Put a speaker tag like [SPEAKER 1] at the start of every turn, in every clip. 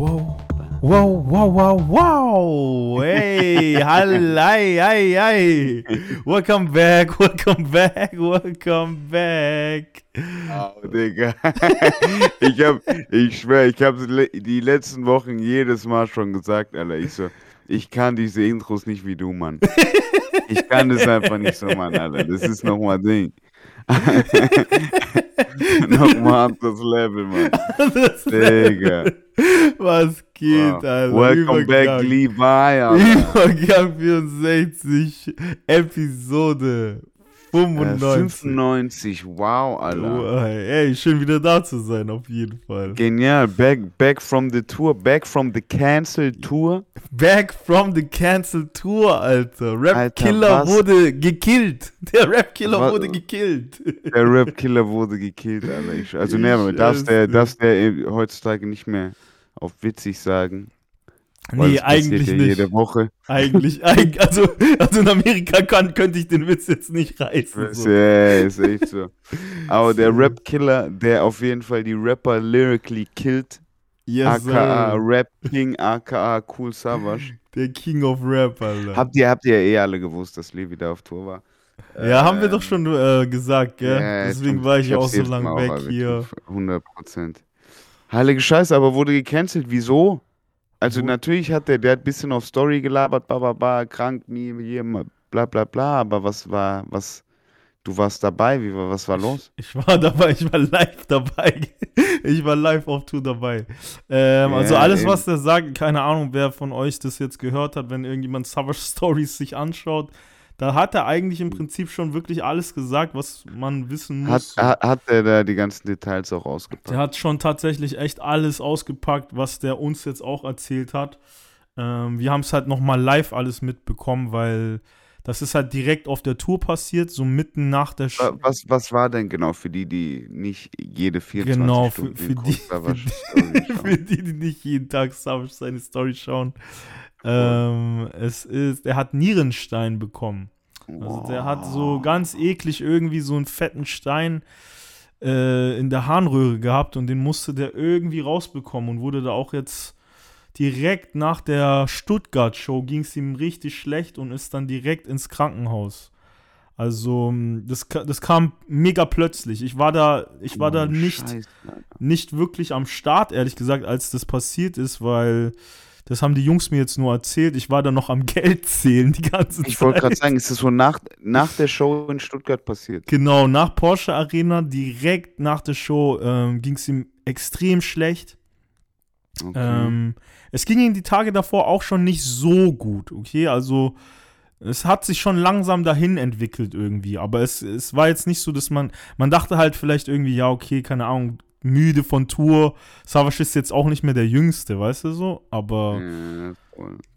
[SPEAKER 1] wow. Wow, wow, wow, wow. Hey, hallei, hey, hey. Welcome back, welcome back, welcome back.
[SPEAKER 2] Oh, Digga. ich hab, ich schwör, ich hab die letzten Wochen jedes Mal schon gesagt, Alter. Ich so, ich kann diese Intros nicht wie du, Mann. Ich kann das einfach nicht so, Mann, Alter. Das ist nochmal Ding. Nochmal das Level, Mann. Das Digga.
[SPEAKER 1] Was geht, wow. Alter?
[SPEAKER 2] Welcome back, Levi, Alter.
[SPEAKER 1] Übergang 64, Episode 95.
[SPEAKER 2] 95, wow, Alter.
[SPEAKER 1] Oh, ey, schön wieder da zu sein, auf jeden Fall.
[SPEAKER 2] Genial. Back, back from the tour, back from the cancelled tour.
[SPEAKER 1] Back from the cancelled tour, Alter. Rap-Killer wurde gekillt. Der Rap-Killer wurde gekillt.
[SPEAKER 2] Der Rap-Killer wurde gekillt, Alter. Also, ne, darfst der, darfst der heutzutage nicht mehr auf witzig sagen.
[SPEAKER 1] Nee, eigentlich ja nicht.
[SPEAKER 2] Jede Woche.
[SPEAKER 1] Eigentlich, also, also in Amerika kann, könnte ich den Witz jetzt nicht reißen.
[SPEAKER 2] So. Ja, ist echt so. Aber der Rap-Killer, der auf jeden Fall die Rapper lyrically killt, yes, aka Rap King, aka Cool Savage.
[SPEAKER 1] Der King of Rap, Alter.
[SPEAKER 2] Habt ihr, habt ihr eh alle gewusst, dass Levi da auf Tour war?
[SPEAKER 1] Ja, ähm, haben wir doch schon äh, gesagt, gell? Ja, Deswegen war ich, ich auch so lange weg hier.
[SPEAKER 2] 100 Prozent. Heilige Scheiße, aber wurde gecancelt. Wieso? Also natürlich hat der, der hat ein bisschen auf Story gelabert, ba, krank, nie, hier, bla bla bla, aber was war, was, du warst dabei, wie war, was war los?
[SPEAKER 1] Ich war dabei, ich war live dabei. Ich war live auf Tour dabei. Ähm, ja, also alles, was der sagt, keine Ahnung, wer von euch das jetzt gehört hat, wenn irgendjemand Savage Stories sich anschaut, da hat er eigentlich im Prinzip schon wirklich alles gesagt, was man wissen muss.
[SPEAKER 2] Hat, hat er da die ganzen Details auch ausgepackt?
[SPEAKER 1] Der hat schon tatsächlich echt alles ausgepackt, was der uns jetzt auch erzählt hat. Ähm, wir haben es halt nochmal live alles mitbekommen, weil das ist halt direkt auf der Tour passiert, so mitten nach der
[SPEAKER 2] Show. Was, was war denn genau für die, die nicht jede 24
[SPEAKER 1] genau,
[SPEAKER 2] Stunden
[SPEAKER 1] für, für die, für, die, für die, die nicht jeden Tag Savage seine Story schauen, ähm, es ist, er hat Nierenstein bekommen. Also der hat so ganz eklig irgendwie so einen fetten Stein äh, in der Harnröhre gehabt und den musste der irgendwie rausbekommen und wurde da auch jetzt direkt nach der Stuttgart-Show ging es ihm richtig schlecht und ist dann direkt ins Krankenhaus. Also, das, das kam mega plötzlich. Ich war da, ich war oh, da nicht, nicht wirklich am Start, ehrlich gesagt, als das passiert ist, weil das haben die Jungs mir jetzt nur erzählt. Ich war da noch am Geld zählen die ganze
[SPEAKER 2] Zeit. Ich wollte gerade sagen, ist das so nach, nach der Show in Stuttgart passiert?
[SPEAKER 1] Genau, nach Porsche Arena, direkt nach der Show ähm, ging es ihm extrem schlecht. Okay. Ähm, es ging ihm die Tage davor auch schon nicht so gut, okay? Also es hat sich schon langsam dahin entwickelt irgendwie, aber es, es war jetzt nicht so, dass man, man dachte halt vielleicht irgendwie, ja, okay, keine Ahnung, müde von Tour. Savage ist jetzt auch nicht mehr der Jüngste, weißt du so? Aber ja,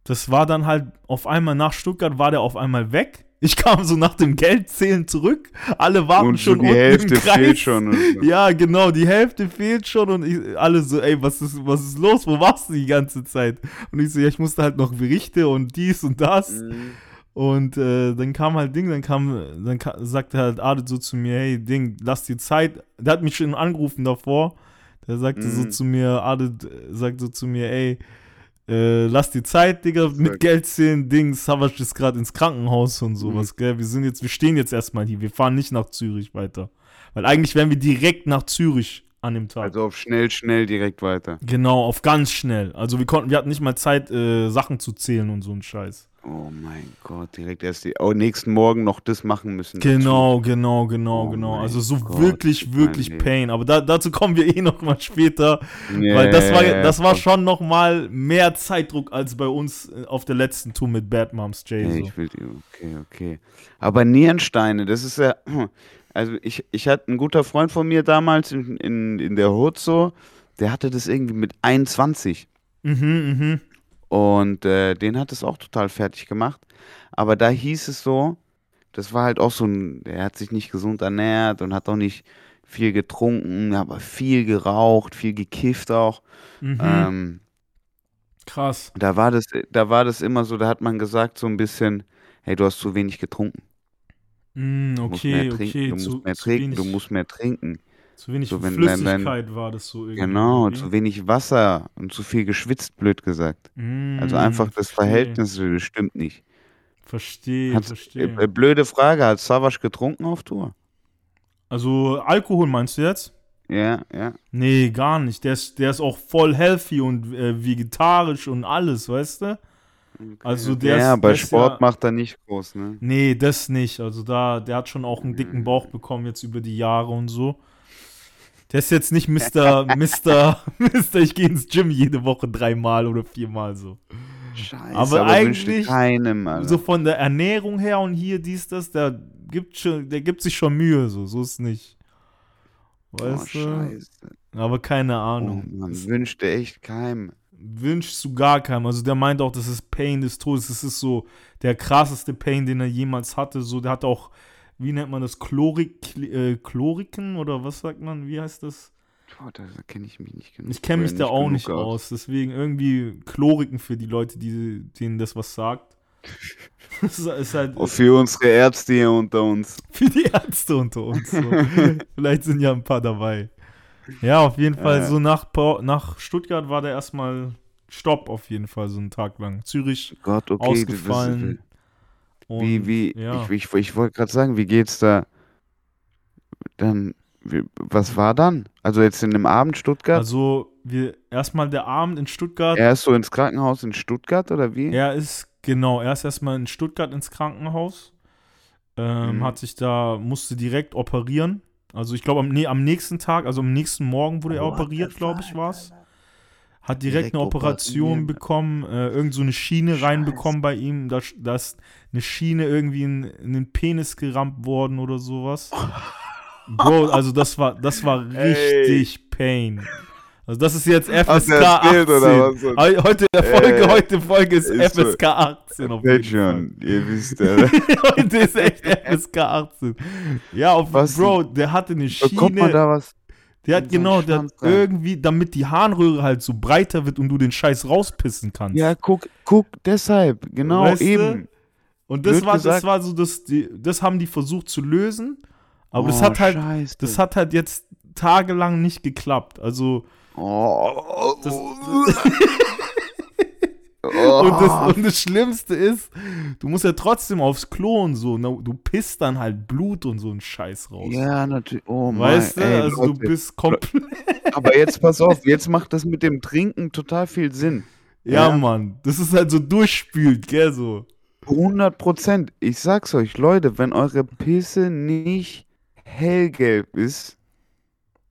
[SPEAKER 1] das war dann halt auf einmal nach Stuttgart war der auf einmal weg. Ich kam so nach dem Geldzählen zurück. Alle warten und schon
[SPEAKER 2] die unten Hälfte im Kreis. fehlt schon.
[SPEAKER 1] Ja, genau, die Hälfte fehlt schon und ich, alle so, ey, was ist, was ist los? Wo warst du die ganze Zeit? Und ich so, ja, ich musste halt noch Berichte und dies und das. Mhm. Und äh, dann kam halt Ding, dann kam, dann ka sagte halt Ade so zu mir, hey Ding, lass dir Zeit. Der hat mich schon angerufen davor. Der sagte mm. so mhm. zu mir, Ade sagt so zu mir, ey, äh, lass dir Zeit, Digga, mit Geld zählen, Ding, Savage ist gerade ins Krankenhaus und sowas, mhm. gell. Wir sind jetzt, wir stehen jetzt erstmal hier, wir fahren nicht nach Zürich weiter. Weil eigentlich wären wir direkt nach Zürich an dem Tag.
[SPEAKER 2] Also auf schnell, schnell direkt weiter.
[SPEAKER 1] Genau, auf ganz schnell. Also wir konnten, wir hatten nicht mal Zeit, äh, Sachen zu zählen und so ein Scheiß.
[SPEAKER 2] Oh mein Gott, direkt erst die, oh, nächsten Morgen noch das machen müssen.
[SPEAKER 1] Genau, dazu. genau, genau, oh genau. Also so Gott, wirklich, wirklich Pain. Aber da, dazu kommen wir eh noch mal später. Yeah, weil das war, das war schon noch mal mehr Zeitdruck als bei uns äh, auf der letzten Tour mit Bad Moms Jay.
[SPEAKER 2] Ja, ich will, okay, okay. Aber Nierensteine, das ist ja, also ich, ich hatte ein guter Freund von mir damals in, in, in der Hood so, der hatte das irgendwie mit 21.
[SPEAKER 1] Mhm, mhm.
[SPEAKER 2] Und äh, den hat es auch total fertig gemacht. Aber da hieß es so, das war halt auch so ein, er hat sich nicht gesund ernährt und hat auch nicht viel getrunken, aber viel geraucht, viel gekifft auch. Mhm. Ähm,
[SPEAKER 1] Krass.
[SPEAKER 2] Da war das, da war das immer so, da hat man gesagt so ein bisschen, hey, du hast zu wenig getrunken.
[SPEAKER 1] Mm, okay,
[SPEAKER 2] du
[SPEAKER 1] okay.
[SPEAKER 2] Du musst mehr trinken, du musst mehr trinken.
[SPEAKER 1] Zu wenig
[SPEAKER 2] So, wenn
[SPEAKER 1] Flüssigkeit
[SPEAKER 2] dein-
[SPEAKER 1] war das so irgendwie.
[SPEAKER 2] Genau,
[SPEAKER 1] oder
[SPEAKER 2] zu wenig Wasser und zu viel geschwitzt, blöd gesagt. Also
[SPEAKER 1] Mm,
[SPEAKER 2] einfach das
[SPEAKER 1] verstehe.
[SPEAKER 2] Verhältnis äh, stimmt nicht.
[SPEAKER 1] Verstehe,
[SPEAKER 2] Hat,
[SPEAKER 1] verstehe.
[SPEAKER 2] äh, äh, blöde Frage, hat Savage getrunken auf Tour?
[SPEAKER 1] Also Alkohol meinst du jetzt?
[SPEAKER 2] Ja, ja.
[SPEAKER 1] Nee, gar nicht. Der ist, der ist auch voll healthy und äh, vegetarisch und alles, weißt du? Also der
[SPEAKER 2] ja,
[SPEAKER 1] ist,
[SPEAKER 2] bei
[SPEAKER 1] der
[SPEAKER 2] Sport
[SPEAKER 1] ja,
[SPEAKER 2] macht er nicht groß, ne?
[SPEAKER 1] Nee, das nicht. Also da, der hat schon auch einen dicken
[SPEAKER 2] Mhm.
[SPEAKER 1] Bauch bekommen jetzt über die Jahre und so. Der ist jetzt nicht Mr. Mr. Mr. Ich gehe ins Gym jede Woche dreimal oder viermal so.
[SPEAKER 2] Scheiße,
[SPEAKER 1] Aber
[SPEAKER 2] aber,
[SPEAKER 1] eigentlich
[SPEAKER 2] keinem, Alter.
[SPEAKER 1] So von der Ernährung her und hier dies, das, der gibt, schon, der gibt sich schon Mühe, so. So ist nicht.
[SPEAKER 2] oh,
[SPEAKER 1] Weißt du?
[SPEAKER 2] scheiße.
[SPEAKER 1] Aber keine
[SPEAKER 2] Oh,
[SPEAKER 1] Ahnung.
[SPEAKER 2] man
[SPEAKER 1] Das
[SPEAKER 2] wünschte echt keinem.
[SPEAKER 1] wünschst du gar keinem. Also der meint auch, das ist Pain des Todes. Das ist so der krasseste Pain, den er jemals hatte. So, der hat auch, wie nennt man das, Chlorik, äh, Chloriken oder was sagt man? Wie heißt das?
[SPEAKER 2] Boah, da kenne ich mich nicht genug.
[SPEAKER 1] Ich kenne mich da auch nicht aus. Deswegen irgendwie Chloriken für die Leute, die, denen das was sagt. Das ist halt
[SPEAKER 2] Auch für unsere Ärzte hier unter uns.
[SPEAKER 1] für die Ärzte unter uns. So. Vielleicht sind ja ein paar dabei. Ja, auf jeden Fall,
[SPEAKER 2] Äh.
[SPEAKER 1] so nach, nach Stuttgart war der erstmal Stopp, auf jeden Fall, so einen Tag lang. Zürich
[SPEAKER 2] Gott, okay.
[SPEAKER 1] ausgefallen.
[SPEAKER 2] Das, wie,
[SPEAKER 1] Und,
[SPEAKER 2] wie,
[SPEAKER 1] ja.
[SPEAKER 2] ich, ich, ich wollte gerade sagen, wie geht's da? Dann, wie, was war dann? Also jetzt in dem Abend Stuttgart?
[SPEAKER 1] Also, wir erstmal der Abend in Stuttgart.
[SPEAKER 2] er ist so ins Krankenhaus in Stuttgart oder wie?
[SPEAKER 1] Er ist, genau, er ist erstmal in Stuttgart ins Krankenhaus. Ähm,
[SPEAKER 2] Mhm.
[SPEAKER 1] Hat sich da, musste direkt operieren. Also, ich glaube, am, nee, am nächsten Tag, also am nächsten Morgen wurde er
[SPEAKER 2] What
[SPEAKER 1] operiert, glaube ich, war es. Hat direkt,
[SPEAKER 2] Direkt
[SPEAKER 1] eine Operation
[SPEAKER 2] operieren.
[SPEAKER 1] bekommen, äh, irgend so eine Schiene
[SPEAKER 2] Scheiße.
[SPEAKER 1] reinbekommen bei ihm. Da, da ist eine Schiene irgendwie in, in den Penis gerammt worden oder sowas. Bro, also das war, das war
[SPEAKER 2] Ey.
[SPEAKER 1] richtig Pain. Also das ist jetzt
[SPEAKER 2] Hast
[SPEAKER 1] FSK
[SPEAKER 2] erzählt
[SPEAKER 1] 18.
[SPEAKER 2] oder was?
[SPEAKER 1] Heu- Heute der Folge,
[SPEAKER 2] Äh,
[SPEAKER 1] heute Folge ist,
[SPEAKER 2] ist so.
[SPEAKER 1] FSK 18 auf jeden Fall.
[SPEAKER 2] schon, ihr wisst ja.
[SPEAKER 1] Heute ist echt FSK 18. Ja, auf,
[SPEAKER 2] Was
[SPEAKER 1] Bro, der hatte eine
[SPEAKER 2] Bekommt man
[SPEAKER 1] Schiene.
[SPEAKER 2] da was?
[SPEAKER 1] Der hat genau, der hat irgendwie, damit die Harnröhre halt so breiter wird und du den Scheiß rauspissen kannst.
[SPEAKER 2] Ja, guck, guck, deshalb, genau,
[SPEAKER 1] Weißt du?
[SPEAKER 2] eben.
[SPEAKER 1] und das
[SPEAKER 2] blöd
[SPEAKER 1] war, das
[SPEAKER 2] gesagt.
[SPEAKER 1] war so, das, die, das haben die versucht zu lösen, aber das
[SPEAKER 2] Oh,
[SPEAKER 1] hat halt,
[SPEAKER 2] Scheiße.
[SPEAKER 1] das hat halt jetzt tagelang nicht geklappt. Also,
[SPEAKER 2] Oh,
[SPEAKER 1] das,
[SPEAKER 2] oh,
[SPEAKER 1] und, das, und das Schlimmste ist, du musst ja trotzdem aufs Klo und so, ne? du pisst dann halt Blut und so einen Scheiß raus.
[SPEAKER 2] ja, natürlich. Oh
[SPEAKER 1] Weißt du,
[SPEAKER 2] mein, ey,
[SPEAKER 1] also du
[SPEAKER 2] Leute.
[SPEAKER 1] bist komplett.
[SPEAKER 2] Aber jetzt pass auf, jetzt macht das mit dem Trinken total viel Sinn.
[SPEAKER 1] Ja,
[SPEAKER 2] Ja.
[SPEAKER 1] Mann, das ist halt so durchspült, gell, so.
[SPEAKER 2] 100 Prozent. Ich sag's euch, Leute, wenn eure Pisse nicht hellgelb ist,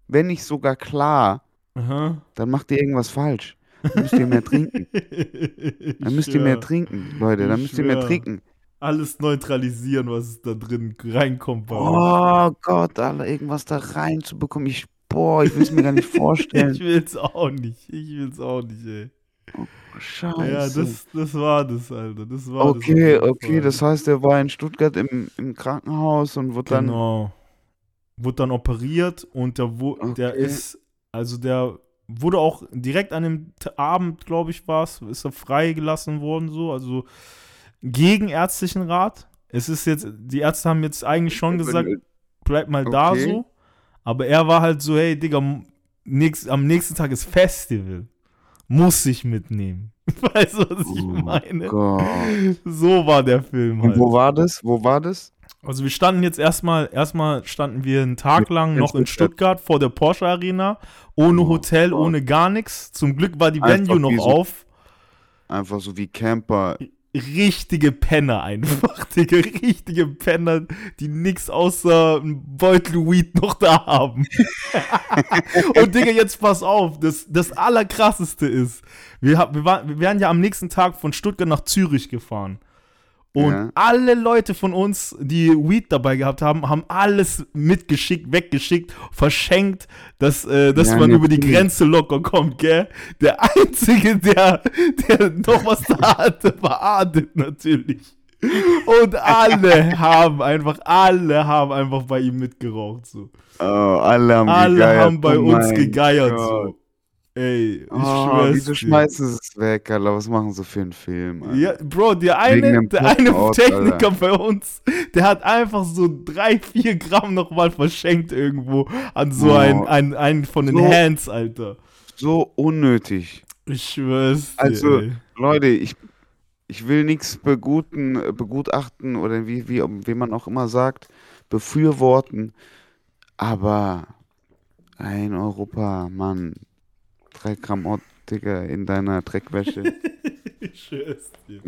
[SPEAKER 2] wenn nicht sogar klar,
[SPEAKER 1] Aha.
[SPEAKER 2] dann macht ihr irgendwas falsch. Dann müsst ihr mehr trinken. Dann müsst ihr mehr trinken, Leute. Dann müsst ihr mehr trinken.
[SPEAKER 1] Alles neutralisieren, was da drin reinkommt.
[SPEAKER 2] Oh Gott, Alter, irgendwas da reinzubekommen. Ich, boah, ich will es mir gar nicht vorstellen.
[SPEAKER 1] Ich will's auch nicht. Ich will's auch nicht, ey.
[SPEAKER 2] Scheiße.
[SPEAKER 1] Ja, das, das war das, Alter. Das war das.
[SPEAKER 2] okay,
[SPEAKER 1] jeden
[SPEAKER 2] okay,
[SPEAKER 1] Fall.
[SPEAKER 2] das heißt, er war in Stuttgart im, im Krankenhaus und wurde dann.
[SPEAKER 1] Genau. Wurde dann operiert und der, wo, der
[SPEAKER 2] Okay.
[SPEAKER 1] ist, also der wurde auch direkt an dem Abend, glaube ich, war es, ist er freigelassen worden, so, also gegen ärztlichen Rat. Es ist jetzt, die Ärzte haben jetzt eigentlich schon gesagt, bleib mal da
[SPEAKER 2] Okay.
[SPEAKER 1] so. Aber er war halt so, hey, Digga, nächst, am nächsten Tag ist Festival. Muss ich mitnehmen. Weißt du, was ich
[SPEAKER 2] Oh
[SPEAKER 1] meine?
[SPEAKER 2] Gott.
[SPEAKER 1] So war der Film
[SPEAKER 2] Und
[SPEAKER 1] halt.
[SPEAKER 2] wo war das? Wo war das?
[SPEAKER 1] Also wir standen jetzt erstmal, erstmal standen wir einen Tag lang noch in
[SPEAKER 2] Stuttgart.
[SPEAKER 1] Vor der Porsche Arena, ohne
[SPEAKER 2] Oh
[SPEAKER 1] Hotel, ohne gar nichts. Zum Glück war die
[SPEAKER 2] Einfach
[SPEAKER 1] Venue noch
[SPEAKER 2] so-
[SPEAKER 1] auf.
[SPEAKER 2] Einfach so wie Camper.
[SPEAKER 1] Richtige Penner einfach, Digga, richtige Penner, die nix außer ein Beutel Weed noch da haben. Und Digga, jetzt pass auf, das, das Allerkrasseste ist, wir, wir, waren, wir wären ja am nächsten Tag von Stuttgart nach Zürich gefahren. Und
[SPEAKER 2] Ja.
[SPEAKER 1] alle Leute von uns, die Weed dabei gehabt haben, haben alles mitgeschickt, weggeschickt, verschenkt, dass, äh, dass
[SPEAKER 2] Ja,
[SPEAKER 1] man über die. Grenze locker kommt, gell? Der Einzige, der, der noch was da hatte, war Adit natürlich. Und alle haben einfach, alle haben einfach bei ihm mitgeraucht, so.
[SPEAKER 2] Oh, alle haben
[SPEAKER 1] Alle
[SPEAKER 2] gegeiert.
[SPEAKER 1] haben bei
[SPEAKER 2] oh
[SPEAKER 1] uns gegeiert,
[SPEAKER 2] Gott.
[SPEAKER 1] so. Ey, ich
[SPEAKER 2] Oh,
[SPEAKER 1] schwör's
[SPEAKER 2] wieso
[SPEAKER 1] dir.
[SPEAKER 2] schmeißen sie es weg, Alter? Was machen sie für einen Film, Alter?
[SPEAKER 1] Ja, Bro, der eine, der eine
[SPEAKER 2] Pop-Out,
[SPEAKER 1] Techniker bei uns, der hat einfach so drei, vier Gramm nochmal verschenkt irgendwo an so
[SPEAKER 2] Oh.
[SPEAKER 1] einen, einen, einen von den
[SPEAKER 2] So.
[SPEAKER 1] Hands, Alter.
[SPEAKER 2] So unnötig.
[SPEAKER 1] Ich schwör's dir,
[SPEAKER 2] Also,
[SPEAKER 1] ey.
[SPEAKER 2] Leute, ich, ich will nichts beguten, begutachten oder wie, wie, wie man auch immer sagt, befürworten, aber ein Europa, Mann, drei Gramm Ott, Digga, in deiner Dreckwäsche,
[SPEAKER 1] Ich schwör's dir.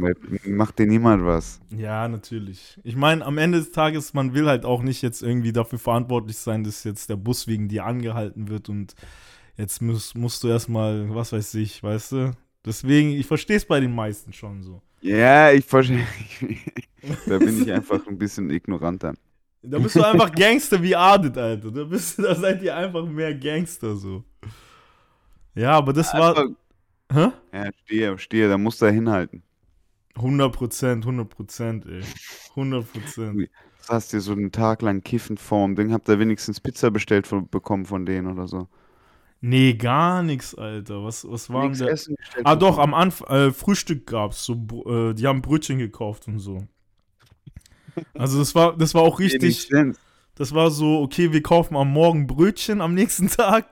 [SPEAKER 2] macht dir niemand was.
[SPEAKER 1] Ja, natürlich. Ich meine, am Ende des Tages, man will halt auch nicht jetzt irgendwie dafür verantwortlich sein, dass jetzt der Bus wegen dir angehalten wird und jetzt musst, musst du erstmal, was weiß ich, weißt du? Deswegen, ich verstehe es bei den meisten schon so.
[SPEAKER 2] Ja, ich verstehe. Da bin ich einfach ein bisschen ignoranter.
[SPEAKER 1] Da bist du einfach Gangster wie Adet, Alter. Da, bist, da seid ihr einfach mehr Gangster so. Ja, aber das war.
[SPEAKER 2] Also,
[SPEAKER 1] Hä?
[SPEAKER 2] ja, stehe, stehe, da musst du hinhalten.
[SPEAKER 1] 100 Prozent, 100 Prozent, ey. 100 Prozent.
[SPEAKER 2] Du hast dir so einen Tag lang kiffend vorm Ding, habt ihr wenigstens Pizza bestellt von, bekommen von denen oder so.
[SPEAKER 1] Nee, gar nichts, Alter. Was, was war denn der. Ah, doch, am Anfang, äh, Frühstück gab's. So, äh, die haben Brötchen gekauft und so. Also, das war, das war auch richtig. Das war so, okay, wir kaufen am Morgen Brötchen am nächsten Tag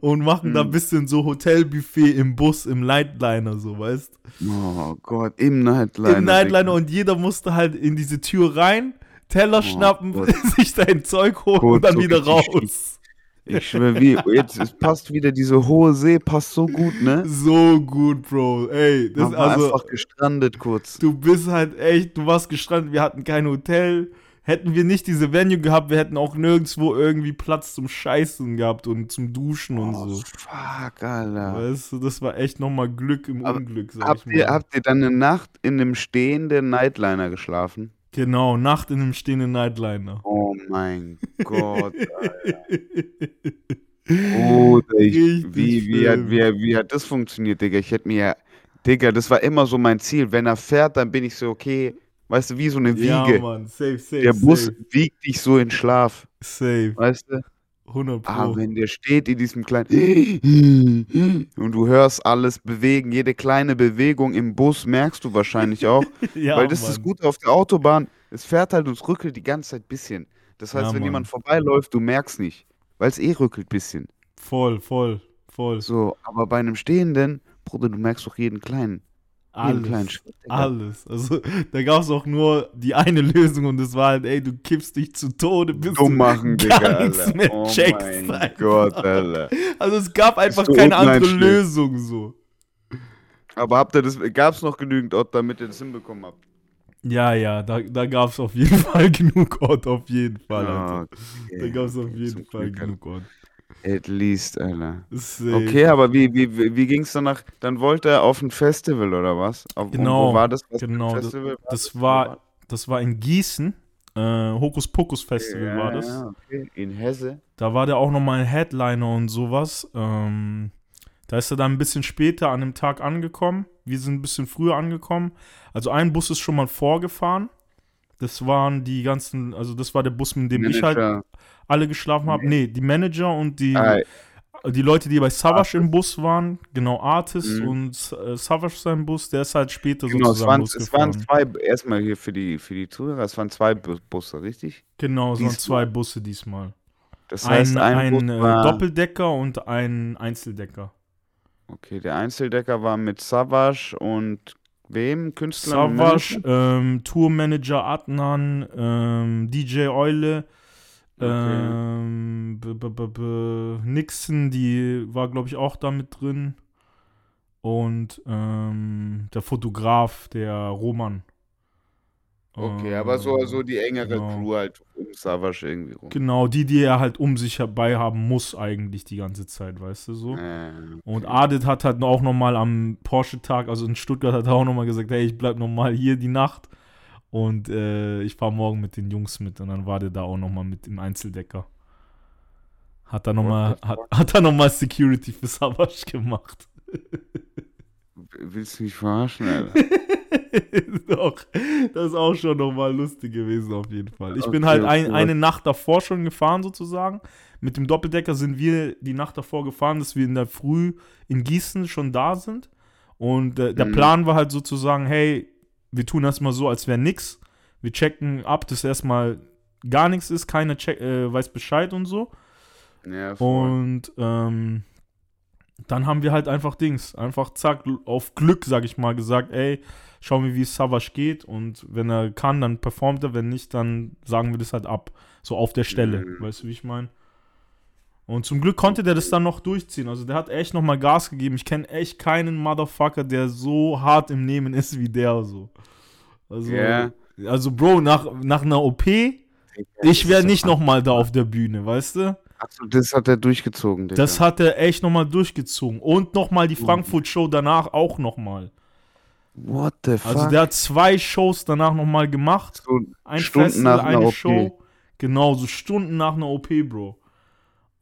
[SPEAKER 1] und machen da ein
[SPEAKER 2] Mhm.
[SPEAKER 1] bisschen so Hotelbuffet im Bus, im Nightliner, so, weißt
[SPEAKER 2] Oh Gott, im Nightliner.
[SPEAKER 1] Im Nightliner und jeder musste halt in diese Tür rein, Teller
[SPEAKER 2] Oh
[SPEAKER 1] schnappen,
[SPEAKER 2] Gott.
[SPEAKER 1] sich dein Zeug holen
[SPEAKER 2] Gut,
[SPEAKER 1] und dann
[SPEAKER 2] so
[SPEAKER 1] wieder raus.
[SPEAKER 2] Ich schwöre, wie, jetzt es passt wieder diese hohe See, passt so gut, ne?
[SPEAKER 1] So gut, Bro. Ey, das
[SPEAKER 2] war
[SPEAKER 1] also.
[SPEAKER 2] einfach gestrandet kurz.
[SPEAKER 1] Du bist halt echt, du warst gestrandet, wir hatten kein Hotel. Hätten wir nicht diese Venue gehabt, wir hätten auch nirgendwo irgendwie Platz zum Scheißen gehabt und zum Duschen und
[SPEAKER 2] Oh,
[SPEAKER 1] so.
[SPEAKER 2] fuck, Alter.
[SPEAKER 1] Weißt du, das war echt nochmal Glück im
[SPEAKER 2] Aber
[SPEAKER 1] Unglück, sag
[SPEAKER 2] Habt
[SPEAKER 1] ich
[SPEAKER 2] ihr,
[SPEAKER 1] mal.
[SPEAKER 2] habt ihr dann eine Nacht in einem stehenden Nightliner geschlafen?
[SPEAKER 1] Genau, Nacht in einem stehenden Nightliner.
[SPEAKER 2] Oh mein Gott, Bruder, ich,
[SPEAKER 1] Richtig
[SPEAKER 2] wie, wie, hat, wie, wie hat das funktioniert, Digga? Ich hätte mir ja, Digga, das war immer so mein Ziel. Wenn er fährt, dann bin ich so, okay, weißt du, wie so eine
[SPEAKER 1] Ja,
[SPEAKER 2] Wiege.
[SPEAKER 1] Mann, safe, safe,
[SPEAKER 2] Der Bus
[SPEAKER 1] safe,
[SPEAKER 2] wiegt dich so in Schlaf,
[SPEAKER 1] safe,
[SPEAKER 2] weißt du?
[SPEAKER 1] 100 Pro.
[SPEAKER 2] Aber wenn der steht in diesem kleinen und du hörst alles bewegen, jede kleine Bewegung im Bus merkst du wahrscheinlich auch,
[SPEAKER 1] ja,
[SPEAKER 2] weil das
[SPEAKER 1] Mann.
[SPEAKER 2] ist gut auf der Autobahn. Es fährt halt und es rückelt die ganze Zeit ein bisschen. Das heißt,
[SPEAKER 1] Ja,
[SPEAKER 2] wenn
[SPEAKER 1] Mann.
[SPEAKER 2] jemand vorbeiläuft, du merkst nicht, weil es eh rückelt ein bisschen.
[SPEAKER 1] Voll, voll, voll.
[SPEAKER 2] So, aber bei einem Stehenden, Bruder, du merkst doch jeden kleinen
[SPEAKER 1] Alles. Alles. Also, da gab es auch nur die eine Lösung und das war halt, ey, du kippst dich zu Tode, bis
[SPEAKER 2] Dumm
[SPEAKER 1] du
[SPEAKER 2] machen,
[SPEAKER 1] gar
[SPEAKER 2] Digga,
[SPEAKER 1] nichts
[SPEAKER 2] Alter.
[SPEAKER 1] mehr
[SPEAKER 2] Oh
[SPEAKER 1] checkst.
[SPEAKER 2] mein
[SPEAKER 1] einfach.
[SPEAKER 2] Gott, Alter.
[SPEAKER 1] Also, es gab einfach
[SPEAKER 2] so
[SPEAKER 1] keine andere. Lösung so.
[SPEAKER 2] Aber habt ihr das, gab es noch genügend Ort, damit ihr das hinbekommen habt?
[SPEAKER 1] Ja, ja, da, da gab es auf jeden Fall genug Ort, auf jeden Fall, Alter.
[SPEAKER 2] Ah,
[SPEAKER 1] Da
[SPEAKER 2] okay.
[SPEAKER 1] gab es auf jeden Fall genug Ort.
[SPEAKER 2] At least, Alter.
[SPEAKER 1] Safe.
[SPEAKER 2] Okay, aber wie, wie, wie ging es danach? Dann wollte er auf ein Festival oder was? Auf,
[SPEAKER 1] Genau,
[SPEAKER 2] wo war das? Was
[SPEAKER 1] genau, das-
[SPEAKER 2] Festival war
[SPEAKER 1] Das war, das war in Gießen. Äh, Hokus Pokus Festival
[SPEAKER 2] ja,
[SPEAKER 1] war das.
[SPEAKER 2] Ja, okay. In Hesse.
[SPEAKER 1] Da war der auch nochmal ein Headliner und sowas. Ähm, da ist er dann ein bisschen später an dem Tag angekommen. Wir sind ein bisschen früher angekommen. Also ein Bus ist schon mal vorgefahren. Das waren die ganzen, also das war der Bus, mit dem ich halt
[SPEAKER 2] Manager.
[SPEAKER 1] Alle geschlafen habe. Nee, die Manager und die, die Leute, die bei Savage im Bus waren. Genau, Artis
[SPEAKER 2] Mhm.
[SPEAKER 1] und äh, Savage sein Bus, der ist halt später
[SPEAKER 2] genau, es
[SPEAKER 1] sozusagen
[SPEAKER 2] waren, es waren zwei, erstmal hier für die, für die Zuhörer, es waren zwei Bu- Busse, richtig?
[SPEAKER 1] Genau, es waren zwei Busse diesmal.
[SPEAKER 2] Das heißt,
[SPEAKER 1] Ein,
[SPEAKER 2] ein,
[SPEAKER 1] ein äh,
[SPEAKER 2] war,
[SPEAKER 1] Doppeldecker und ein Einzeldecker.
[SPEAKER 2] okay, der Einzeldecker war mit Savage und wem? Künstler?
[SPEAKER 1] Savage,
[SPEAKER 2] Manager?
[SPEAKER 1] ähm, Tourmanager Adnan, ähm, DJ Eule,
[SPEAKER 2] Okay.
[SPEAKER 1] ähm, b -b -b -b Nixon, die war, glaube ich, auch da mit drin. Und ähm, der Fotograf, der Roman.
[SPEAKER 2] Okay, aber so,
[SPEAKER 1] Ähm,
[SPEAKER 2] so die engere
[SPEAKER 1] genau.
[SPEAKER 2] Crew halt um Savage irgendwie rum.
[SPEAKER 1] Genau, die, die er halt um sich herbei haben muss, eigentlich die ganze Zeit, weißt du so.
[SPEAKER 2] Äh,
[SPEAKER 1] Und Adit hat halt auch nochmal am Porsche-Tag, also in Stuttgart, hat er auch nochmal gesagt, hey, ich bleib nochmal hier die Nacht und äh, ich fahre morgen mit den Jungs mit. Und dann war der da auch nochmal mit im Einzeldecker. Hat er nochmal hat, hat er noch mal Security für Savage gemacht.
[SPEAKER 2] willst du mich verarschen, Alter?
[SPEAKER 1] Doch, das ist auch schon nochmal lustig gewesen, auf jeden Fall. Ich
[SPEAKER 2] Okay,
[SPEAKER 1] bin halt ein, eine Nacht davor schon gefahren, sozusagen. Mit dem Doppeldecker sind wir die Nacht davor gefahren, dass wir in der Früh in Gießen schon da sind. Und äh, der
[SPEAKER 2] Mhm.
[SPEAKER 1] Plan war halt sozusagen, hey, wir tun erstmal so, als wäre nix. Wir checken ab, dass erstmal gar nichts ist, keiner check, äh, weiß Bescheid und so.
[SPEAKER 2] Ja, voll.
[SPEAKER 1] Und ähm, dann haben wir halt einfach Dings, einfach zack, auf Glück, sag ich mal, gesagt, ey, schauen wir, wie es Savage geht und wenn er kann, dann performt er, wenn nicht, dann sagen wir das halt ab. So auf der Stelle,
[SPEAKER 2] Mhm.
[SPEAKER 1] weißt du, wie ich meine? Und zum Glück konnte der das dann noch durchziehen. Also der hat echt nochmal Gas gegeben. Ich kenne echt keinen Motherfucker, der so hart im Nehmen ist wie der so. Also,
[SPEAKER 2] Ja.
[SPEAKER 1] also Bro, nach, nach einer OP, ich wäre nicht nochmal da auf der Bühne, weißt du?
[SPEAKER 2] Achso, das hat er durchgezogen, Digga.
[SPEAKER 1] Das hat er echt nochmal durchgezogen. Und nochmal die Frankfurt-Show danach auch nochmal.
[SPEAKER 2] What the fuck?
[SPEAKER 1] Also der hat zwei Shows danach nochmal gemacht.
[SPEAKER 2] so
[SPEAKER 1] Ein
[SPEAKER 2] Stunden
[SPEAKER 1] Festival,
[SPEAKER 2] nach einer
[SPEAKER 1] eine
[SPEAKER 2] OP.
[SPEAKER 1] Show. Genau, so Stunden nach einer OP, Bro.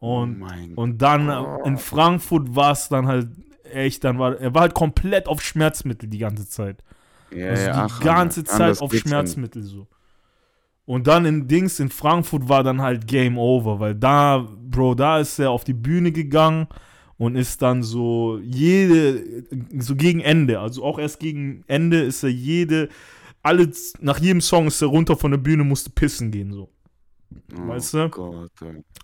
[SPEAKER 2] Oh
[SPEAKER 1] Und,
[SPEAKER 2] mein
[SPEAKER 1] und dann äh, in Frankfurt war es dann halt echt, dann war er war halt komplett auf Schmerzmittel die ganze Zeit.
[SPEAKER 2] Ja,
[SPEAKER 1] Also die
[SPEAKER 2] ach,
[SPEAKER 1] ganze
[SPEAKER 2] anders
[SPEAKER 1] Zeit auf
[SPEAKER 2] ja nicht.
[SPEAKER 1] Schmerzmittel so. Und dann in Dings, in Frankfurt war dann halt Game Over, weil da, Bro, da ist er auf die Bühne gegangen und ist dann so jede, so gegen Ende, also auch erst gegen Ende ist er jede, alle, nach jedem Song ist er runter von der Bühne, musste pissen gehen, so.
[SPEAKER 2] Oh
[SPEAKER 1] Weißt du?
[SPEAKER 2] Gott.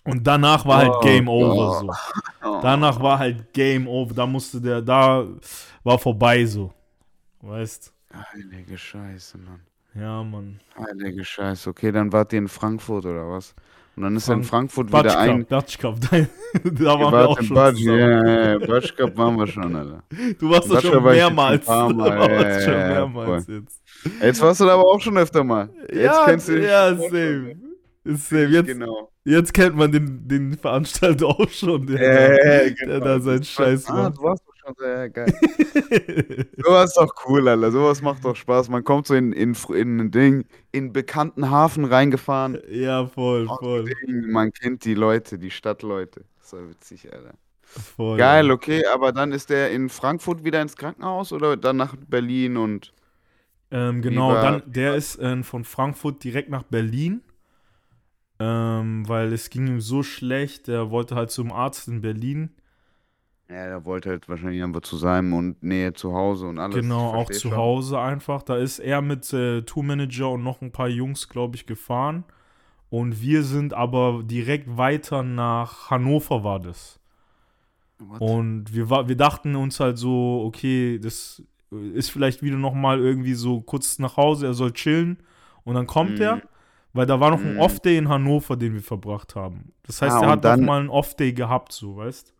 [SPEAKER 1] Und danach war halt
[SPEAKER 2] Oh
[SPEAKER 1] Game Over, so.
[SPEAKER 2] Oh.
[SPEAKER 1] Danach war halt Game Over, da musste der, da war vorbei, so. Weißt?
[SPEAKER 2] Heilige Scheiße, Mann.
[SPEAKER 1] Ja, Mann.
[SPEAKER 2] Heilige Scheiße. Okay, dann wart ihr in Frankfurt oder was? Und dann ist er in
[SPEAKER 1] Frank-
[SPEAKER 2] Frankfurt wieder
[SPEAKER 1] Batsch
[SPEAKER 2] ein.
[SPEAKER 1] Cup, Batsch Cup. Da, da waren wir auch schon
[SPEAKER 2] Batsch, ja, ja, ja, Batsch Cup waren wir schon, Alter.
[SPEAKER 1] Du warst doch
[SPEAKER 2] Batsch
[SPEAKER 1] schon
[SPEAKER 2] war
[SPEAKER 1] mehrmals.
[SPEAKER 2] paar Mal,
[SPEAKER 1] Du warst
[SPEAKER 2] ja,
[SPEAKER 1] schon
[SPEAKER 2] ja, ja,
[SPEAKER 1] mehrmals jetzt.
[SPEAKER 2] Jetzt warst du da aber auch schon öfter mal. Jetzt
[SPEAKER 1] ja,
[SPEAKER 2] kennst du dich
[SPEAKER 1] ja, same. Ist same. Jetzt,
[SPEAKER 2] Genau.
[SPEAKER 1] jetzt kennt man den, den Veranstalter auch schon, der,
[SPEAKER 2] Ja, ja, ja,
[SPEAKER 1] der da seinen Scheiß
[SPEAKER 2] Ah,
[SPEAKER 1] macht.
[SPEAKER 2] du warst doch schon sehr geil. Sowas ist doch cool, Alter. Sowas macht doch Spaß. Man kommt so in, in, in ein Ding, in bekannten Hafen reingefahren.
[SPEAKER 1] ja, voll, voll.
[SPEAKER 2] Ding, Man kennt die Leute, die Stadtleute. So witzig, Alter.
[SPEAKER 1] voll
[SPEAKER 2] Geil, okay, aber dann ist der in Frankfurt wieder ins Krankenhaus oder dann nach Berlin und.
[SPEAKER 1] Ähm, genau,
[SPEAKER 2] war-
[SPEAKER 1] dann, der ist äh, von Frankfurt direkt nach Berlin, ähm, weil es ging ihm so schlecht, der wollte halt zum Arzt in Berlin.
[SPEAKER 2] Ja, er wollte halt wahrscheinlich einfach zu seinem und Nähe zu Hause und alles.
[SPEAKER 1] Genau, auch zu
[SPEAKER 2] schon.
[SPEAKER 1] Hause einfach. Da ist er mit äh, Tourmanager und noch ein paar Jungs, glaube ich, gefahren. Und wir sind aber direkt weiter nach Hannover war das.
[SPEAKER 2] What?
[SPEAKER 1] Und wir, war, wir dachten uns halt so, okay, das ist vielleicht wieder noch mal irgendwie so kurz nach Hause, er soll chillen. Und dann kommt
[SPEAKER 2] Mhm.
[SPEAKER 1] er, weil da war noch ein
[SPEAKER 2] Mhm.
[SPEAKER 1] Off-Day in Hannover, den wir verbracht haben. Das heißt,
[SPEAKER 2] Ah,
[SPEAKER 1] er hat noch
[SPEAKER 2] dann-
[SPEAKER 1] mal einen Off-Day gehabt, so, weißt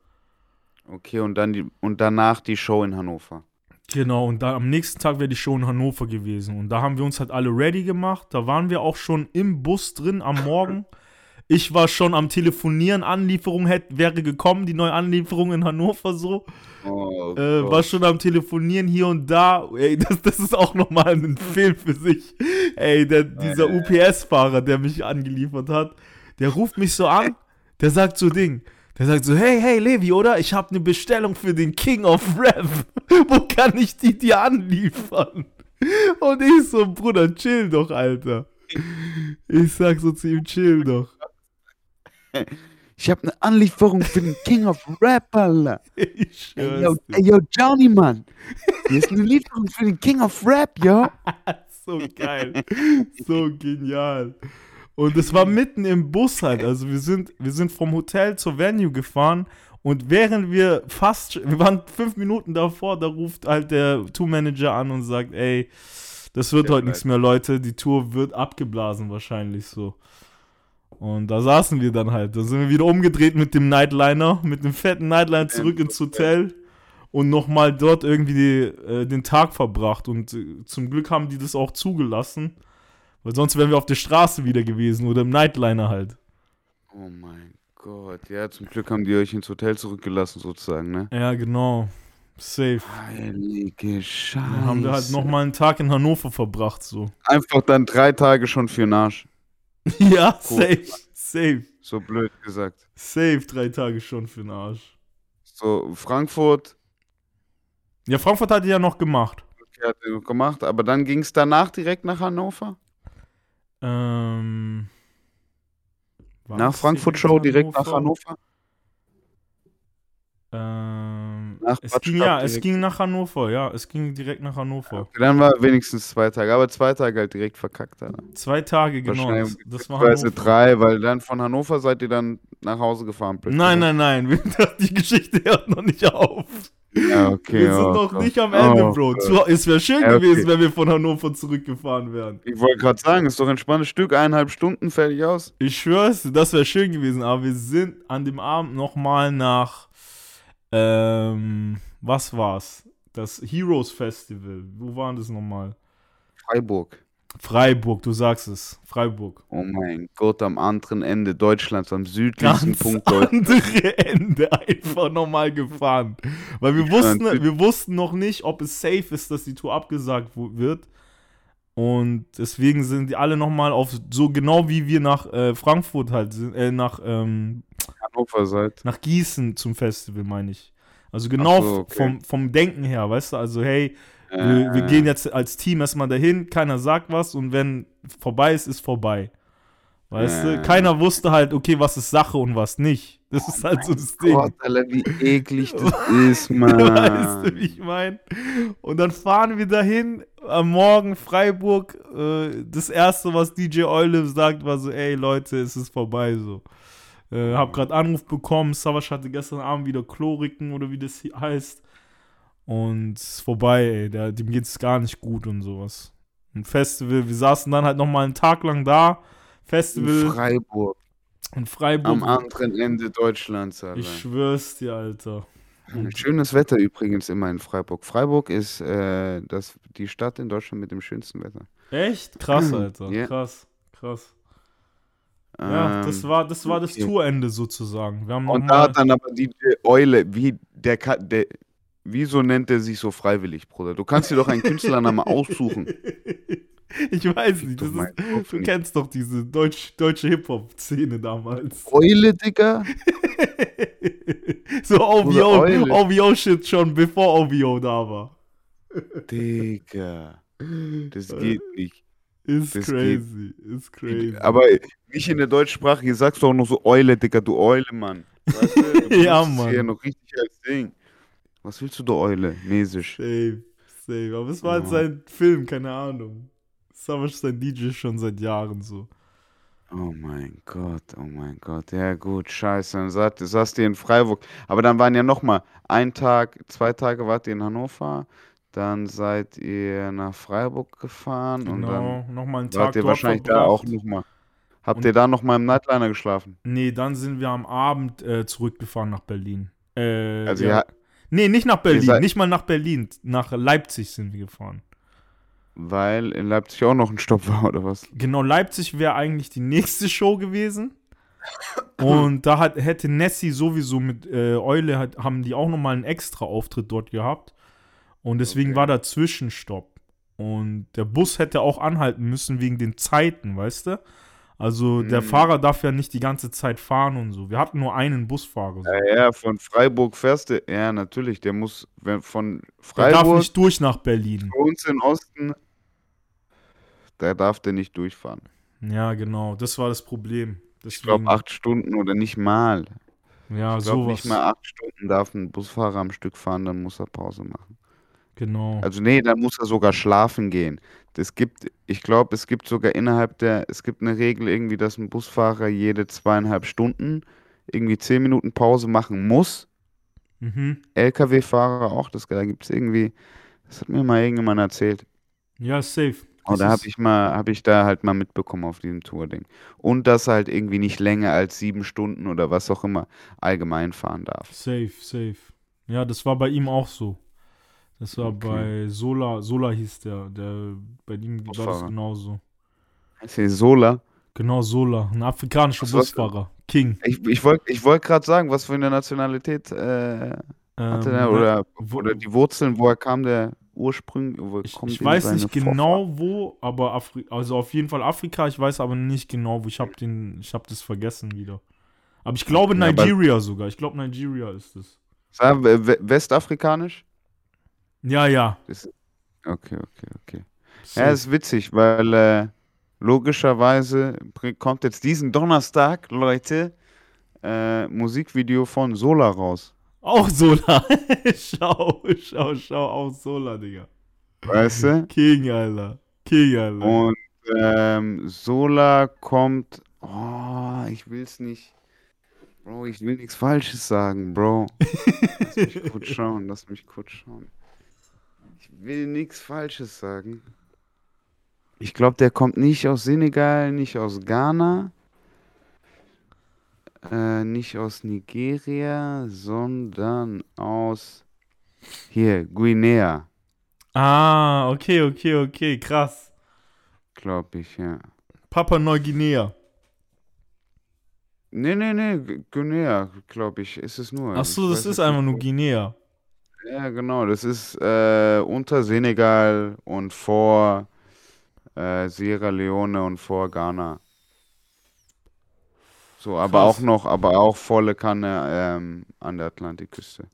[SPEAKER 2] Okay, und dann die und danach die Show in Hannover.
[SPEAKER 1] Genau, und dann am nächsten Tag wäre die Show in Hannover gewesen. Und da haben wir uns halt alle ready gemacht. Da waren wir auch schon im Bus drin am Morgen. Ich war schon am Telefonieren, Anlieferung hätte, wäre gekommen, die neue Anlieferung in Hannover so.
[SPEAKER 2] Oh,
[SPEAKER 1] Äh, war schon am Telefonieren hier und da. Ey, das, das ist auch nochmal ein Film für sich. Ey, der, dieser UPS-Fahrer, der mich angeliefert hat, der ruft mich so an, der sagt so Ding. Der sagt so, hey, hey, Levi, oder? Ich habe eine Bestellung für den King of Rap. Wo kann ich die dir anliefern? Und ich so, Bruder, chill doch, Alter. Ich sag so zu ihm, chill doch.
[SPEAKER 2] Ich habe eine Anlieferung für den King of Rap, Alter.
[SPEAKER 1] Ich
[SPEAKER 2] Ey, yo, ey, yo, Johnny, Mann. Hier ist eine Lieferung für den King of Rap, yo.
[SPEAKER 1] So geil. so genial. Und es war mitten im Bus halt. Also wir sind, wir sind vom Hotel zur Venue gefahren und während wir fast, wir waren fünf Minuten davor, da ruft halt der Tourmanager an und sagt, ey, das wird
[SPEAKER 2] Ja,
[SPEAKER 1] heute nichts mehr, Leute. Die Tour wird abgeblasen wahrscheinlich so. Und da saßen wir dann halt. Da sind wir wieder umgedreht mit dem Nightliner, mit dem fetten Nightliner zurück ins Hotel und nochmal dort irgendwie die, äh, den Tag verbracht. Und äh, zum Glück haben die das auch zugelassen, weil sonst wären wir auf der Straße wieder gewesen oder im Nightliner halt.
[SPEAKER 2] Oh mein Gott. Ja, zum Glück haben die euch ins Hotel zurückgelassen, sozusagen, ne?
[SPEAKER 1] Ja, genau. Safe.
[SPEAKER 2] Heilige Scheiße.
[SPEAKER 1] Dann haben wir halt nochmal einen Tag in Hannover verbracht, so.
[SPEAKER 2] Einfach dann drei Tage schon für den Arsch.
[SPEAKER 1] ja, safe. Safe.
[SPEAKER 2] So blöd gesagt.
[SPEAKER 1] Safe drei Tage schon für den Arsch.
[SPEAKER 2] So, Frankfurt.
[SPEAKER 1] Ja, Frankfurt hat die ja noch gemacht.
[SPEAKER 2] Okay, hat er gemacht. Aber dann ging es danach direkt nach Hannover?
[SPEAKER 1] Ähm,
[SPEAKER 2] nach Frankfurt Show direkt nach Hannover?
[SPEAKER 1] Ähm,
[SPEAKER 2] Nach
[SPEAKER 1] es ging ja, es ging nach Hannover, ja, es ging direkt nach Hannover.
[SPEAKER 2] Okay, dann war wenigstens zwei Tage, aber zwei Tage halt direkt verkackt. Alter.
[SPEAKER 1] Zwei Tage, genau. Das, war Hannover.
[SPEAKER 2] drei, weil dann von Hannover seid ihr dann nach Hause gefahren. plötzlich.
[SPEAKER 1] Nein, nein, nein, die Geschichte hört noch nicht auf.
[SPEAKER 2] Ja, okay.
[SPEAKER 1] wir sind
[SPEAKER 2] oh
[SPEAKER 1] noch
[SPEAKER 2] Gott.
[SPEAKER 1] nicht am Ende,
[SPEAKER 2] Oh
[SPEAKER 1] Bro.
[SPEAKER 2] Gott.
[SPEAKER 1] Es wäre schön
[SPEAKER 2] Ja, okay.
[SPEAKER 1] gewesen, wenn wir von Hannover zurückgefahren wären.
[SPEAKER 2] Ich wollte gerade sagen, ist doch ein spannendes Stück, eineinhalb Stunden, fertig aus.
[SPEAKER 1] Ich schwör's, das wäre schön gewesen, aber wir sind an dem Abend nochmal nach, ähm, was war's? Das Heroes Festival. Wo war das nochmal?
[SPEAKER 2] Freiburg.
[SPEAKER 1] Freiburg, du sagst es. Freiburg.
[SPEAKER 2] Oh mein Gott, am anderen Ende Deutschlands, am südlichsten
[SPEAKER 1] Ganz
[SPEAKER 2] Punkt Deutschlands.
[SPEAKER 1] andere Ende einfach nochmal gefahren. Weil wir wussten, wir wussten noch nicht, ob es safe ist, dass die Tour abgesagt wird. Und deswegen sind die alle nochmal auf, so genau wie wir nach äh, Frankfurt halt sind, äh, nach, ähm,
[SPEAKER 2] Hannover seid.
[SPEAKER 1] nach Gießen zum Festival, meine ich. Also genau
[SPEAKER 2] so, okay.
[SPEAKER 1] vom, vom Denken her, weißt du, also hey, wir, wir
[SPEAKER 2] Äh,
[SPEAKER 1] gehen jetzt als Team erstmal dahin, keiner sagt was und wenn vorbei ist, ist vorbei. Weißt du,
[SPEAKER 2] Äh.
[SPEAKER 1] keiner wusste halt, okay, was ist Sache und was nicht. Das ist halt so das Ding.
[SPEAKER 2] Gott, Alter, wie eklig das ist, Mann.
[SPEAKER 1] Weißt du, wie ich meine? Und dann fahren wir dahin, am Morgen Freiburg. Äh, das erste, was DJ Eule sagt, war so: Ey Leute, es ist vorbei so. Äh, hab gerade Anruf bekommen, Savasch hatte gestern Abend wieder Chloriken oder wie das heißt. Und es ist vorbei, ey. Der, dem geht's gar nicht gut und sowas. Ein Festival, wir saßen dann halt nochmal einen Tag lang da.
[SPEAKER 2] In
[SPEAKER 1] Festival
[SPEAKER 2] Freiburg,
[SPEAKER 1] in Freiburg.
[SPEAKER 2] am anderen Ende Deutschlands, Alter.
[SPEAKER 1] ich schwör's dir, Alter.
[SPEAKER 2] Schönes Wetter übrigens immer in Freiburg. Freiburg ist äh, das, die Stadt in Deutschland mit dem schönsten Wetter.
[SPEAKER 1] Echt? Krass, Alter.
[SPEAKER 2] Ja.
[SPEAKER 1] Krass, krass. Ja, das
[SPEAKER 2] Ähm,
[SPEAKER 1] war das, war das
[SPEAKER 2] okay.
[SPEAKER 1] Tourende sozusagen. Wir haben
[SPEAKER 2] Und da hat dann aber DJ Eule, wie der, der wieso nennt er sich so freiwillig, Bruder? Du kannst dir doch einen Künstlernamen aussuchen.
[SPEAKER 1] ich weiß nicht, das ist,
[SPEAKER 2] Kopf
[SPEAKER 1] du kennst doch diese deutsch, deutsche Hip-Hop-Szene damals.
[SPEAKER 2] Eule, Digga?
[SPEAKER 1] so OVO. OVO-Shit schon, bevor OVO da war.
[SPEAKER 2] Digga. Das geht nicht.
[SPEAKER 1] Ist
[SPEAKER 2] Das
[SPEAKER 1] crazy, ist crazy.
[SPEAKER 2] Aber nicht in der Deutschsprache, hier sagst du auch noch so Eule, Digga, du Eule, Mann. Weißt du? Du
[SPEAKER 1] Ja, Mann.
[SPEAKER 2] Hier noch richtig als Ding. Was willst du, du Eule? Mäßig.
[SPEAKER 1] Safe, safe. Aber es war halt
[SPEAKER 2] Ja.
[SPEAKER 1] sein Film, keine Ahnung. Savage ist sein DJ schon seit Jahren so.
[SPEAKER 2] Oh mein Gott, oh mein Gott. Ja gut, scheiße. Dann saß, saßt ihr in Freiburg. Aber dann waren ja noch mal ein Tag, zwei Tage wart ihr in Hannover. Dann seid ihr nach Freiburg gefahren und dann
[SPEAKER 1] Genau, nochmal einen Tag
[SPEAKER 2] wart ihr wahrscheinlich da
[SPEAKER 1] verbracht.
[SPEAKER 2] auch noch mal. Habt
[SPEAKER 1] Und-
[SPEAKER 2] ihr da noch mal im Nightliner geschlafen?
[SPEAKER 1] Nee, dann sind wir am Abend äh, zurückgefahren nach Berlin. Äh,
[SPEAKER 2] Also
[SPEAKER 1] ja. Nee, nicht nach Berlin, nicht mal nach Berlin. Nach Leipzig sind wir gefahren.
[SPEAKER 2] weil in Leipzig auch noch ein Stopp war oder was?
[SPEAKER 1] Genau, Leipzig wäre eigentlich die nächste Show gewesen. Und da hat, hätte Nessie sowieso mit äh, Eule, hat, haben die auch nochmal einen extra Auftritt dort gehabt. Und deswegen
[SPEAKER 2] Okay.
[SPEAKER 1] war da Zwischenstopp. Und der Bus hätte auch anhalten müssen wegen den Zeiten, weißt du? Also der
[SPEAKER 2] Mhm.
[SPEAKER 1] Fahrer darf ja nicht die ganze Zeit fahren und so. Wir hatten nur einen Busfahrer. So.
[SPEAKER 2] Ja, ja, von Freiburg fährst du. Ja, natürlich, der muss wenn, von
[SPEAKER 1] Der darf
[SPEAKER 2] Freiburg
[SPEAKER 1] nicht durch nach Berlin.
[SPEAKER 2] bei uns in Osten, da darf der nicht durchfahren.
[SPEAKER 1] Ja, genau. Das war das Problem.
[SPEAKER 2] Ich glaube, acht Stunden oder nicht mal.
[SPEAKER 1] Ja,
[SPEAKER 2] Ich glaube,
[SPEAKER 1] sowas.
[SPEAKER 2] nicht mal acht Stunden darf ein Busfahrer am Stück fahren, dann muss er Pause machen.
[SPEAKER 1] Genau.
[SPEAKER 2] Also nee, dann muss er sogar schlafen gehen. Das gibt, ich glaube, es gibt sogar innerhalb der, es gibt eine Regel irgendwie, dass ein Busfahrer jede zweieinhalb Stunden irgendwie zehn Minuten Pause machen muss.
[SPEAKER 1] Mhm.
[SPEAKER 2] LKW-Fahrer auch, das da gibt es irgendwie, das hat mir mal irgendjemand erzählt.
[SPEAKER 1] Ja, safe.
[SPEAKER 2] Und da habe ich mal, habe ich da halt mal mitbekommen auf diesem Tour-Ding. Und dass er halt irgendwie nicht länger als sieben Stunden oder was auch immer allgemein fahren darf.
[SPEAKER 1] Safe, safe. Ja, das war bei ihm auch so. Das war
[SPEAKER 2] Okay.
[SPEAKER 1] bei Sola, Sola hieß der, der bei ihm war das
[SPEAKER 2] Busfahrer.
[SPEAKER 1] genauso.
[SPEAKER 2] Ist hier Sola?
[SPEAKER 1] Genau Sola, ein afrikanischer
[SPEAKER 2] Was?
[SPEAKER 1] Busfahrer, King.
[SPEAKER 2] Ich, ich wollte ich wollt gerade sagen, was für eine Nationalität äh, hatte
[SPEAKER 1] Ähm,
[SPEAKER 2] der? Oder,
[SPEAKER 1] wo-
[SPEAKER 2] oder die Wurzeln, woher kam der Ursprung? Wo
[SPEAKER 1] ich,
[SPEAKER 2] kommt
[SPEAKER 1] ich weiß nicht genau wo, aber Afri also auf jeden Fall Afrika, ich weiß aber nicht genau wo. Ich habe den, ich habe das vergessen wieder. Aber ich glaube
[SPEAKER 2] Ja,
[SPEAKER 1] Nigeria sogar. Ich glaube Nigeria ist es.
[SPEAKER 2] Westafrikanisch?
[SPEAKER 1] Ja, ja.
[SPEAKER 2] Das, Okay, okay, okay. Ja, ist witzig, weil äh, logischerweise kommt jetzt diesen Donnerstag, Leute, äh, Musikvideo von Sola raus.
[SPEAKER 1] Auch Sola. schau, schau, schau, auch Sola, Digga.
[SPEAKER 2] Weißt du?
[SPEAKER 1] King, Alter. King, Alter.
[SPEAKER 2] Und ähm, Sola kommt. Oh, ich will's nicht. Bro, ich will nichts Falsches sagen, Bro. Lass mich kurz schauen, lass mich kurz schauen. Ich will nichts Falsches sagen. Ich glaube, der kommt nicht aus Senegal, nicht aus Ghana, äh, nicht aus Nigeria, sondern aus hier, Guinea,
[SPEAKER 1] Ah, okay, okay, okay, krass.
[SPEAKER 2] glaube ich, ja.
[SPEAKER 1] Papua Neuguinea.
[SPEAKER 2] Nee, nee, nee, Gu- Guinea, glaube ich, ist es nur.
[SPEAKER 1] Ach so, das ist einfach
[SPEAKER 2] nicht,
[SPEAKER 1] nur Guinea.
[SPEAKER 2] Ja, genau, das ist äh, unter Senegal und vor äh, Sierra Leone und vor Ghana. So, aber auch
[SPEAKER 1] Krass.
[SPEAKER 2] noch, aber auch volle Kanne ähm, an der Atlantikküste.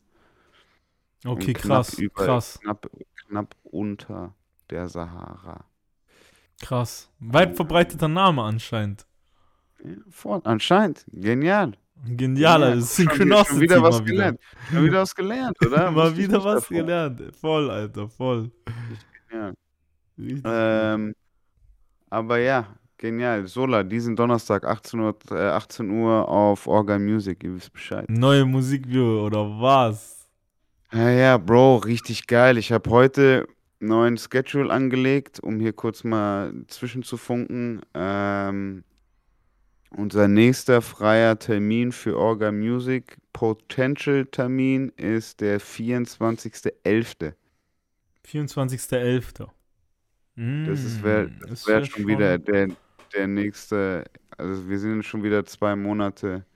[SPEAKER 1] Okay,
[SPEAKER 2] Und
[SPEAKER 1] krass,
[SPEAKER 2] über,
[SPEAKER 1] krass,
[SPEAKER 2] knapp, knapp unter der Sahara.
[SPEAKER 1] krass. Weit verbreiteter Name anscheinend.
[SPEAKER 2] Ja, anscheinend, genial.
[SPEAKER 1] Genial, Alter.
[SPEAKER 2] Genial. Schon, wieder-
[SPEAKER 1] Synchronicity
[SPEAKER 2] schon wieder was
[SPEAKER 1] wieder.
[SPEAKER 2] gelernt. Schon wieder was gelernt, oder?
[SPEAKER 1] mal wieder was
[SPEAKER 2] davon.
[SPEAKER 1] gelernt. Voll, Alter, voll.
[SPEAKER 2] Ja. Ähm, aber ja, genial. Sola, diesen Donnerstag, 18 Uhr, äh, 18 Uhr auf Orga Music, ihr wisst Bescheid.
[SPEAKER 1] Neue Musikvideo oder was?
[SPEAKER 2] Ja, ja, Bro, richtig geil. Ich habe heute neuen Schedule angelegt, um hier kurz mal zwischenzufunken. Ähm, unser nächster freier Termin für Orga Music, Potential Termin, ist der 24.11.
[SPEAKER 1] 24.11.
[SPEAKER 2] Das ist wär,
[SPEAKER 1] Mm,
[SPEAKER 2] das wär
[SPEAKER 1] wär
[SPEAKER 2] schon wieder der, der nächste, also wir sind schon wieder zwei Monate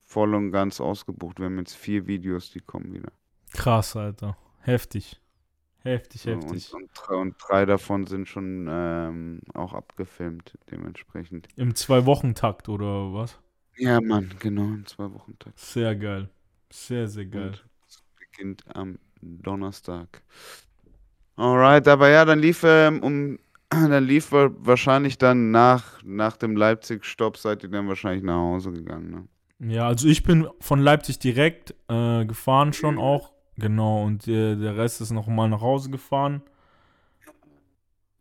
[SPEAKER 2] voll und ganz ausgebucht. Wir haben jetzt vier Videos, die kommen wieder.
[SPEAKER 1] Krass, Alter. Heftig. Heftig, heftig.
[SPEAKER 2] und, und, drei- und drei davon sind schon ähm, auch abgefilmt, dementsprechend.
[SPEAKER 1] Im Zwei-Wochen-Takt oder was?
[SPEAKER 2] Ja, Mann, genau, in zwei Wochen Tag.
[SPEAKER 1] Sehr geil. Sehr, sehr geil.
[SPEAKER 2] Es beginnt am Donnerstag. Alright, aber ja, dann lief ähm, um dann lief wa- wahrscheinlich dann nach, nach dem Leipzig-Stopp seid ihr dann wahrscheinlich nach Hause gegangen, ne?
[SPEAKER 1] Ja, also ich bin von Leipzig direkt äh, gefahren schon auch. Genau, und äh, der Rest ist noch mal nach Hause gefahren.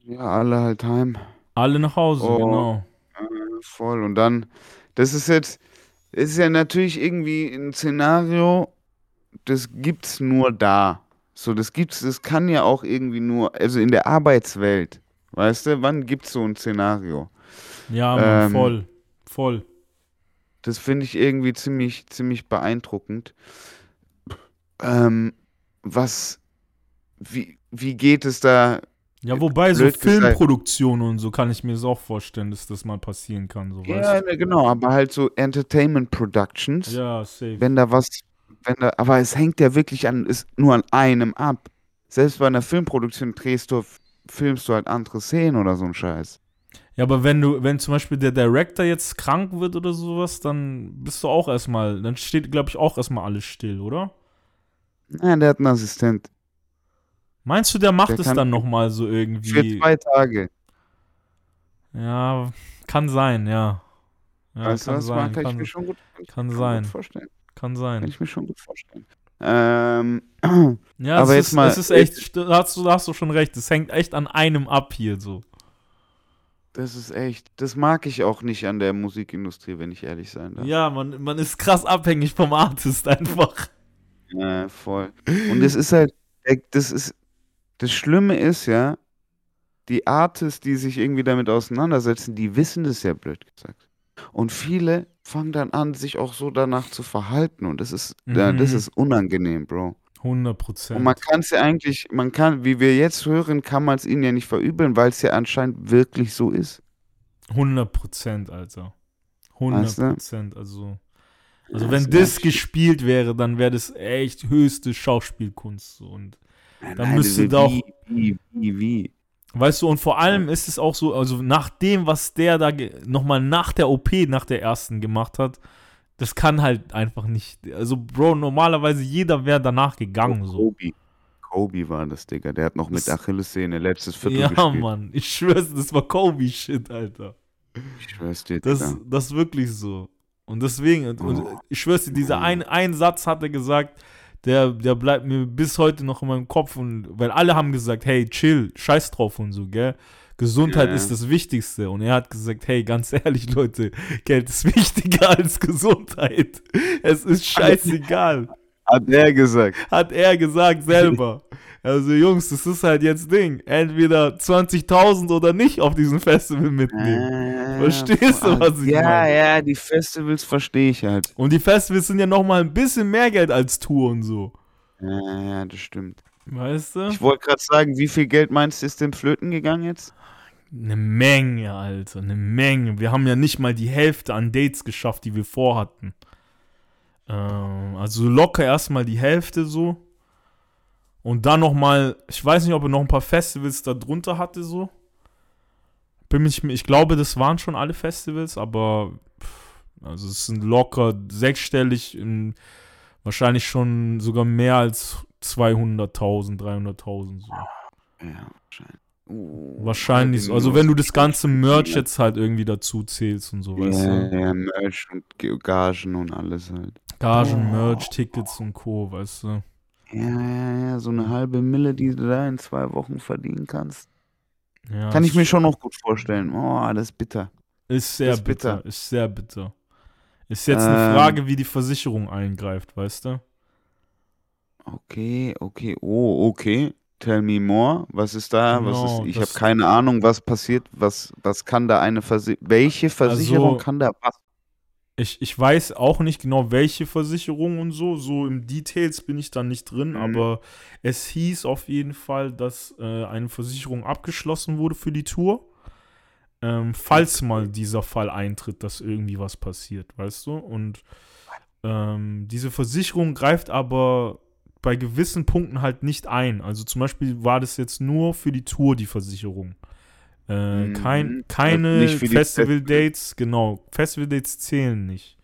[SPEAKER 2] Ja, alle halt heim.
[SPEAKER 1] Alle nach Hause,
[SPEAKER 2] Oh.
[SPEAKER 1] genau.
[SPEAKER 2] Äh, voll. Und dann, das ist jetzt, ist ja natürlich irgendwie ein Szenario, das gibt's nur da. So, das gibt's, das kann ja auch irgendwie nur, also in der Arbeitswelt, weißt du, wann gibt's so ein Szenario?
[SPEAKER 1] Ja, Mann,
[SPEAKER 2] Ähm,
[SPEAKER 1] voll. Voll.
[SPEAKER 2] Das finde ich irgendwie ziemlich, ziemlich beeindruckend. Ähm, was, wie, wie geht es da?
[SPEAKER 1] Ja, wobei so Filmproduktion und so kann ich mir das auch vorstellen, dass das mal passieren kann, so
[SPEAKER 2] Ja,
[SPEAKER 1] weißt
[SPEAKER 2] ne, genau, aber halt so Entertainment Productions.
[SPEAKER 1] du? Ja, safe.
[SPEAKER 2] wenn da was, wenn da, aber es hängt ja wirklich an, ist nur an einem ab. Selbst bei einer Filmproduktion drehst du, filmst du halt andere Szenen oder so ein Scheiß.
[SPEAKER 1] Ja, aber wenn du, wenn zum Beispiel der Director jetzt krank wird oder sowas, dann bist du auch erstmal, dann steht, glaube ich, auch erstmal alles still, oder?
[SPEAKER 2] Nein, der hat einen Assistent.
[SPEAKER 1] Meinst du, der macht
[SPEAKER 2] Der
[SPEAKER 1] es
[SPEAKER 2] kann-
[SPEAKER 1] dann nochmal so
[SPEAKER 2] Für
[SPEAKER 1] irgendwie?
[SPEAKER 2] zwei Tage.
[SPEAKER 1] Ja, kann sein, ja. Ja,
[SPEAKER 2] weißt du
[SPEAKER 1] kann
[SPEAKER 2] was,
[SPEAKER 1] sein,
[SPEAKER 2] man kann, ich
[SPEAKER 1] kann,
[SPEAKER 2] mir schon gut, kann
[SPEAKER 1] kann sein.
[SPEAKER 2] gut vorstellen.
[SPEAKER 1] kann
[SPEAKER 2] Kann
[SPEAKER 1] sein.
[SPEAKER 2] ich mir schon gut vorstellen. Ähm,
[SPEAKER 1] Ja,
[SPEAKER 2] Aber
[SPEAKER 1] es
[SPEAKER 2] jetzt
[SPEAKER 1] ist,
[SPEAKER 2] mal-
[SPEAKER 1] es ist echt, da hast du, hast du schon recht, es hängt echt an einem ab hier so.
[SPEAKER 2] das ist echt, das mag ich auch nicht an der Musikindustrie, wenn ich ehrlich sein darf.
[SPEAKER 1] Ja, man, man ist krass abhängig vom Artist einfach.
[SPEAKER 2] Ja, voll. Und es ist halt, äh, das ist, das Schlimme ist ja, die Artists, die sich irgendwie damit auseinandersetzen, die wissen das ja blöd gesagt. Und viele fangen dann an, sich auch so danach zu verhalten. Und das ist, ja, das
[SPEAKER 1] Mhm.
[SPEAKER 2] ist unangenehm, Bro.
[SPEAKER 1] 100
[SPEAKER 2] Und
[SPEAKER 1] Prozent.
[SPEAKER 2] man kann es ja eigentlich, man kann, wie wir jetzt hören, kann man es ihnen ja nicht verübeln, weil es ja anscheinend wirklich so ist.
[SPEAKER 1] 100 Prozent, Alter. 100
[SPEAKER 2] Weißt du?
[SPEAKER 1] Prozent, also. Also
[SPEAKER 2] Ja,
[SPEAKER 1] wenn das
[SPEAKER 2] nervig.
[SPEAKER 1] gespielt wäre, dann wäre das echt höchste Schauspielkunst. So. Und Dann
[SPEAKER 2] nein,
[SPEAKER 1] müsste da auch-
[SPEAKER 2] wie, wie, wie.
[SPEAKER 1] weißt du, und vor allem ist es auch so, also nach dem, was der da nochmal nach der OP, nach der ersten gemacht hat, das kann halt einfach nicht. Also, Bro, normalerweise jeder wäre danach gegangen. So.
[SPEAKER 2] Kobe. Kobe war das, Digga. Der hat noch mit
[SPEAKER 1] Das-
[SPEAKER 2] Achillessehne letztes Viertel
[SPEAKER 1] Ja,
[SPEAKER 2] gespielt.
[SPEAKER 1] Mann. Ich schwör's, das war Kobe-Shit, Alter.
[SPEAKER 2] Ich schwör's dir,
[SPEAKER 1] Das,
[SPEAKER 2] Digga.
[SPEAKER 1] das ist wirklich so. Und deswegen, und, und
[SPEAKER 2] Oh.
[SPEAKER 1] ich schwör's dir, dieser
[SPEAKER 2] Oh.
[SPEAKER 1] ein, ein Satz hat er gesagt, der, der bleibt mir bis heute noch in meinem Kopf. Und weil alle haben gesagt, hey, chill, scheiß drauf und so, gell? Gesundheit
[SPEAKER 2] Ja.
[SPEAKER 1] ist das Wichtigste. Und er hat gesagt, hey, ganz ehrlich, Leute, Geld ist wichtiger als Gesundheit. Es ist scheißegal.
[SPEAKER 2] Hat er gesagt.
[SPEAKER 1] Hat er gesagt selber. Also Jungs, das ist halt jetzt Ding. Entweder 20.000 oder nicht auf diesem Festival mitnehmen. Verstehst du, was ich
[SPEAKER 2] ja,
[SPEAKER 1] meine?
[SPEAKER 2] Ja, die Festivals verstehe ich halt.
[SPEAKER 1] Und die Festivals sind ja nochmal ein bisschen mehr Geld als Tour und so.
[SPEAKER 2] Ja, ja, das stimmt.
[SPEAKER 1] Weißt du?
[SPEAKER 2] Ich wollte gerade sagen, wie viel Geld meinst du, ist dem Flöten gegangen jetzt?
[SPEAKER 1] Eine Menge, Alter, eine Menge. Wir haben ja nicht mal die Hälfte an Dates geschafft, die wir vorhatten. Ähm, also locker erstmal die Hälfte so. Und dann nochmal, ich weiß nicht, ob er noch ein paar Festivals da drunter hatte so. Bin mich, ich glaube, das waren schon alle Festivals, aber also es sind locker sechsstellig, in, wahrscheinlich schon sogar mehr als 200.000, 300.000 so.
[SPEAKER 2] Ja, wahrscheinlich. Uh,
[SPEAKER 1] Wahrscheinlich, so. also wenn du das ganze Merch jetzt halt irgendwie dazu zählst und so, weißt
[SPEAKER 2] Ja,
[SPEAKER 1] du?
[SPEAKER 2] ja, Merch und Ge- Gagen und alles halt.
[SPEAKER 1] Gagen, Merch, Tickets und Co., weißt du?
[SPEAKER 2] Ja, ja, ja, so eine halbe Mille, die du da in zwei Wochen verdienen kannst.
[SPEAKER 1] Ja,
[SPEAKER 2] Kann ich
[SPEAKER 1] ist-
[SPEAKER 2] mir schon noch gut vorstellen. Oh, das ist bitter.
[SPEAKER 1] Ist sehr
[SPEAKER 2] ist
[SPEAKER 1] bitter.
[SPEAKER 2] bitter.
[SPEAKER 1] ist sehr bitter. Ist jetzt eine
[SPEAKER 2] Ähm.
[SPEAKER 1] Frage, wie die Versicherung eingreift, weißt du?
[SPEAKER 2] Okay, okay, oh, okay. Tell me more. Was ist da? was
[SPEAKER 1] Genau,
[SPEAKER 2] ist, ich habe
[SPEAKER 1] das-
[SPEAKER 2] keine Ahnung, was passiert. Was, was kann da eine Versicherung? Welche Versicherung
[SPEAKER 1] Also-
[SPEAKER 2] kann da was?
[SPEAKER 1] Ich, ich weiß auch nicht genau, welche Versicherung und so. So im Details bin ich da nicht drin,
[SPEAKER 2] Mhm.
[SPEAKER 1] aber es hieß auf jeden Fall, dass äh, eine Versicherung abgeschlossen wurde für die Tour. Ähm, falls mal dieser Fall eintritt, dass irgendwie was passiert, weißt du? Und ähm, diese Versicherung greift aber bei gewissen Punkten halt nicht ein. Also zum Beispiel war das jetzt nur für die Tour die Versicherung. Äh,
[SPEAKER 2] Mhm.
[SPEAKER 1] kein,
[SPEAKER 2] Also
[SPEAKER 1] keine Festival-Dates, genau, Festival-Dates zählen nicht.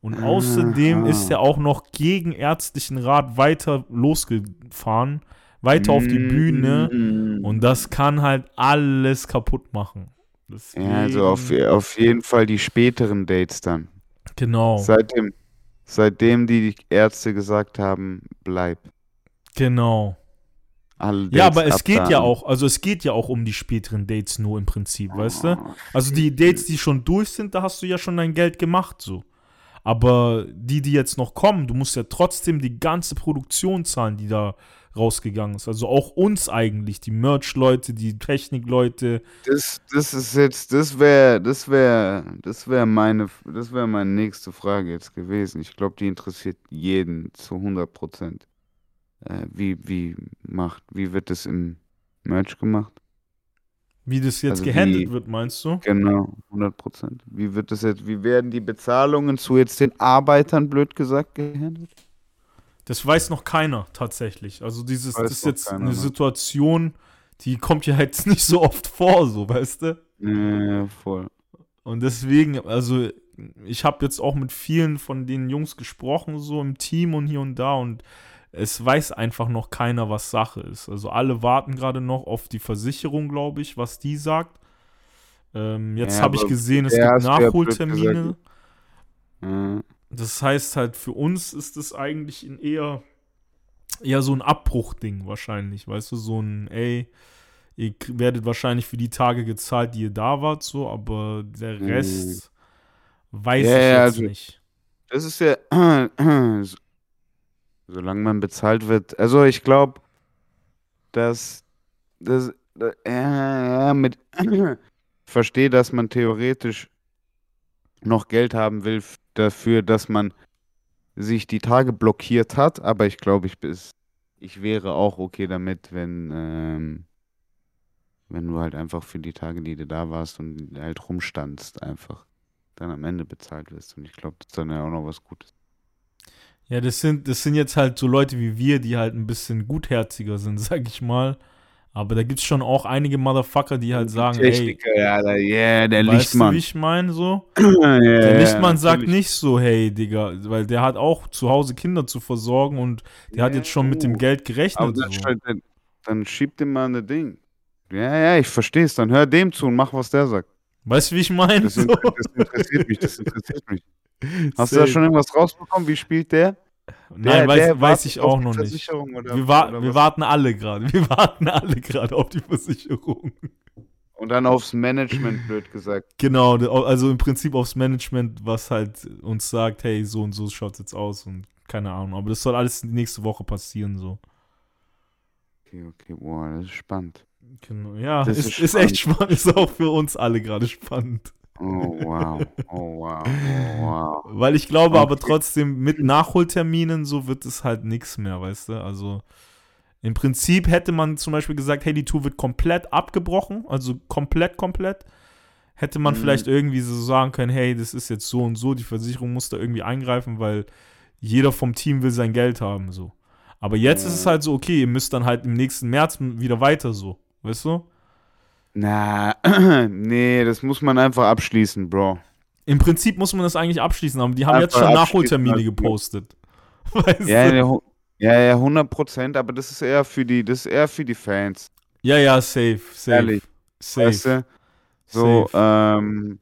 [SPEAKER 1] Und außerdem
[SPEAKER 2] Aha.
[SPEAKER 1] ist er auch noch gegen ärztlichen Rat weiter losgefahren, weiter auf die Bühne.
[SPEAKER 2] Mm.
[SPEAKER 1] Und das kann halt alles kaputt machen.
[SPEAKER 2] Ja, also auf,
[SPEAKER 1] Deswegen-
[SPEAKER 2] auf jeden Fall die späteren Dates dann.
[SPEAKER 1] Genau,
[SPEAKER 2] Seitdem, seitdem die Ärzte gesagt haben, bleib.
[SPEAKER 1] genau.
[SPEAKER 2] Alle
[SPEAKER 1] Ja, aber es geht ja
[SPEAKER 2] absagen.
[SPEAKER 1] auch, also es geht ja auch um die späteren Dates nur im Prinzip, weißt du?
[SPEAKER 2] Oh,
[SPEAKER 1] Also die Dates, die schon durch sind, da hast du ja schon dein Geld gemacht, so. Aber die, die jetzt noch kommen, du musst ja trotzdem die ganze Produktion zahlen, die da rausgegangen ist. Also auch uns eigentlich, die Merch-Leute, die Technik-Leute.
[SPEAKER 2] Das, das ist jetzt, das wäre, das wäre, das wäre meine, das wäre meine nächste Frage jetzt gewesen. Ich glaube, die interessiert jeden zu 100 Prozent. Äh, wie, wie macht, wie wird das im Merch gemacht?
[SPEAKER 1] Wie das jetzt
[SPEAKER 2] Also
[SPEAKER 1] gehandelt
[SPEAKER 2] wie-
[SPEAKER 1] wird, meinst du?
[SPEAKER 2] Genau, 100 Prozent. Wie wird das jetzt, wie werden die Bezahlungen zu jetzt den Arbeitern, blöd gesagt, gehandelt?
[SPEAKER 1] Das weiß noch keiner tatsächlich. Also dieses,
[SPEAKER 2] Weiß
[SPEAKER 1] das ist jetzt
[SPEAKER 2] keiner,
[SPEAKER 1] eine
[SPEAKER 2] ne?
[SPEAKER 1] Situation, die kommt ja jetzt nicht so oft vor, so, weißt du?
[SPEAKER 2] Ja, voll.
[SPEAKER 1] Und deswegen, also ich habe jetzt auch mit vielen von den Jungs gesprochen, so im Team und hier und da und es weiß einfach noch keiner, was Sache ist. Also alle warten gerade noch auf die Versicherung, glaube ich, was die sagt. Ähm, jetzt
[SPEAKER 2] Ja,
[SPEAKER 1] habe ich gesehen, es gibt Nachholtermine.
[SPEAKER 2] Ja.
[SPEAKER 1] Das heißt halt, für uns ist es eigentlich ein eher, eher so ein Abbruchding wahrscheinlich, weißt du, so ein, ey, ihr werdet wahrscheinlich für die Tage gezahlt, die ihr da wart, so, aber der
[SPEAKER 2] Mhm.
[SPEAKER 1] Rest weiß
[SPEAKER 2] Ja,
[SPEAKER 1] ich jetzt
[SPEAKER 2] also-
[SPEAKER 1] nicht.
[SPEAKER 2] Das ist ja, solange man bezahlt wird. Also ich glaube, dass das, ja, mit, verstehe, dass man theoretisch noch Geld haben will dafür, dass man sich die Tage blockiert hat, aber ich glaube, ich bis, ich wäre auch okay damit, wenn, ähm, wenn du halt einfach für die Tage, die du da warst und halt rumstandst, einfach dann am Ende bezahlt wirst. Und ich glaube, das ist dann ja auch noch was Gutes.
[SPEAKER 1] Ja, das sind, das sind jetzt halt so Leute wie wir, die halt ein bisschen gutherziger sind, sag ich mal. Aber da gibt es schon auch einige Motherfucker, die halt sagen,
[SPEAKER 2] Techniker,
[SPEAKER 1] hey,
[SPEAKER 2] ja, der, yeah, der
[SPEAKER 1] weißt
[SPEAKER 2] Lichtmann.
[SPEAKER 1] du, wie ich meine, so?
[SPEAKER 2] ja,
[SPEAKER 1] Der
[SPEAKER 2] ja,
[SPEAKER 1] Lichtmann sagt
[SPEAKER 2] natürlich.
[SPEAKER 1] nicht so, hey, Digga, weil der hat auch zu Hause Kinder zu versorgen und der hat
[SPEAKER 2] Ja,
[SPEAKER 1] jetzt schon mit dem. Geld
[SPEAKER 2] Aber
[SPEAKER 1] gerechnet.
[SPEAKER 2] dann,
[SPEAKER 1] So.
[SPEAKER 2] er- dann schiebt ihm mal ein Ding. Ja, ja, ich verstehe es. Dann hör dem zu und mach, was der sagt.
[SPEAKER 1] Weißt du, wie ich meine?
[SPEAKER 2] Das,
[SPEAKER 1] So.
[SPEAKER 2] das interessiert mich, das interessiert mich. Hast du da schon irgendwas rausbekommen? Wie spielt der?
[SPEAKER 1] Nein,
[SPEAKER 2] der,
[SPEAKER 1] weiß,
[SPEAKER 2] der
[SPEAKER 1] weiß ich auch noch nicht.
[SPEAKER 2] Oder,
[SPEAKER 1] Wir, wa
[SPEAKER 2] oder
[SPEAKER 1] wir warten alle gerade. Wir warten alle gerade auf die Versicherung.
[SPEAKER 2] Und dann aufs Management, blöd gesagt.
[SPEAKER 1] Genau, also im Prinzip aufs Management, was halt uns sagt, hey, so und so schaut es jetzt aus und keine Ahnung. Aber das soll alles nächste Woche passieren, so.
[SPEAKER 2] Okay, okay, boah, das ist spannend.
[SPEAKER 1] Genau. Ja,
[SPEAKER 2] Das
[SPEAKER 1] ist,
[SPEAKER 2] ist
[SPEAKER 1] ist, echt spannend. Ist auch für uns alle gerade spannend.
[SPEAKER 2] Oh, wow. Oh, wow. Oh, wow.
[SPEAKER 1] Weil ich glaube aber
[SPEAKER 2] Okay.
[SPEAKER 1] trotzdem, mit Nachholterminen so wird es halt nichts mehr, weißt du? Also im Prinzip hätte man zum Beispiel gesagt, hey, die Tour wird komplett abgebrochen, also komplett, komplett. Hätte man
[SPEAKER 2] Mhm.
[SPEAKER 1] vielleicht irgendwie so sagen können, hey, das ist jetzt so und so, die Versicherung muss da irgendwie eingreifen, weil jeder vom Team will sein Geld haben, so. Aber jetzt ist es
[SPEAKER 2] Mhm.
[SPEAKER 1] halt so, okay, ihr müsst dann halt im nächsten März wieder weiter so, weißt du?
[SPEAKER 2] Na, nee, das muss man einfach abschließen, Bro.
[SPEAKER 1] Im Prinzip muss man das eigentlich abschließen, aber die haben jetzt
[SPEAKER 2] Einfach
[SPEAKER 1] schon
[SPEAKER 2] abschließen,
[SPEAKER 1] Nachholtermine gepostet. Weißt
[SPEAKER 2] Ja,
[SPEAKER 1] du?
[SPEAKER 2] ja, ja, ja, 100 Prozent, aber das ist eher für die, das ist eher für die Fans.
[SPEAKER 1] Ja, ja, safe, safe.
[SPEAKER 2] Ehrlich,
[SPEAKER 1] safe.
[SPEAKER 2] Weißt du? So,
[SPEAKER 1] safe,
[SPEAKER 2] ähm,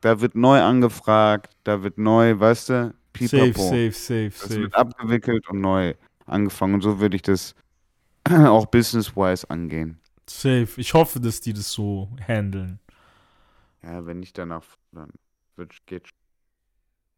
[SPEAKER 2] da wird neu angefragt, da wird neu, weißt du,
[SPEAKER 1] safe,
[SPEAKER 2] pipapo.
[SPEAKER 1] safe, safe,
[SPEAKER 2] Das
[SPEAKER 1] safe.
[SPEAKER 2] wird abgewickelt und neu angefangen. Und so würde ich das auch business-wise angehen.
[SPEAKER 1] Safe. Ich hoffe, dass die das so handeln.
[SPEAKER 2] Ja, wenn nicht danach, dann wird, geht.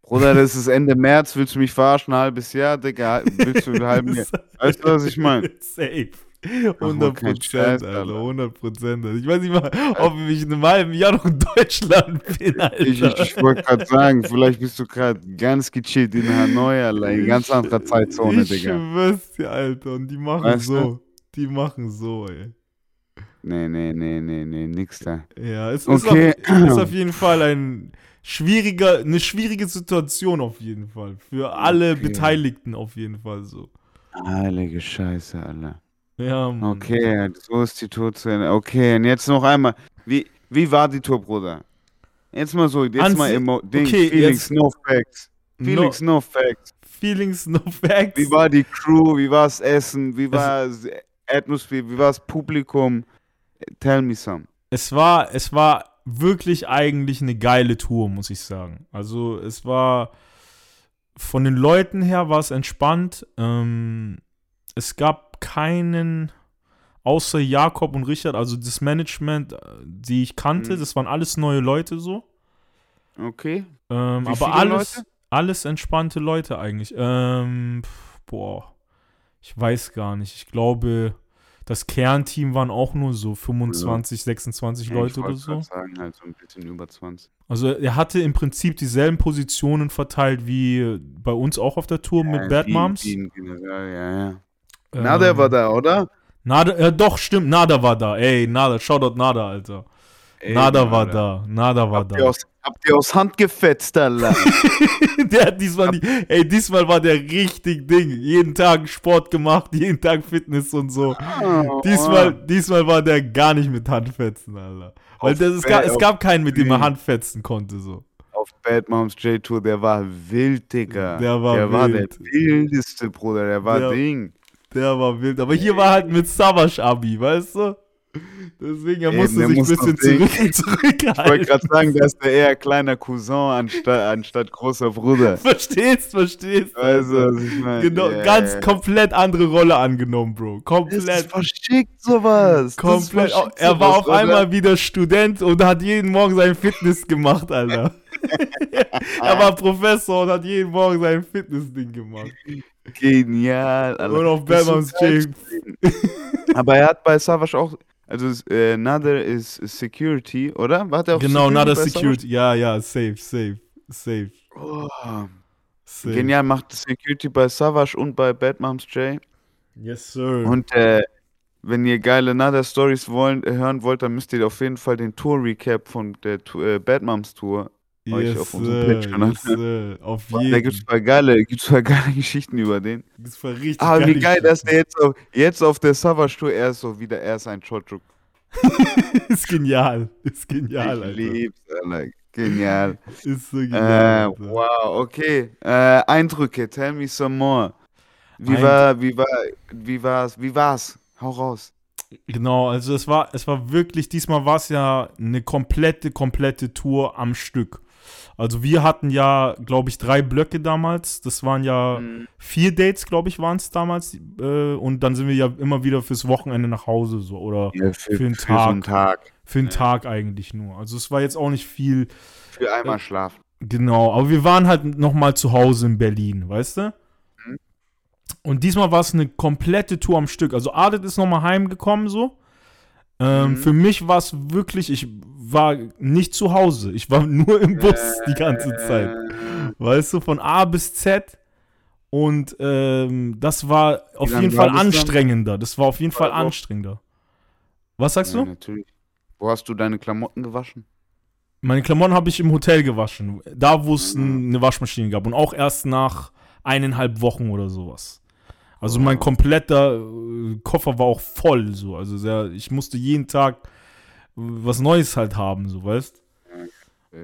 [SPEAKER 2] Bruder, das ist Ende März, willst du mich verarschen? Ein halbes Jahr, Digga? Willst du ein halben Jahr? Weißt du, was ich meine?
[SPEAKER 1] Safe.
[SPEAKER 2] Mach mal
[SPEAKER 1] 100
[SPEAKER 2] keinen
[SPEAKER 1] Prozent, Alter.
[SPEAKER 2] Alter.
[SPEAKER 1] 100 Prozent. Ich weiß nicht mal, ob ich in einem halben Jahr noch in Deutschland bin, Alter.
[SPEAKER 2] Ich, ich, ich wollte gerade sagen, vielleicht bist du gerade ganz gechillt in Hanoi, Alter, in ganz anderer Zeitzone,
[SPEAKER 1] ich
[SPEAKER 2] Digga.
[SPEAKER 1] schwör's dir, Alter. Und die machen
[SPEAKER 2] Weißt du?
[SPEAKER 1] so. Die machen so, ey.
[SPEAKER 2] Nee, nee, nee, nee, nee, nix da.
[SPEAKER 1] Ja, es
[SPEAKER 2] Okay.
[SPEAKER 1] ist, auf, ist auf jeden Fall ein schwieriger, eine schwierige Situation auf jeden Fall. Für alle
[SPEAKER 2] Okay.
[SPEAKER 1] Beteiligten auf jeden Fall so.
[SPEAKER 2] Heilige Scheiße, Alter.
[SPEAKER 1] Ja, Mann.
[SPEAKER 2] Okay, so ist die Tour zu Ende. Okay, und jetzt noch einmal. Wie, wie war die Tour, Bruder? Jetzt mal so, jetzt
[SPEAKER 1] An
[SPEAKER 2] mal Emo Ding,
[SPEAKER 1] okay,
[SPEAKER 2] Feelings, no facts.
[SPEAKER 1] No,
[SPEAKER 2] Feelings, no facts.
[SPEAKER 1] feelings, no facts.
[SPEAKER 2] Wie war die Crew? Wie war das Essen? Wie war das Atmosphäre? Wie war das Publikum? Tell me some.
[SPEAKER 1] es war, es war wirklich eigentlich eine geile Tour, muss ich sagen. Also es war von den Leuten her war es entspannt. Ähm, es gab keinen außer Jakob und Richard, also das Management, äh, die ich kannte,
[SPEAKER 2] Mhm.
[SPEAKER 1] das waren alles neue Leute so.
[SPEAKER 2] Okay.
[SPEAKER 1] Ähm, aber alles,
[SPEAKER 2] Leute?
[SPEAKER 1] alles entspannte Leute eigentlich. Ähm, boah, ich weiß gar nicht. Ich glaube, das Kernteam waren auch nur so 25, 26
[SPEAKER 2] Ja,
[SPEAKER 1] Leute oder so.
[SPEAKER 2] sagen, halt so ein bisschen über 20.
[SPEAKER 1] Also er hatte im Prinzip dieselben Positionen verteilt wie bei uns auch auf der Tour mit
[SPEAKER 2] Ja,
[SPEAKER 1] Bad
[SPEAKER 2] wie-
[SPEAKER 1] Moms.
[SPEAKER 2] ja, ja.
[SPEAKER 1] Ähm,
[SPEAKER 2] Na, der war da, oder?
[SPEAKER 1] Nada, ja, doch, stimmt, Nada war da. Ey, Nada, Shoutout Nada, Alter.
[SPEAKER 2] Ey,
[SPEAKER 1] Nada war
[SPEAKER 2] Alter.
[SPEAKER 1] da, Nada war
[SPEAKER 2] Habt ihr,
[SPEAKER 1] da.
[SPEAKER 2] aus, habt ihr aus Hand gefetzt, Alter?
[SPEAKER 1] der hat diesmal nicht, ey, diesmal war der richtig Ding. Jeden Tag Sport gemacht, jeden Tag Fitness und so.
[SPEAKER 2] Oh,
[SPEAKER 1] Diesmal, diesmal war der gar nicht mit Handfetzen, Alter. Weil das, es, gab, es gab keinen, mit dem er
[SPEAKER 2] Bühnen.
[SPEAKER 1] Handfetzen konnte, so.
[SPEAKER 2] Auf Bad Moms J-Tour, der war wild, Digga.
[SPEAKER 1] Der war
[SPEAKER 2] der war der
[SPEAKER 1] wild.
[SPEAKER 2] wildeste, Bruder. Der war
[SPEAKER 1] Der-
[SPEAKER 2] Ding.
[SPEAKER 1] Der war wild. Aber hier war halt mit Savage Abi, weißt du? Deswegen, er
[SPEAKER 2] Eben,
[SPEAKER 1] musste
[SPEAKER 2] der
[SPEAKER 1] sich ein
[SPEAKER 2] muss
[SPEAKER 1] bisschen zurück,
[SPEAKER 2] Ich wollte
[SPEAKER 1] zurückhalten.
[SPEAKER 2] gerade sagen, ist der eher kleiner Cousin anstatt, anstatt großer Bruder.
[SPEAKER 1] Verstehst, verstehst.
[SPEAKER 2] Weißt du, was ich meine?
[SPEAKER 1] Genau,
[SPEAKER 2] Ja,
[SPEAKER 1] ganz komplett andere Rolle angenommen, Bro.
[SPEAKER 2] Das ist
[SPEAKER 1] Komplett.
[SPEAKER 2] verschickt, sowas.
[SPEAKER 1] Komplett.
[SPEAKER 2] verschickt,
[SPEAKER 1] Er war auf
[SPEAKER 2] oder?
[SPEAKER 1] einmal wieder Student und hat jeden Morgen sein Fitness gemacht, Alter. er war Professor und hat jeden Morgen sein Fitnessding gemacht.
[SPEAKER 2] Genial, Alter.
[SPEAKER 1] Und auf Batman's
[SPEAKER 2] so
[SPEAKER 1] J.
[SPEAKER 2] Aber er hat bei Savage auch, also äh, Nader ist Security, oder? War der auf
[SPEAKER 1] Genau,
[SPEAKER 2] Security bei
[SPEAKER 1] Security. Ja, ja, safe, safe, safe.
[SPEAKER 2] Oh,
[SPEAKER 1] safe.
[SPEAKER 2] genial, macht Security bei Savage und bei Bad Moms J.
[SPEAKER 1] Yes, sir.
[SPEAKER 2] Und äh, wenn ihr geile Nader Stories wollen, hören wollt, dann müsst ihr auf jeden Fall den Tour Recap von der äh, Bad Moms Tour
[SPEAKER 1] Yes,
[SPEAKER 2] auf unserem Patreon.
[SPEAKER 1] yes, sir. Auf
[SPEAKER 2] Da
[SPEAKER 1] jeden.
[SPEAKER 2] gibt's voll geile, gibt's voll geile Geschichten über den.
[SPEAKER 1] Das war richtig
[SPEAKER 2] Ah, wie geil, dass der jetzt auf, jetzt auf der Savage Tour, er ist so wieder, er ist ein Chochuk.
[SPEAKER 1] ist genial. Ist genial,
[SPEAKER 2] Ich
[SPEAKER 1] Alter.
[SPEAKER 2] lieb's, Alter. Genial.
[SPEAKER 1] Ist so
[SPEAKER 2] Äh,
[SPEAKER 1] genial. Alter.
[SPEAKER 2] wow, okay. Äh, Eindrücke, tell me some more. Wie war, wie war, wie war's, wie war's? Hau raus.
[SPEAKER 1] Genau, also es war, es war wirklich, diesmal war es ja eine komplette, komplette Tour am Stück. Also wir hatten ja, glaube ich, drei Blöcke damals. Das waren ja
[SPEAKER 2] Mhm.
[SPEAKER 1] vier Dates, glaube ich, waren es damals. Äh, und dann sind wir ja immer wieder fürs Wochenende nach Hause so. Oder
[SPEAKER 2] Ja, für,
[SPEAKER 1] Für einen
[SPEAKER 2] für so einen
[SPEAKER 1] Tag.
[SPEAKER 2] Tag.
[SPEAKER 1] für einen
[SPEAKER 2] Ja.
[SPEAKER 1] Tag eigentlich nur. Also es war jetzt auch nicht viel.
[SPEAKER 2] Für einmal schlafen.
[SPEAKER 1] Genau, aber wir waren halt nochmal zu Hause in Berlin, weißt du?
[SPEAKER 2] Mhm.
[SPEAKER 1] Und diesmal war es eine komplette Tour am Stück. Also Adet ist nochmal heimgekommen so. Ähm,
[SPEAKER 2] Mhm.
[SPEAKER 1] Für mich war es wirklich, ich war nicht zu Hause. Ich war nur im Bus die ganze Zeit.
[SPEAKER 2] Äh,
[SPEAKER 1] Weißt du, von A bis Z. Und ähm, das war auf jeden Fall
[SPEAKER 2] das dann?
[SPEAKER 1] anstrengender. Das war auf jeden Fall anstrengender. Was sagst
[SPEAKER 2] ja,
[SPEAKER 1] du?
[SPEAKER 2] natürlich. Wo hast du deine Klamotten gewaschen?
[SPEAKER 1] Meine Klamotten habe ich im Hotel gewaschen. Da, wo es
[SPEAKER 2] Mhm.
[SPEAKER 1] n- eine Waschmaschine gab. Und auch erst nach eineinhalb Wochen oder sowas. Also mein kompletter äh, Koffer war auch voll so. Also sehr, ich musste jeden Tag äh, was Neues halt haben, so weißt.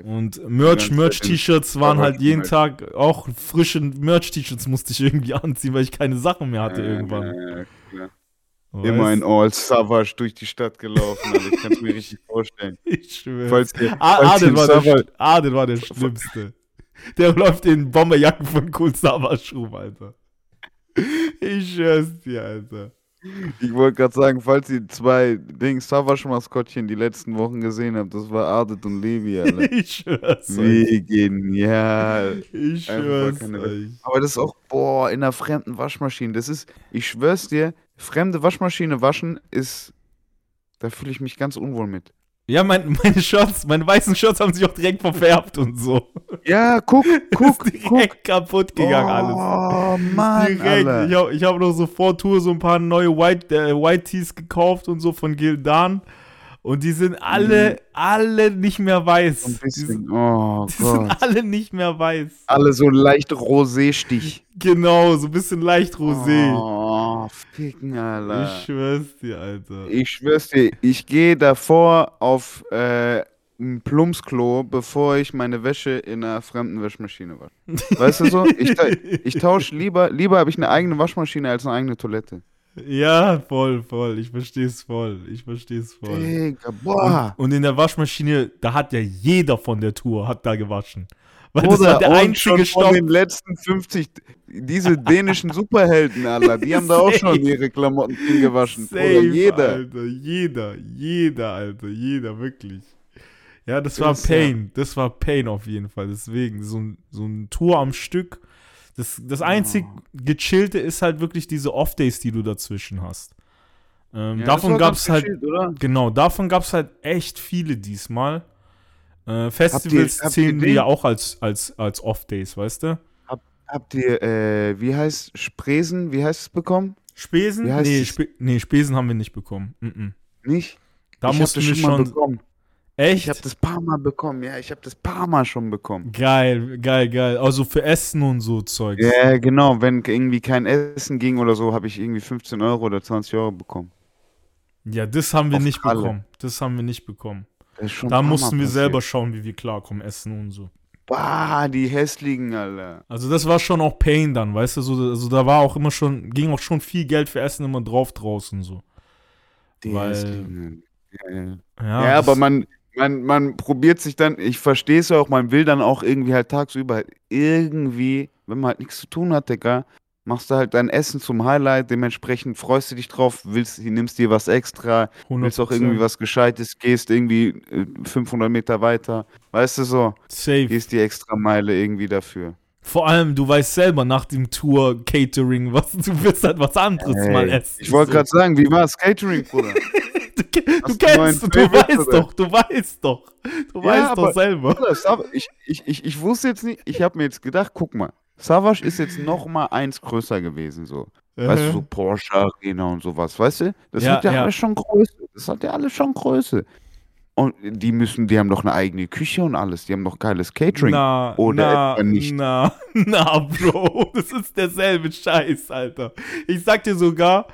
[SPEAKER 1] Und Merch, Merch-T-Shirts waren halt jeden
[SPEAKER 2] Merch.
[SPEAKER 1] Tag auch frische Merch-T-Shirts musste ich irgendwie anziehen, weil ich keine Sachen mehr hatte irgendwann.
[SPEAKER 2] klar.
[SPEAKER 1] Weißt?
[SPEAKER 2] Immer in All Savage durch die Stadt gelaufen, also ich kann es mir richtig vorstellen.
[SPEAKER 1] Ich schwöre.
[SPEAKER 2] Falls ihr,
[SPEAKER 1] A-
[SPEAKER 2] falls ihr
[SPEAKER 1] Adel war, der, Adel war der Schlimmste. Der läuft in Bomberjacken von Cool Savage rum, Alter. Ich schwör's dir, Alter.
[SPEAKER 2] ich wollte gerade sagen, falls ihr zwei Ding Savage-Maskottchen die letzten Wochen gesehen habt, das war Adet und Levi, Alter.
[SPEAKER 1] Ich schwör's euch.
[SPEAKER 2] Wie genial.
[SPEAKER 1] Ich schwör's euch.
[SPEAKER 2] Aber das ist auch, boah, in einer fremden Waschmaschine. Das ist, ich schwör's dir, fremde Waschmaschine waschen ist, da fühle ich mich ganz unwohl mit.
[SPEAKER 1] Ja, mein, meine Shirts, meine weißen Shirts haben sich auch direkt verfärbt und so.
[SPEAKER 2] Ja, guck, guck,
[SPEAKER 1] ist direkt kaputt gegangen alles.
[SPEAKER 2] Oh, Mann,
[SPEAKER 1] Direkt.
[SPEAKER 2] Alter.
[SPEAKER 1] Ich habe ich hab noch so vor Tour so ein paar neue White, äh, White Tees gekauft und so von Gildan. Und die sind alle, alle nicht mehr weiß.
[SPEAKER 2] Ein
[SPEAKER 1] Die, sind,
[SPEAKER 2] bisschen, oh
[SPEAKER 1] die
[SPEAKER 2] Gott.
[SPEAKER 1] sind alle nicht mehr weiß.
[SPEAKER 2] Alle so leicht Rosé-Stich.
[SPEAKER 1] Genau, so ein bisschen leicht rosé.
[SPEAKER 2] Oh, ficken, Alter.
[SPEAKER 1] ich schwör's dir, Alter.
[SPEAKER 2] Ich schwör's dir, ich gehe davor auf äh, ein Plumpsklo, bevor ich meine Wäsche in einer fremden Waschmaschine wasche. Weißt du so? Ich, ta ich tausche lieber, lieber habe ich eine eigene Waschmaschine als eine eigene Toilette.
[SPEAKER 1] Ja, voll, voll. Ich versteh's voll. Ich versteh's voll.
[SPEAKER 2] Digga, boah.
[SPEAKER 1] Und, und in der Waschmaschine, da hat ja jeder von der Tour, hat da gewaschen. Weil das
[SPEAKER 2] Bruder,
[SPEAKER 1] war der einzige
[SPEAKER 2] schon
[SPEAKER 1] Stopp.
[SPEAKER 2] von den letzten 50, diese dänischen Superhelden, Alter, die haben da auch schon ihre Klamotten drin gewaschen.
[SPEAKER 1] Safe,
[SPEAKER 2] jeder.
[SPEAKER 1] Alter, jeder, jeder, Alter, jeder, wirklich. Ja, das war
[SPEAKER 2] Das ist
[SPEAKER 1] Pain. Das war Pain auf jeden Fall. Deswegen, so ein, so ein Tour am Stück. Das, das einzig Gechillte ist halt wirklich diese Off-Days, die du dazwischen hast. Ähm,
[SPEAKER 2] Ja, das
[SPEAKER 1] davon gab es halt,
[SPEAKER 2] oder?
[SPEAKER 1] genau, davon gab es halt echt viele diesmal. Äh, Festivals
[SPEAKER 2] habt ihr
[SPEAKER 1] zählen wir ja auch als, als, als Off-Days, weißt du?
[SPEAKER 2] Habt ihr, äh, wie heißt Spresen, wie heißt es bekommen?
[SPEAKER 1] Spesen? Nee? Spe nee, Spesen haben wir nicht bekommen. Mm-mm.
[SPEAKER 2] Nicht?
[SPEAKER 1] Da
[SPEAKER 2] ich hab
[SPEAKER 1] mussten
[SPEAKER 2] das
[SPEAKER 1] wir
[SPEAKER 2] schon mal
[SPEAKER 1] schon.
[SPEAKER 2] bekommen.
[SPEAKER 1] Echt?
[SPEAKER 2] Ich habe das paar Mal bekommen, ja, ich habe das paar Mal schon bekommen.
[SPEAKER 1] Geil, geil, geil. Also für Essen und so Zeugs.
[SPEAKER 2] Ja, genau, wenn irgendwie kein Essen ging oder so, habe ich irgendwie 15 Euro oder 20 Euro bekommen.
[SPEAKER 1] Ja, das haben wir
[SPEAKER 2] Auf
[SPEAKER 1] nicht
[SPEAKER 2] Kralle.
[SPEAKER 1] bekommen. Das haben wir nicht bekommen. Da mussten wir
[SPEAKER 2] passiert.
[SPEAKER 1] selber schauen, wie wir klarkommen, Essen und so.
[SPEAKER 2] Bah, die hässlichen, Alter.
[SPEAKER 1] Also das war schon auch Pain dann, weißt du? So, also da war auch immer schon, ging auch schon viel Geld für Essen immer drauf draußen so.
[SPEAKER 2] Die
[SPEAKER 1] Weil-
[SPEAKER 2] hässlichen. Ja, ja.
[SPEAKER 1] Ja,
[SPEAKER 2] aber man, man, man probiert sich dann, ich verstehe es ja auch, man will dann auch irgendwie halt tagsüber halt irgendwie, wenn man halt nichts zu tun hat, Digga, machst du halt dein Essen zum Highlight, dementsprechend freust du dich drauf, willst, nimmst dir was extra, willst auch
[SPEAKER 1] 100%.
[SPEAKER 2] irgendwie was Gescheites, gehst irgendwie äh, 500 Meter weiter, weißt du so,
[SPEAKER 1] Safe.
[SPEAKER 2] gehst die extra Meile irgendwie dafür.
[SPEAKER 1] Vor allem, du weißt selber nach dem Tour Catering, was du wirst halt was anderes
[SPEAKER 2] Ey,
[SPEAKER 1] mal essen.
[SPEAKER 2] Ich wollte
[SPEAKER 1] so.
[SPEAKER 2] gerade sagen, wie war das Catering, Bruder?
[SPEAKER 1] Du, du
[SPEAKER 2] du
[SPEAKER 1] kennst, du
[SPEAKER 2] Favorite,
[SPEAKER 1] weißt
[SPEAKER 2] oder?
[SPEAKER 1] doch, du weißt doch. Du
[SPEAKER 2] Ja,
[SPEAKER 1] weißt doch selber.
[SPEAKER 2] Ich, ich, ich, ich wusste jetzt nicht, ich habe mir jetzt gedacht, guck mal, Savage ist jetzt noch mal eins größer gewesen, so. Weißt du, so Porsche Arena und sowas, weißt du? Das
[SPEAKER 1] Ja,
[SPEAKER 2] hat ja,
[SPEAKER 1] ja.
[SPEAKER 2] alles schon Größe. Das hat ja alles schon Größe. Und die müssen, die haben doch eine eigene Küche und alles. Die haben doch geiles Catering.
[SPEAKER 1] Na,
[SPEAKER 2] Oder
[SPEAKER 1] na,
[SPEAKER 2] nicht?
[SPEAKER 1] na, na, Bro, das ist derselbe Scheiß, Alter. Ich sag dir sogar,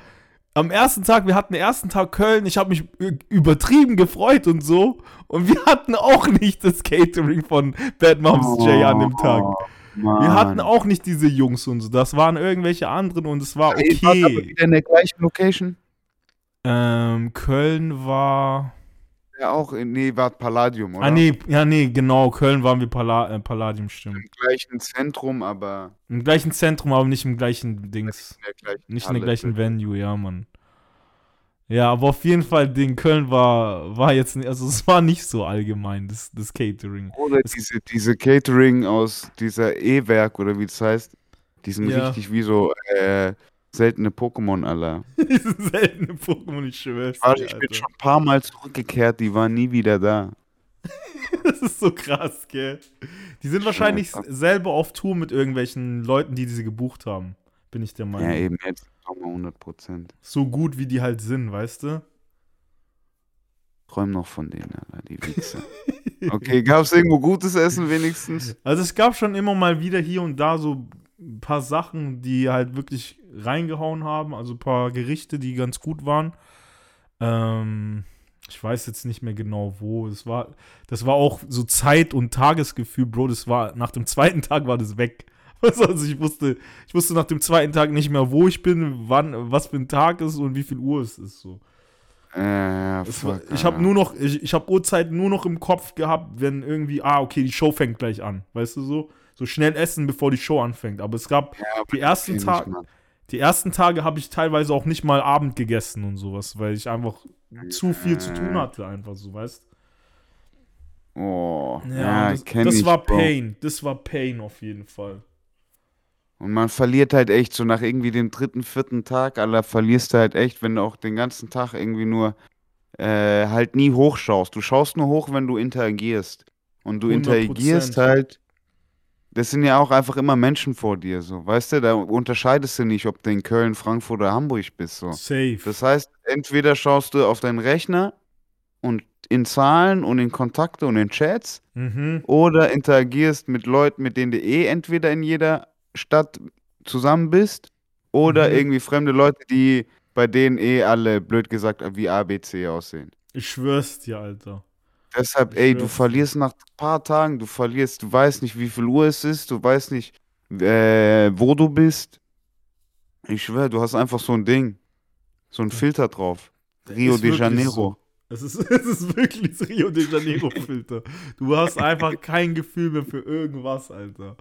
[SPEAKER 1] am ersten Tag, wir hatten den ersten Tag Köln, ich habe mich übertrieben gefreut und so. Und wir hatten auch nicht das Catering von Bad Moms J an dem Tag.
[SPEAKER 2] Mann.
[SPEAKER 1] Wir hatten auch nicht diese Jungs und so. Das waren irgendwelche anderen und es war
[SPEAKER 2] Ihr wart aber
[SPEAKER 1] okay.
[SPEAKER 2] wieder in der gleichen Location?
[SPEAKER 1] Ähm, Köln war.
[SPEAKER 2] Ja, auch. in- Nee, war Palladium, oder?
[SPEAKER 1] Ah, nee, ja, nee, genau. Köln waren wir Palla äh, Palladium, stimmt.
[SPEAKER 2] Im gleichen Zentrum, aber
[SPEAKER 1] Im gleichen Zentrum, aber nicht im gleichen Dings.
[SPEAKER 2] in der gleichen
[SPEAKER 1] Nicht in der gleichen Venue, ja, Mann. Ja, aber auf jeden Fall, Ding Köln war, war jetzt, nicht- also es war nicht so allgemein, das, das Catering.
[SPEAKER 2] Oder
[SPEAKER 1] Es-
[SPEAKER 2] diese, diese Catering aus dieser E-Werk oder wie das heißt, die sind
[SPEAKER 1] Ja.
[SPEAKER 2] richtig wie so äh, seltene Pokémon.
[SPEAKER 1] Diese seltene Pokémon, ich schwör's
[SPEAKER 2] Ich, war, ich bin schon ein paar Mal zurückgekehrt, die waren nie wieder da.
[SPEAKER 1] Das ist so krass, gell? Die sind wahrscheinlich selber auf Tour mit irgendwelchen Leuten, die diese gebucht haben. Bin ich der Meinung.
[SPEAKER 2] Ja, eben jetzt 100 Prozent.
[SPEAKER 1] So gut, wie die halt sind, weißt du?
[SPEAKER 2] Träum noch von denen, Alter, die Wichser. Okay, gab es irgendwo gutes Essen wenigstens?
[SPEAKER 1] Also es gab schon immer mal wieder hier und da so ein paar Sachen, die halt wirklich reingehauen haben. Also ein paar Gerichte, die ganz gut waren. Ähm, ich weiß jetzt nicht mehr genau wo. Das war, das war auch so Zeit- und Tagesgefühl, Bro. Das war, nach dem zweiten Tag war das weg. Also ich wusste, ich wusste nach dem zweiten Tag nicht mehr, wo ich bin, wann, was für ein Tag ist und wie viel Uhr es ist. So.
[SPEAKER 2] Äh,
[SPEAKER 1] Es war,
[SPEAKER 2] fuck,
[SPEAKER 1] ich habe nur noch, ich, ich habe Uhrzeiten nur noch im Kopf gehabt, wenn irgendwie, ah, okay, die Show fängt gleich an. Weißt du so? So schnell essen, bevor die Show anfängt. Aber es gab
[SPEAKER 2] Ja, aber
[SPEAKER 1] die ersten Tage, die ersten Tage habe ich teilweise auch nicht mal Abend gegessen und sowas, weil ich einfach zu viel zu tun hatte, einfach so, weißt
[SPEAKER 2] Oh,
[SPEAKER 1] Ja,
[SPEAKER 2] ja,
[SPEAKER 1] das, das war. Pain. Das war Pain auf jeden Fall.
[SPEAKER 2] Und man verliert halt echt so nach irgendwie dem dritten, vierten Tag, Alter, verlierst du halt echt, wenn du auch den ganzen Tag irgendwie nur äh, halt nie hochschaust. Du schaust nur hoch, wenn du interagierst. Und du
[SPEAKER 1] 100%.
[SPEAKER 2] interagierst halt. Das sind ja auch einfach immer Menschen vor dir, so. Weißt du, da unterscheidest du nicht, ob du in Köln, Frankfurt oder Hamburg bist, so.
[SPEAKER 1] Safe.
[SPEAKER 2] Das heißt, entweder schaust du auf deinen Rechner und in Zahlen und in Kontakte und in Chats
[SPEAKER 1] mhm.
[SPEAKER 2] oder interagierst mit Leuten, mit denen du eh entweder in jeder Stadt zusammen bist oder
[SPEAKER 1] Mhm.
[SPEAKER 2] irgendwie fremde Leute, die bei denen eh alle, blöd gesagt, wie ABC aussehen.
[SPEAKER 1] Ich schwör's dir, Alter.
[SPEAKER 2] Deshalb,
[SPEAKER 1] Ich
[SPEAKER 2] ey, du
[SPEAKER 1] schwör's dir.
[SPEAKER 2] verlierst nach ein paar Tagen, du verlierst, du weißt nicht, wie viel Uhr es ist, du weißt nicht, äh, wo du bist. Ich schwör, du hast einfach so ein Ding, so ein Filter drauf. Rio de Janeiro.
[SPEAKER 1] so. Es ist, es ist wirklich das Rio de Janeiro-Filter. Du hast einfach kein Gefühl mehr für irgendwas, Alter.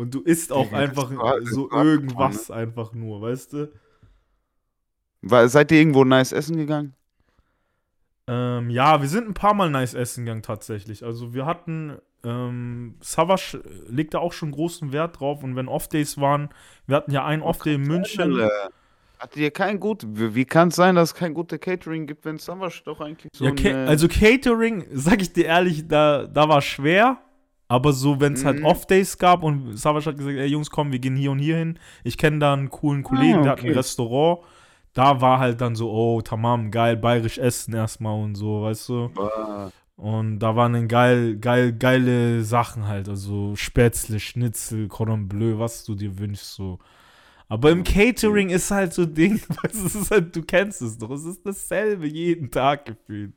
[SPEAKER 1] Und du isst auch einfach so
[SPEAKER 2] war
[SPEAKER 1] irgendwas einfach nur, weißt du?
[SPEAKER 2] War, seid ihr irgendwo nice essen gegangen?
[SPEAKER 1] Ähm, ja, wir sind ein paar Mal nice essen gegangen tatsächlich. Also wir hatten, ähm, Savas legt da auch schon großen Wert drauf und wenn Off-Days waren, wir hatten ja einen Off-Day in München.
[SPEAKER 2] Alter. Hattet ihr kein gut? Wie, kann es sein, dass es kein gutes Catering gibt, wenn Savasch doch eigentlich so
[SPEAKER 1] Ja,
[SPEAKER 2] ein,
[SPEAKER 1] also Catering, sag ich dir ehrlich, da, da war schwer. Aber so, wenn es halt
[SPEAKER 2] Mhm.
[SPEAKER 1] Off-Days gab und Savas hat gesagt, ey Jungs, komm, wir gehen hier und hier hin. Ich kenne da einen coolen Kollegen, der hat ein
[SPEAKER 2] Ah, okay.
[SPEAKER 1] Restaurant. Da war halt dann so, oh, tamam, geil, bayerisch essen erstmal und so, weißt du.
[SPEAKER 2] ah,
[SPEAKER 1] Und da waren dann geil, geil, geile Sachen halt. Also Spätzle, Schnitzel, Cordon Bleu, was du dir wünschst, so. Aber im Catering ist halt so Ding, es ist halt, du kennst es doch, es ist dasselbe jeden Tag gefühlt.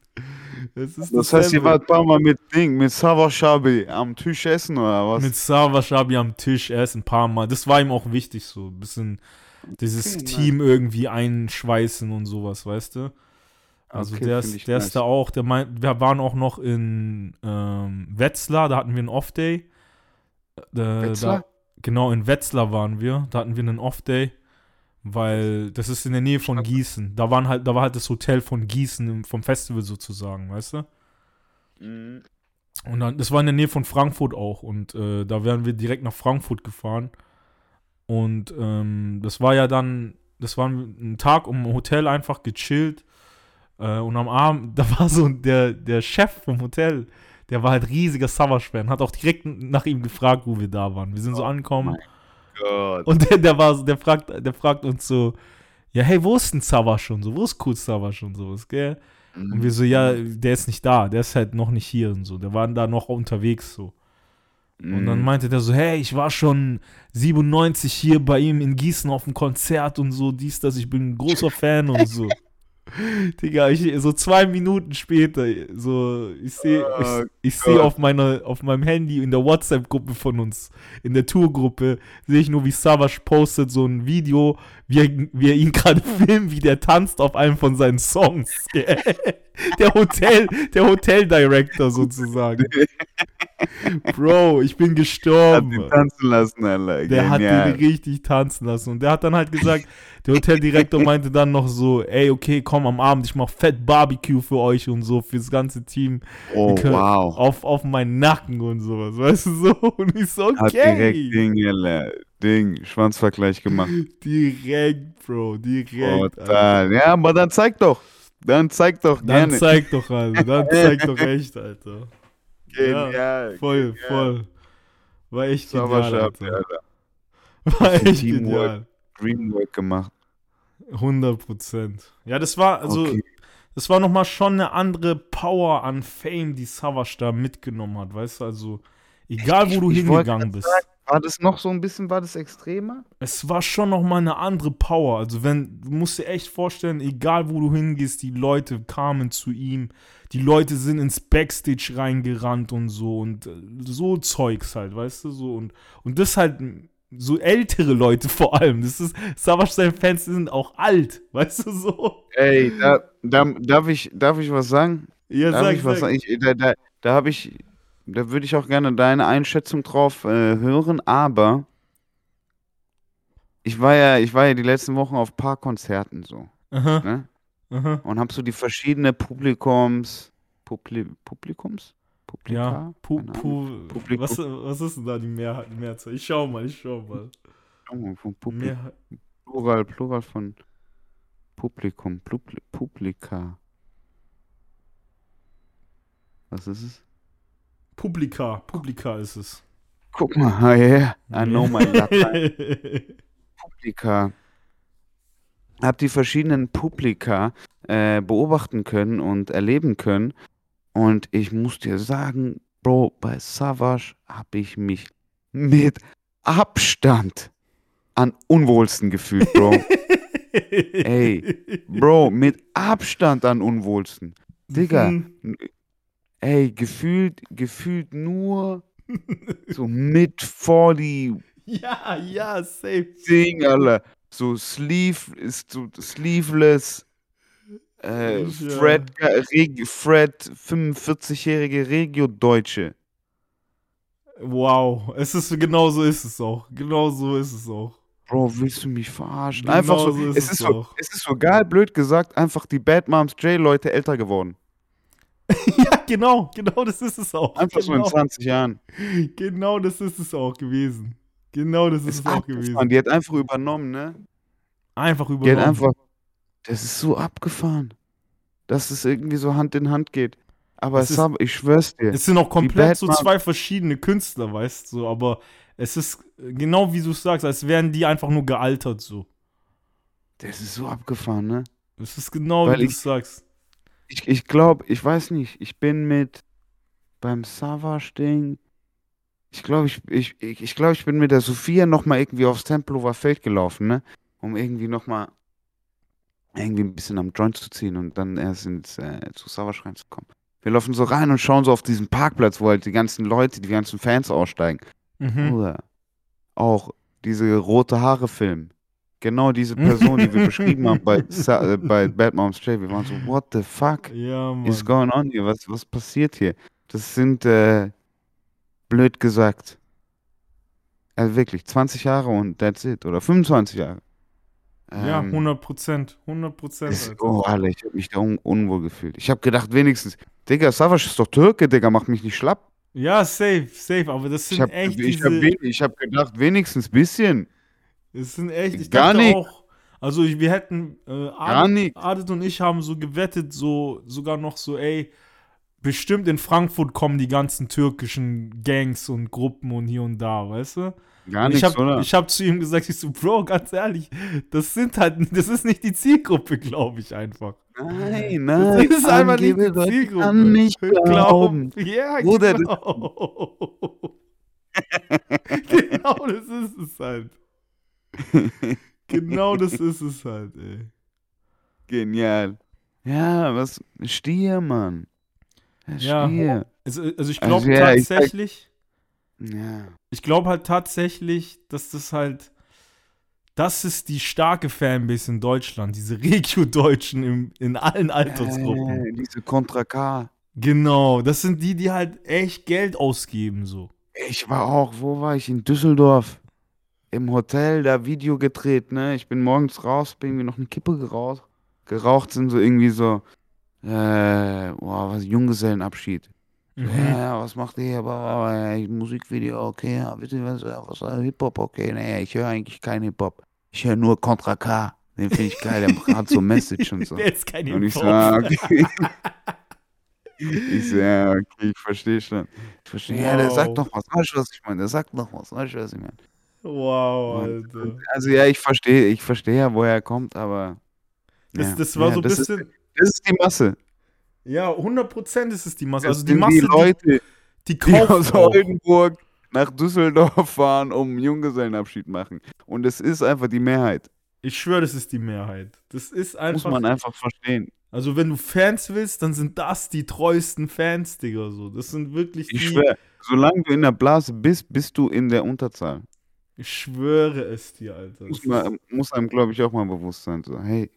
[SPEAKER 1] Ist
[SPEAKER 2] Das heißt, ihr wart ein paar Mal mit Ding, mit Savashabi am Tisch essen oder was?
[SPEAKER 1] Mit Savashabi am Tisch essen, ein paar Mal. Das war ihm auch wichtig, so ein bisschen dieses
[SPEAKER 2] Okay,
[SPEAKER 1] Team irgendwie einschweißen und sowas, weißt du? Also
[SPEAKER 2] Okay,
[SPEAKER 1] der, ist, der
[SPEAKER 2] nice.
[SPEAKER 1] ist da auch, der meint, wir waren auch noch in ähm, Wetzlar, da hatten wir einen Off-Day. Äh,
[SPEAKER 2] Wetzlar?
[SPEAKER 1] Da, genau, in Wetzlar waren wir, da hatten wir einen Off-Day, weil das ist in der Nähe von Gießen. Da, waren halt, da war halt das Hotel von Gießen vom Festival sozusagen, weißt du?
[SPEAKER 2] Mhm.
[SPEAKER 1] Und dann, das war in der Nähe von Frankfurt auch. Und äh, da wären wir direkt nach Frankfurt gefahren. Und ähm, das war ja dann, das war ein Tag im Hotel einfach gechillt. Äh, und am Abend, da war so der, der Chef vom Hotel, der war halt riesiger Savage-Fan, hat auch direkt nach ihm gefragt, wo wir da waren. Wir sind so angekommen.
[SPEAKER 2] mein Gott.
[SPEAKER 1] Und der, der war der fragt, der fragt uns so, ja, hey, wo ist denn Savage und so? Wo ist Cool Savage und sowas, gell? Und wir so, ja, der ist nicht da, der ist halt noch nicht hier und so. Der war da noch unterwegs so. Und dann
[SPEAKER 2] Mhm.
[SPEAKER 1] meinte der so, hey, ich war schon 97 hier bei ihm in Gießen auf dem Konzert und so, dies, das, ich bin ein großer Fan und so. Digga, ich, so zwei Minuten später, so, ich sehe
[SPEAKER 2] Oh
[SPEAKER 1] ich, ich seh auf, meiner, auf meinem Handy in der WhatsApp-Gruppe von uns, in der Tourgruppe, sehe ich nur, wie Savage postet so ein Video, wie er, wie er ihn gerade filmt, wie der tanzt auf einem von seinen Songs. der Hotel, der Hotel-Director sozusagen. Bro, ich bin
[SPEAKER 2] Hat
[SPEAKER 1] gestorben.
[SPEAKER 2] ihn tanzen lassen, Alter.
[SPEAKER 1] Der hat
[SPEAKER 2] Genial.
[SPEAKER 1] den richtig tanzen lassen. Und der hat dann halt gesagt, der Hoteldirektor meinte dann noch so, ey, okay, komm am Abend, ich mach fett Barbecue für euch und so, fürs ganze Team.
[SPEAKER 2] Oh, wow.
[SPEAKER 1] Auf, auf meinen Nacken und sowas, weißt du so? Und ich so,
[SPEAKER 2] Hat direkt
[SPEAKER 1] okay.
[SPEAKER 2] Ding. Ding, Schwanzvergleich gemacht.
[SPEAKER 1] Direkt, Bro, direkt.
[SPEAKER 2] Total. Ja, aber dann zeig doch. Dann zeig doch
[SPEAKER 1] Dann
[SPEAKER 2] gerne.
[SPEAKER 1] zeig doch, Alter. Dann zeig doch echt, Alter.
[SPEAKER 2] Genial.
[SPEAKER 1] Voll,
[SPEAKER 2] genial.
[SPEAKER 1] voll. War echt genial, Alter.
[SPEAKER 2] Alter.
[SPEAKER 1] War echt genial.
[SPEAKER 2] Dreamwork gemacht.
[SPEAKER 1] 100 Prozent. Ja, das war, also,
[SPEAKER 2] Okay.
[SPEAKER 1] das war nochmal schon eine andere Power an Fame, die Savage da mitgenommen hat, weißt du, also, egal wo du
[SPEAKER 2] Ich
[SPEAKER 1] hingegangen bist,
[SPEAKER 2] sagen, War das noch so ein bisschen, war das extremer?
[SPEAKER 1] es war schon nochmal eine andere Power, also wenn, du musst dir echt vorstellen, egal wo du hingehst, die Leute kamen zu ihm, die Leute sind ins Backstage reingerannt und so und äh, so Zeugs halt, weißt du, so und, und das halt so ältere Leute vor allem, das ist, Savage seine Fans sind auch alt, weißt du, so.
[SPEAKER 2] Ey, da, da, darf, ich, darf ich was sagen?
[SPEAKER 1] Ja,
[SPEAKER 2] Darf
[SPEAKER 1] sag,
[SPEAKER 2] ich was
[SPEAKER 1] sag.
[SPEAKER 2] sagen? Ich, da da, da habe ich, da würde ich auch gerne deine Einschätzung drauf äh, hören, aber ich war ja, ich war ja die letzten Wochen auf ein paar Konzerten so,
[SPEAKER 1] Aha,
[SPEAKER 2] ne?
[SPEAKER 1] aha.
[SPEAKER 2] Und habe so die verschiedenen Publikums, Publi, Publikums? Publika?
[SPEAKER 1] Ja, pu, pu,
[SPEAKER 2] Publikum.
[SPEAKER 1] was, was ist denn da die Mehrheit, die Mehrzahl? Ich schau mal, ich schau mal. Mehrheit,
[SPEAKER 2] Plural, Plural von Publikum, Publi Publika. Was ist es?
[SPEAKER 1] Publika, Publika ist es.
[SPEAKER 2] Guck mal, yeah, I know my Latein. Publika. Hab die verschiedenen Publika äh, beobachten können und erleben können. Und ich muss dir sagen, Bro, bei Savage habe ich mich mit Abstand an unwohlsten gefühlt, Bro. Ey, Bro, mit Abstand an unwohlsten. Digga,
[SPEAKER 1] Mhm.
[SPEAKER 2] ey, gefühlt, gefühlt nur so mit 40
[SPEAKER 1] Ja, ja, safe.
[SPEAKER 2] Ding, Alter. So sleeve, ist so sleeveless. Äh,
[SPEAKER 1] Ja.
[SPEAKER 2] Fred, äh, Reg- Fred 45-jährige Regio-Deutsche.
[SPEAKER 1] Wow, es ist, genau so ist es auch. Genau so ist es auch.
[SPEAKER 2] Bro, willst du mich verarschen?
[SPEAKER 1] Genau
[SPEAKER 2] einfach so,
[SPEAKER 1] so ist
[SPEAKER 2] es, ist so es ist so geil, blöd gesagt, einfach die Bad Moms J-Leute älter geworden.
[SPEAKER 1] ja, genau, genau das ist es auch.
[SPEAKER 2] Einfach so in
[SPEAKER 1] genau,
[SPEAKER 2] 20 Jahren.
[SPEAKER 1] genau das ist es auch gewesen. Genau das ist es auch gewesen.
[SPEAKER 2] Die hat einfach übernommen, ne?
[SPEAKER 1] Einfach
[SPEAKER 2] Die hat
[SPEAKER 1] übernommen.
[SPEAKER 2] einfach. Das ist so abgefahren. Dass es irgendwie so Hand in Hand geht. Aber
[SPEAKER 1] Es
[SPEAKER 2] es
[SPEAKER 1] ist-
[SPEAKER 2] hab, ich schwör's dir.
[SPEAKER 1] Es sind auch komplett so zwei verschiedene Künstler, weißt du, aber es ist genau wie du es sagst, als wären die einfach nur gealtert so.
[SPEAKER 2] Das ist so abgefahren, ne?
[SPEAKER 1] Es ist genau
[SPEAKER 2] Weil
[SPEAKER 1] wie du
[SPEAKER 2] ich-
[SPEAKER 1] es sagst.
[SPEAKER 2] Ich, ich glaube, ich weiß nicht, ich bin mit beim Savage-Ding. Ich glaube, ich, ich, ich, ich, glaub, ich bin mit der Sophia nochmal irgendwie aufs Tempelhofer Feld gelaufen, ne? Um irgendwie nochmal irgendwie ein bisschen am Joint zu ziehen und dann erst ins, äh, zu Savage reinzukommen. Wir laufen so rein und schauen so auf diesen Parkplatz, wo halt die ganzen Leute, die ganzen Fans aussteigen.
[SPEAKER 1] Mhm.
[SPEAKER 2] Oder auch diese rote Haare Film. Genau diese Person, die wir beschrieben haben bei, Sa äh, bei Bad Moms J. Wir waren so, what the fuck?
[SPEAKER 1] Ja,
[SPEAKER 2] is going on hier? Was, was passiert hier? Das sind, äh, blöd gesagt, also wirklich 20 Jahre und that's it. Oder 25 Jahre.
[SPEAKER 1] Ja,
[SPEAKER 2] Ähm,
[SPEAKER 1] 100 Prozent. 100 Prozent.
[SPEAKER 2] oh, Alter, ich habe mich da un unwohl gefühlt. Ich habe gedacht, wenigstens, Digga, Savage ist doch Türke, Digga, mach mich nicht schlapp.
[SPEAKER 1] Ja, safe, safe. Aber das sind
[SPEAKER 2] Ich habe
[SPEAKER 1] echt
[SPEAKER 2] ich
[SPEAKER 1] diese.
[SPEAKER 2] hab, ich hab gedacht, wenigstens bisschen.
[SPEAKER 1] Es sind echt, ich
[SPEAKER 2] Gar
[SPEAKER 1] dachte
[SPEAKER 2] nicht.
[SPEAKER 1] auch, also wir hätten, äh,
[SPEAKER 2] nicht.
[SPEAKER 1] Adit und ich haben so gewettet, so sogar noch so, ey, bestimmt in Frankfurt kommen die ganzen türkischen Gangs und Gruppen und hier und da, weißt du?
[SPEAKER 2] Gar
[SPEAKER 1] ich
[SPEAKER 2] nichts,
[SPEAKER 1] habe
[SPEAKER 2] oder?
[SPEAKER 1] hab zu ihm gesagt, ich so, Bro, ganz ehrlich, das sind halt, das ist nicht die Zielgruppe, glaube ich einfach.
[SPEAKER 2] Nein,
[SPEAKER 1] Das
[SPEAKER 2] nein.
[SPEAKER 1] ist einfach nicht die Zielgruppe.
[SPEAKER 2] kann nicht glauben.
[SPEAKER 1] Glaub, ja,
[SPEAKER 2] Bruder, das-
[SPEAKER 1] genau. genau, das ist es halt. Genau das ist es halt, ey.
[SPEAKER 2] Genial. Ja, was? Stier, Mann.
[SPEAKER 1] Ja.
[SPEAKER 2] Stier.
[SPEAKER 1] Also, also ich glaube
[SPEAKER 2] Also, ja, ich
[SPEAKER 1] tatsächlich,
[SPEAKER 2] Ja.
[SPEAKER 1] ich glaube halt tatsächlich, dass das halt, das ist die starke Fanbase in Deutschland, diese Regio-Deutschen in allen Altersgruppen.
[SPEAKER 2] Äh, diese Contra K.
[SPEAKER 1] Genau, das sind die, die halt echt Geld ausgeben, so.
[SPEAKER 2] Ich war auch, wo war ich? In Düsseldorf. Im Hotel, da Video gedreht, ne? Ich bin morgens raus, bin irgendwie noch eine Kippe geraucht. Geraucht sind so irgendwie so, äh, boah, was, Junggesellenabschied.
[SPEAKER 1] Mhm.
[SPEAKER 2] Ja, was macht ihr ja, Musikvideo, okay, ja, wisst ihr was, was äh, Hip-Hop, okay, nee, ich höre eigentlich kein Hip-Hop. Ich höre nur Contra K. Den finde ich geil, der hat so Message und so.
[SPEAKER 1] Der ist kein
[SPEAKER 2] Und ich so,
[SPEAKER 1] Hip-Hop.
[SPEAKER 2] ah, okay. Ich so, ja, okay, ich verstehe schon. Ich verstehe, ja, der sagt
[SPEAKER 1] Wow.
[SPEAKER 2] noch was, weißt du, was ich meine? Der sagt noch was, weißt du, was ich meine?
[SPEAKER 1] Wow,
[SPEAKER 2] Und-
[SPEAKER 1] Alter.
[SPEAKER 2] Also ja, ich verstehe, ich verstehe ja, woher er kommt, aber.
[SPEAKER 1] Das,
[SPEAKER 2] ja,
[SPEAKER 1] das war
[SPEAKER 2] ja,
[SPEAKER 1] so ein bisschen.
[SPEAKER 2] Ist, das ist die Masse.
[SPEAKER 1] Ja, 100% ist es die Masse.
[SPEAKER 2] Das
[SPEAKER 1] Also die Masse,
[SPEAKER 2] die Leute,
[SPEAKER 1] die, die
[SPEAKER 2] die aus. Oldenburg nach Düsseldorf fahren, um einen Junggesellenabschied machen. Und es ist einfach die Mehrheit.
[SPEAKER 1] Ich schwöre, das ist die Mehrheit. Das ist
[SPEAKER 2] Muss
[SPEAKER 1] einfach.
[SPEAKER 2] man einfach verstehen.
[SPEAKER 1] Also, wenn du Fans willst, dann sind das die treuesten Fans, Digga. So. Das sind wirklich die.
[SPEAKER 2] Ich schwöre, solange du in der Blase bist, bist du in der Unterzahl.
[SPEAKER 1] Ich schwöre es dir, Alter.
[SPEAKER 2] Muss, man, muss einem, glaube ich, auch mal bewusst sein. So, hey,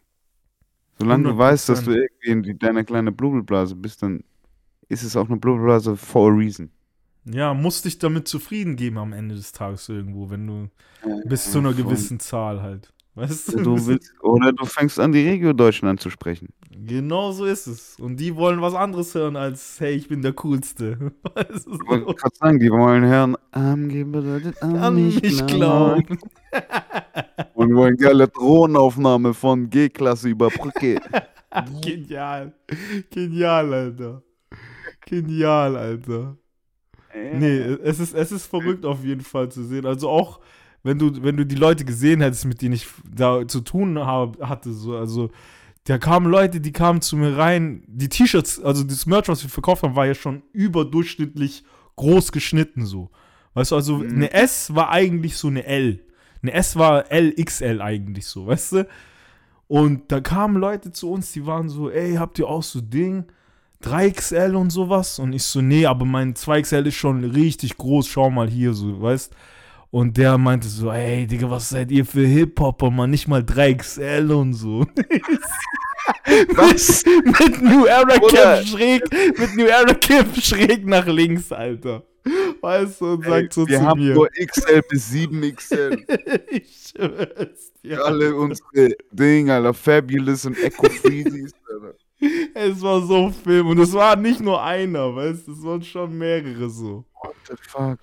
[SPEAKER 2] solange du weißt, dass du
[SPEAKER 1] 100%.
[SPEAKER 2] irgendwie in deiner kleine Blubbelblase bist, dann ist es auch eine Blubbelblase for a reason.
[SPEAKER 1] Ja, musst dich damit zufrieden geben am Ende des Tages irgendwo, wenn du bis zu einer gewissen Zahl halt. Weißt du?
[SPEAKER 2] Du willst, oder du fängst an, die Regio-Deutschen anzusprechen.
[SPEAKER 1] Genau so ist es. Und die wollen was anderes hören als, hey, ich bin der Coolste. Weißt du,
[SPEAKER 2] Ich wollte gerade sagen, die wollen hören, Angeben bedeutet an,
[SPEAKER 1] An
[SPEAKER 2] mich glauben.
[SPEAKER 1] glauben.
[SPEAKER 2] Und wollen geile Drohnenaufnahme von G-Klasse über Brücke.
[SPEAKER 1] Genial. Genial, Alter. Genial, Alter. Nee, es ist, es ist verrückt auf jeden Fall zu sehen. Also auch, wenn du, wenn du die Leute gesehen hättest, mit denen ich da zu tun hab, hatte, so, also da kamen Leute, die kamen zu mir rein, die T-Shirts, also das Merch, was wir verkauft haben, war ja schon überdurchschnittlich groß geschnitten, so. Weißt du, also
[SPEAKER 2] Mhm.
[SPEAKER 1] eine S war eigentlich so eine L. Eine S war LXL eigentlich so, weißt du? Und da kamen Leute zu uns, die waren so, ey, habt ihr auch so Ding? 3XL und sowas. Und ich so, nee, aber mein 2XL ist schon richtig groß, schau mal hier, so, weißt Und der meinte so, ey, Digga, was seid ihr für Hip-Hopper, man, nicht mal 3XL und so.
[SPEAKER 2] Was?
[SPEAKER 1] mit New Era. Cap schräg, mit New Era Cap schräg nach links, Alter. Weißt du, und sagt so
[SPEAKER 2] Wir
[SPEAKER 1] zu
[SPEAKER 2] haben
[SPEAKER 1] mir.
[SPEAKER 2] nur XL bis 7XL.
[SPEAKER 1] ich schwör's dir.
[SPEAKER 2] Alle unsere Dinge, Alter. Fabulous und Echo Freezies, Alter.
[SPEAKER 1] Es war so Film und es war nicht nur einer, weißt du, es waren schon mehrere so.
[SPEAKER 2] What the fuck?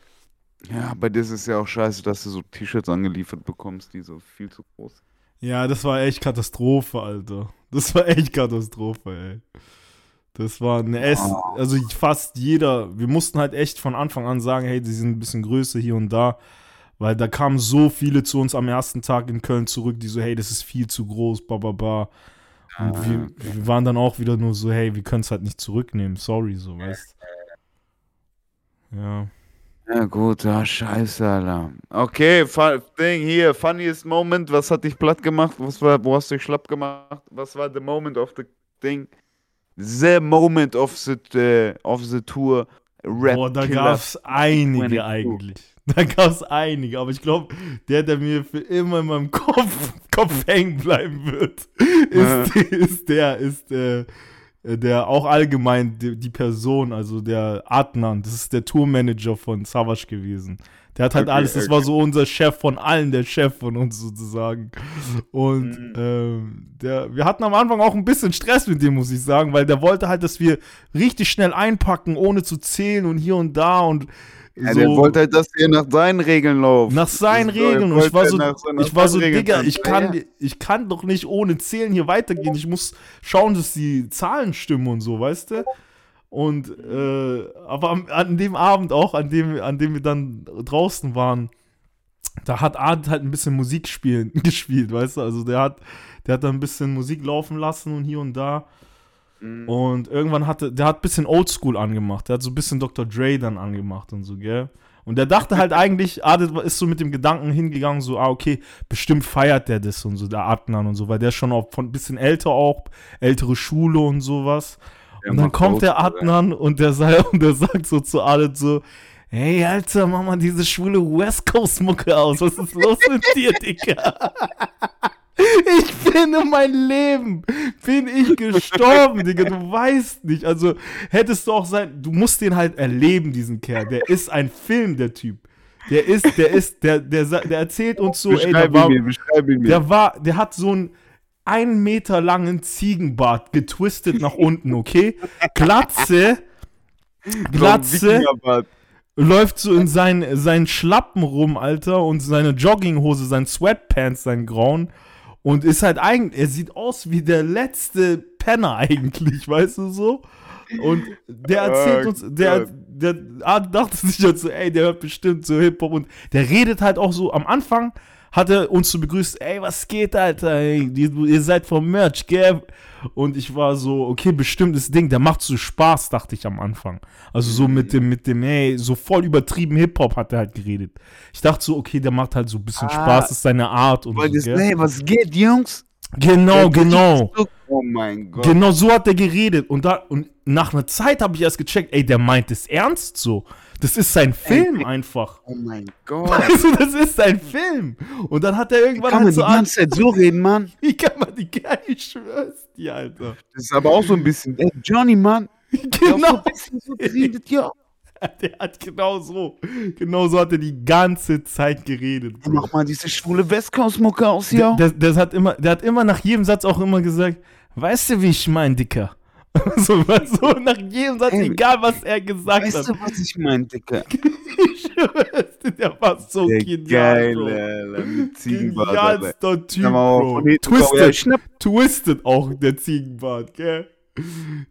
[SPEAKER 2] Ja, bei dir ist es ja auch scheiße, dass du so T-Shirts angeliefert bekommst, die so viel zu groß sind.
[SPEAKER 1] Ja, das war echt Katastrophe, Alter. Das war echt Katastrophe, ey. Das war eine S, also fast jeder, wir mussten halt echt von Anfang an sagen, hey, die sind ein bisschen größer hier und da, weil da kamen so viele zu uns am ersten Tag in Köln zurück, die so, hey, das ist viel zu groß, ba, ba, ba. Und
[SPEAKER 2] Ah,
[SPEAKER 1] wir, wir waren dann auch wieder nur so, hey, wir können es halt nicht zurücknehmen, sorry, so, weißt Ja.
[SPEAKER 2] Ja, gut, ja, scheiße, Alter. Okay, fu- Ding hier, funniest Moment, was hat dich platt gemacht? Was war, wo hast du dich schlapp gemacht? Was war the moment of the thing? The moment of the, äh, of the tour. Rap
[SPEAKER 1] Boah, da
[SPEAKER 2] Killer.
[SPEAKER 1] gab es einige
[SPEAKER 2] 22.
[SPEAKER 1] eigentlich. Da gab es einige, aber ich glaube, der, der mir für immer in meinem Kopf, Kopf hängen bleiben wird, ist, ist der, ist äh, der auch allgemein die, die Person, also der Adnan, das ist der Tourmanager von Savage gewesen. Der hat halt
[SPEAKER 2] Okay,
[SPEAKER 1] alles, das war so unser Chef von allen, der Chef von uns sozusagen. Und
[SPEAKER 2] Mhm.
[SPEAKER 1] ähm, der, wir hatten am Anfang auch ein bisschen Stress mit dem, muss ich sagen, weil der wollte halt, dass wir richtig schnell einpacken, ohne zu zählen und hier und da und
[SPEAKER 2] Ja,
[SPEAKER 1] so
[SPEAKER 2] der wollte halt, dass ihr nach seinen Regeln lauft.
[SPEAKER 1] nach seinen
[SPEAKER 2] Das
[SPEAKER 1] Regeln. Und ich war so,
[SPEAKER 2] nach seinen-
[SPEAKER 1] ich war so,
[SPEAKER 2] Regeln
[SPEAKER 1] Digga, ich kann,
[SPEAKER 2] Ja,
[SPEAKER 1] ich kann doch nicht ohne Zählen hier weitergehen. Ich muss schauen, dass die Zahlen stimmen und so, weißt du? Und äh, aber am, an dem Abend auch, an dem, an dem wir dann draußen waren, da hat Art halt ein bisschen Musik spielen, gespielt, weißt du? Also der hat, der hat da ein bisschen Musik laufen lassen und hier und da. Mhm. Und irgendwann hatte, der hat ein bisschen Oldschool angemacht. Der hat so ein bisschen Dr. Dre dann angemacht und so, gell? Und der dachte halt eigentlich, Adit ist so mit dem Gedanken hingegangen, so, ah, okay, bestimmt feiert der das und so, der Adnan und so, weil der ist schon auch von ein bisschen älter auch, ältere Schule und sowas. Der und dann kommt der Adnan und der, und der sagt so zu Adit so, hey, Alter, mach mal diese schwule West Coast Mucke aus, was ist los mit dir, Digga? Ich bin in mein Leben, bin ich gestorben, Digga, du weißt nicht. Also hättest du auch sein, du musst den halt erleben, diesen Kerl. Der ist ein Film, der Typ. Der ist, der ist, der, der, der erzählt uns so, beschreib ey, der war, mir, beschreib ihn mir. der war, der hat so einen einen Meter langen Ziegenbart getwistet nach unten, okay? Glatze, Glatze, läuft so in seinen, seinen Schlappen rum, Alter, und seine Jogginghose, sein Sweatpants, sein Grauen und ist halt eigentlich, er sieht aus wie der letzte Penner eigentlich, weißt du so? Und der erzählt oh, uns, der, der, der dachte sich halt so, ey, der hört bestimmt so Hip-Hop und der redet halt auch so, am Anfang hat er uns so begrüßt, ey, was geht, Alter, ey, ihr seid vom Merch, gell? Und ich war so, okay, bestimmtes Ding, der macht so Spaß, dachte ich am Anfang. Also so mit dem, mit dem, ey, so voll übertrieben Hip-Hop hat er halt geredet. Ich dachte so, okay, der macht halt so ein bisschen ah, Spaß, ist seine Art und so.
[SPEAKER 2] Das, hey, was geht, Jungs?
[SPEAKER 1] Genau, genau. Oh mein Gott. Genau so hat er geredet. Und, da, und nach einer Zeit habe ich erst gecheckt, ey, der meint es ernst so. Das ist sein Film ey, einfach.
[SPEAKER 2] Oh mein Gott.
[SPEAKER 1] Also, das ist sein Film. Und dann hat er irgendwann. Wie
[SPEAKER 2] kann halt man so die ganze Zeit so reden, Mann?
[SPEAKER 1] Wie kann man die gar nicht schwörst, die Alter.
[SPEAKER 2] Das ist aber auch so ein bisschen. Ey, Johnny, Mann.
[SPEAKER 1] Genau. So so geredet, ja. Der hat genau so, genau so hat er die ganze Zeit geredet.
[SPEAKER 2] Bro. Mach mal diese schwule Westcoast-Mucke aus hier.
[SPEAKER 1] Der, der, der, hat immer, der hat immer nach jedem Satz auch immer gesagt, weißt du, wie ich mein, Dicker? so, so nach jedem Satz, Ey, egal was er gesagt
[SPEAKER 2] weißt
[SPEAKER 1] hat.
[SPEAKER 2] Weißt du, was ich meine, Dicker?
[SPEAKER 1] der war so der genial,
[SPEAKER 2] geile,
[SPEAKER 1] Ziegenbart. Genialster Typ, Bro. Twisted, twisted auch, der Ziegenbart, gell?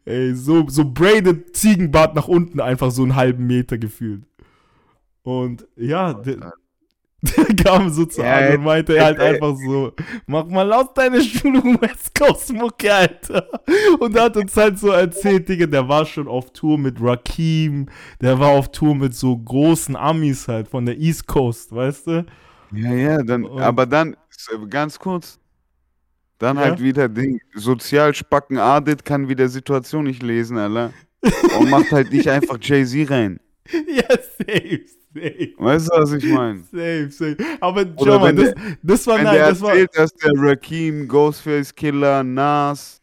[SPEAKER 1] Ey, so, so braided Ziegenbart nach unten, einfach so einen halben Meter gefühlt. Und ja, der kam so zu ja, und meinte halt einfach so, mach mal laut deine Schulung West Coast Mucke, Alter. Und er hat uns halt so erzählt, Digga, der war schon auf Tour mit Rakim, der war auf Tour mit so großen Amis halt von der East Coast, weißt du?
[SPEAKER 2] Ja, ja, dann, und, aber dann, ganz kurz, dann ja? halt wieder Ding, Sozialspacken Adit kann wieder Situation nicht lesen, Alter. Und macht halt nicht einfach Jay-Z rein.
[SPEAKER 1] Ja, safe, safe.
[SPEAKER 2] Weißt du, was ich meine?
[SPEAKER 1] Safe, safe. Aber schau mal, das, das war
[SPEAKER 2] wenn nein, der das erzählt, war. dass der Rakim, Ghostface Killer, Nas,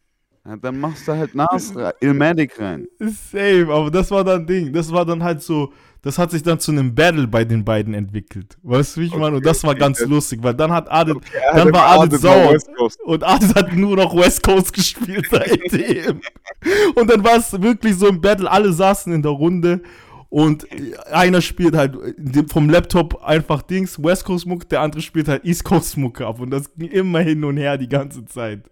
[SPEAKER 2] dann machst du halt Nas, Ilmatic rein.
[SPEAKER 1] Safe, aber das war dann Ding. Das war dann halt so das hat sich dann zu einem Battle bei den beiden entwickelt. Weißt du, wie ich okay, meine? Und das war ganz okay. lustig, weil dann hat Adit, okay, dann war Adit sauer. Und Adit hat nur noch West Coast gespielt seitdem. und dann war es wirklich so ein Battle, alle saßen in der Runde und einer spielt halt vom Laptop einfach Dings, West Coast Mucke, der andere spielt halt East Coast Mucke ab. Und das ging immer hin und her die ganze Zeit.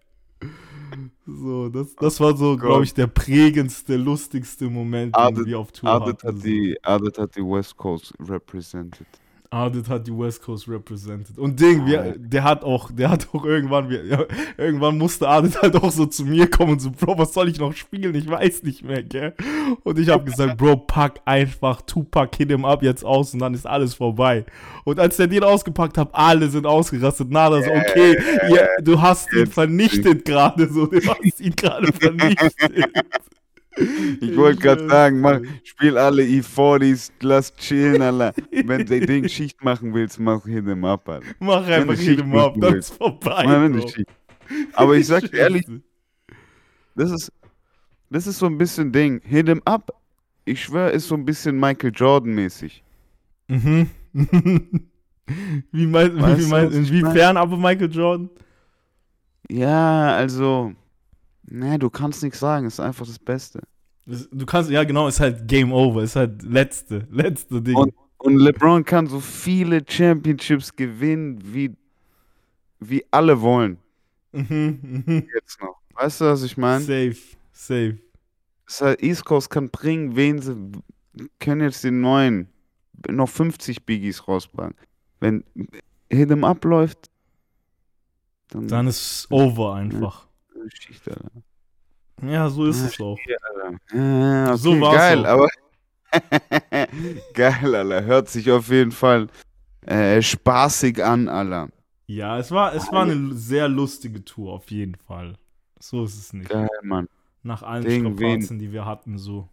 [SPEAKER 1] So, das, das war so, glaube ich, der prägendste, lustigste Moment, den wir auf Tour
[SPEAKER 2] Adet hatten. Hat die, Adet hat die West Coast represented.
[SPEAKER 1] Ardit hat die West Coast represented. Und Ding, wir, der hat auch, der hat auch irgendwann, wir, ja, irgendwann musste Ardit halt auch so zu mir kommen und so, Bro, was soll ich noch spielen? Ich weiß nicht mehr, gell? Und ich habe gesagt, Bro, pack einfach Tupac Hit him up jetzt aus und dann ist alles vorbei. Und als der den ausgepackt hat, alle sind ausgerastet. Nada so, okay, ja, du hast ihn vernichtet gerade, so, du hast ihn gerade vernichtet.
[SPEAKER 2] Ich wollte gerade sagen, mach, spiel alle E40s, lass chillen, Alter. Wenn du Ding Schicht machen willst, mach Hit em Up, Alter.
[SPEAKER 1] Mach einfach Hit em Up, dann ist vorbei. Mach,
[SPEAKER 2] Aber ich sag dir ehrlich, das ist, das ist so ein bisschen Ding. Hit em Up, ich schwöre, ist so ein bisschen Michael Jordan-mäßig.
[SPEAKER 1] Mhm. wie meinst, wie, wie, inwiefern aber Michael Jordan?
[SPEAKER 2] Ja, also Nee, du kannst nichts sagen, ist einfach das Beste.
[SPEAKER 1] Du kannst, ja genau, ist halt Game Over, ist halt letzte, letzte Ding.
[SPEAKER 2] Und, und LeBron kann so viele Championships gewinnen, wie, wie alle wollen.
[SPEAKER 1] Mhm, mhm.
[SPEAKER 2] Jetzt noch. Weißt du, was ich meine?
[SPEAKER 1] Safe, safe.
[SPEAKER 2] Das heißt, East Coast kann bringen, wen sie können jetzt den neuen, noch 50 Biggies rausbringen. wenn Hit 'em Up läuft, dann,
[SPEAKER 1] Dann ist over einfach.
[SPEAKER 2] Geschichte, Alter.
[SPEAKER 1] Ja, so ist
[SPEAKER 2] Ah,
[SPEAKER 1] es auch.
[SPEAKER 2] Ja. Ja, okay,
[SPEAKER 1] So war's
[SPEAKER 2] geil,
[SPEAKER 1] auch.
[SPEAKER 2] aber geil, Alter. Hört sich auf jeden Fall äh, spaßig an, Alter.
[SPEAKER 1] Ja, es war, es war eine sehr lustige Tour, auf jeden Fall. So ist es nicht.
[SPEAKER 2] Geil, Mann.
[SPEAKER 1] Nach allen
[SPEAKER 2] Ding, wen-
[SPEAKER 1] Strapazen, die wir hatten, so.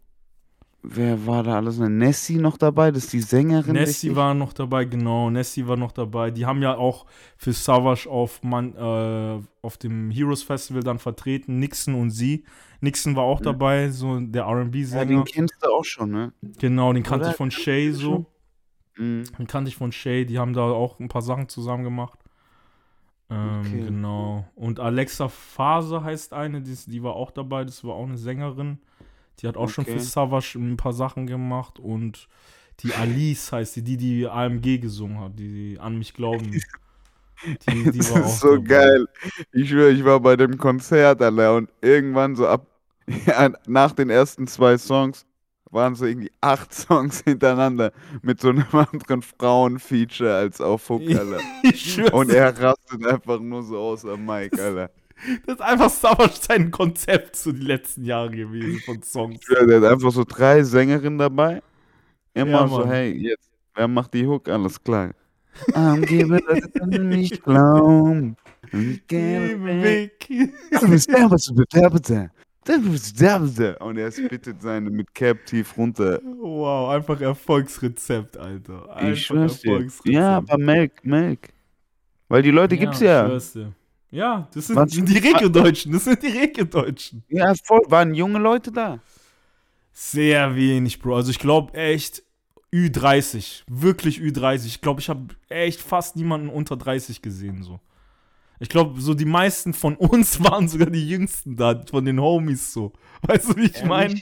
[SPEAKER 2] Wer war da alles? Nessie noch dabei? Das ist die Sängerin.
[SPEAKER 1] Nessie
[SPEAKER 2] richtig?
[SPEAKER 1] war noch dabei, genau. Nessie war noch dabei. Die haben ja auch für Savage auf, Man, äh, auf dem Heroes Festival dann vertreten. Nixon und sie. Nixon war auch
[SPEAKER 2] Mhm.
[SPEAKER 1] dabei, so der
[SPEAKER 2] Ja, den
[SPEAKER 1] RB-Sänger.
[SPEAKER 2] kennst du auch schon, ne?
[SPEAKER 1] genau, den kannte
[SPEAKER 2] Oder?
[SPEAKER 1] ich von Shay so.
[SPEAKER 2] Mhm.
[SPEAKER 1] Den kannte ich von Shay. Die haben da auch ein paar Sachen zusammen gemacht. Ähm,
[SPEAKER 2] Okay.
[SPEAKER 1] Genau. Und Alexa Faser heißt eine, die, die war auch dabei. Das war auch eine Sängerin. Die hat auch schon
[SPEAKER 2] Okay.
[SPEAKER 1] für Savage ein paar Sachen gemacht. Und die Alice heißt die, die die AMG gesungen hat, die, die an mich glauben. Die, die
[SPEAKER 2] das ist so
[SPEAKER 1] dabei.
[SPEAKER 2] geil. Ich schwöre, ich war bei dem Konzert, Alter, und irgendwann so ab, ja, nach den ersten zwei Songs waren so irgendwie acht Songs hintereinander mit so einem anderen Frauen-Feature als auf Hook, Alter. Und er rastet einfach nur so aus am Mic, Alter.
[SPEAKER 1] Das ist einfach sein Konzept so die letzten Jahre gewesen von Songs.
[SPEAKER 2] Schwöre, der hat einfach so drei Sängerinnen dabei. Immer
[SPEAKER 1] Ja,
[SPEAKER 2] so, hey, jetzt, wer macht die Hook? Alles klar. Nicht glauben. Ich gebe weg.
[SPEAKER 1] Weg.
[SPEAKER 2] Und er spittet seine mit Cap tief runter.
[SPEAKER 1] Wow, einfach Erfolgsrezept, Alter. Einfach
[SPEAKER 2] Ich schwör's dir.
[SPEAKER 1] Erfolgsrezept.
[SPEAKER 2] Ja, aber Melk, Melk. Weil die Leute gibt's ja.
[SPEAKER 1] ich schwör's dir. Ja, das sind
[SPEAKER 2] Was-
[SPEAKER 1] die Regio-Deutschen, das sind die Regio-Deutschen.
[SPEAKER 2] Ja, voll. Waren junge Leute da.
[SPEAKER 1] Sehr wenig, Bro. Also ich glaube echt Ü30, wirklich Ü30. Ich glaube, ich habe echt fast niemanden unter 30 gesehen, so. Ich glaube, so die meisten von uns waren sogar die Jüngsten da, von den Homies so. Weißt du, wie ich meine?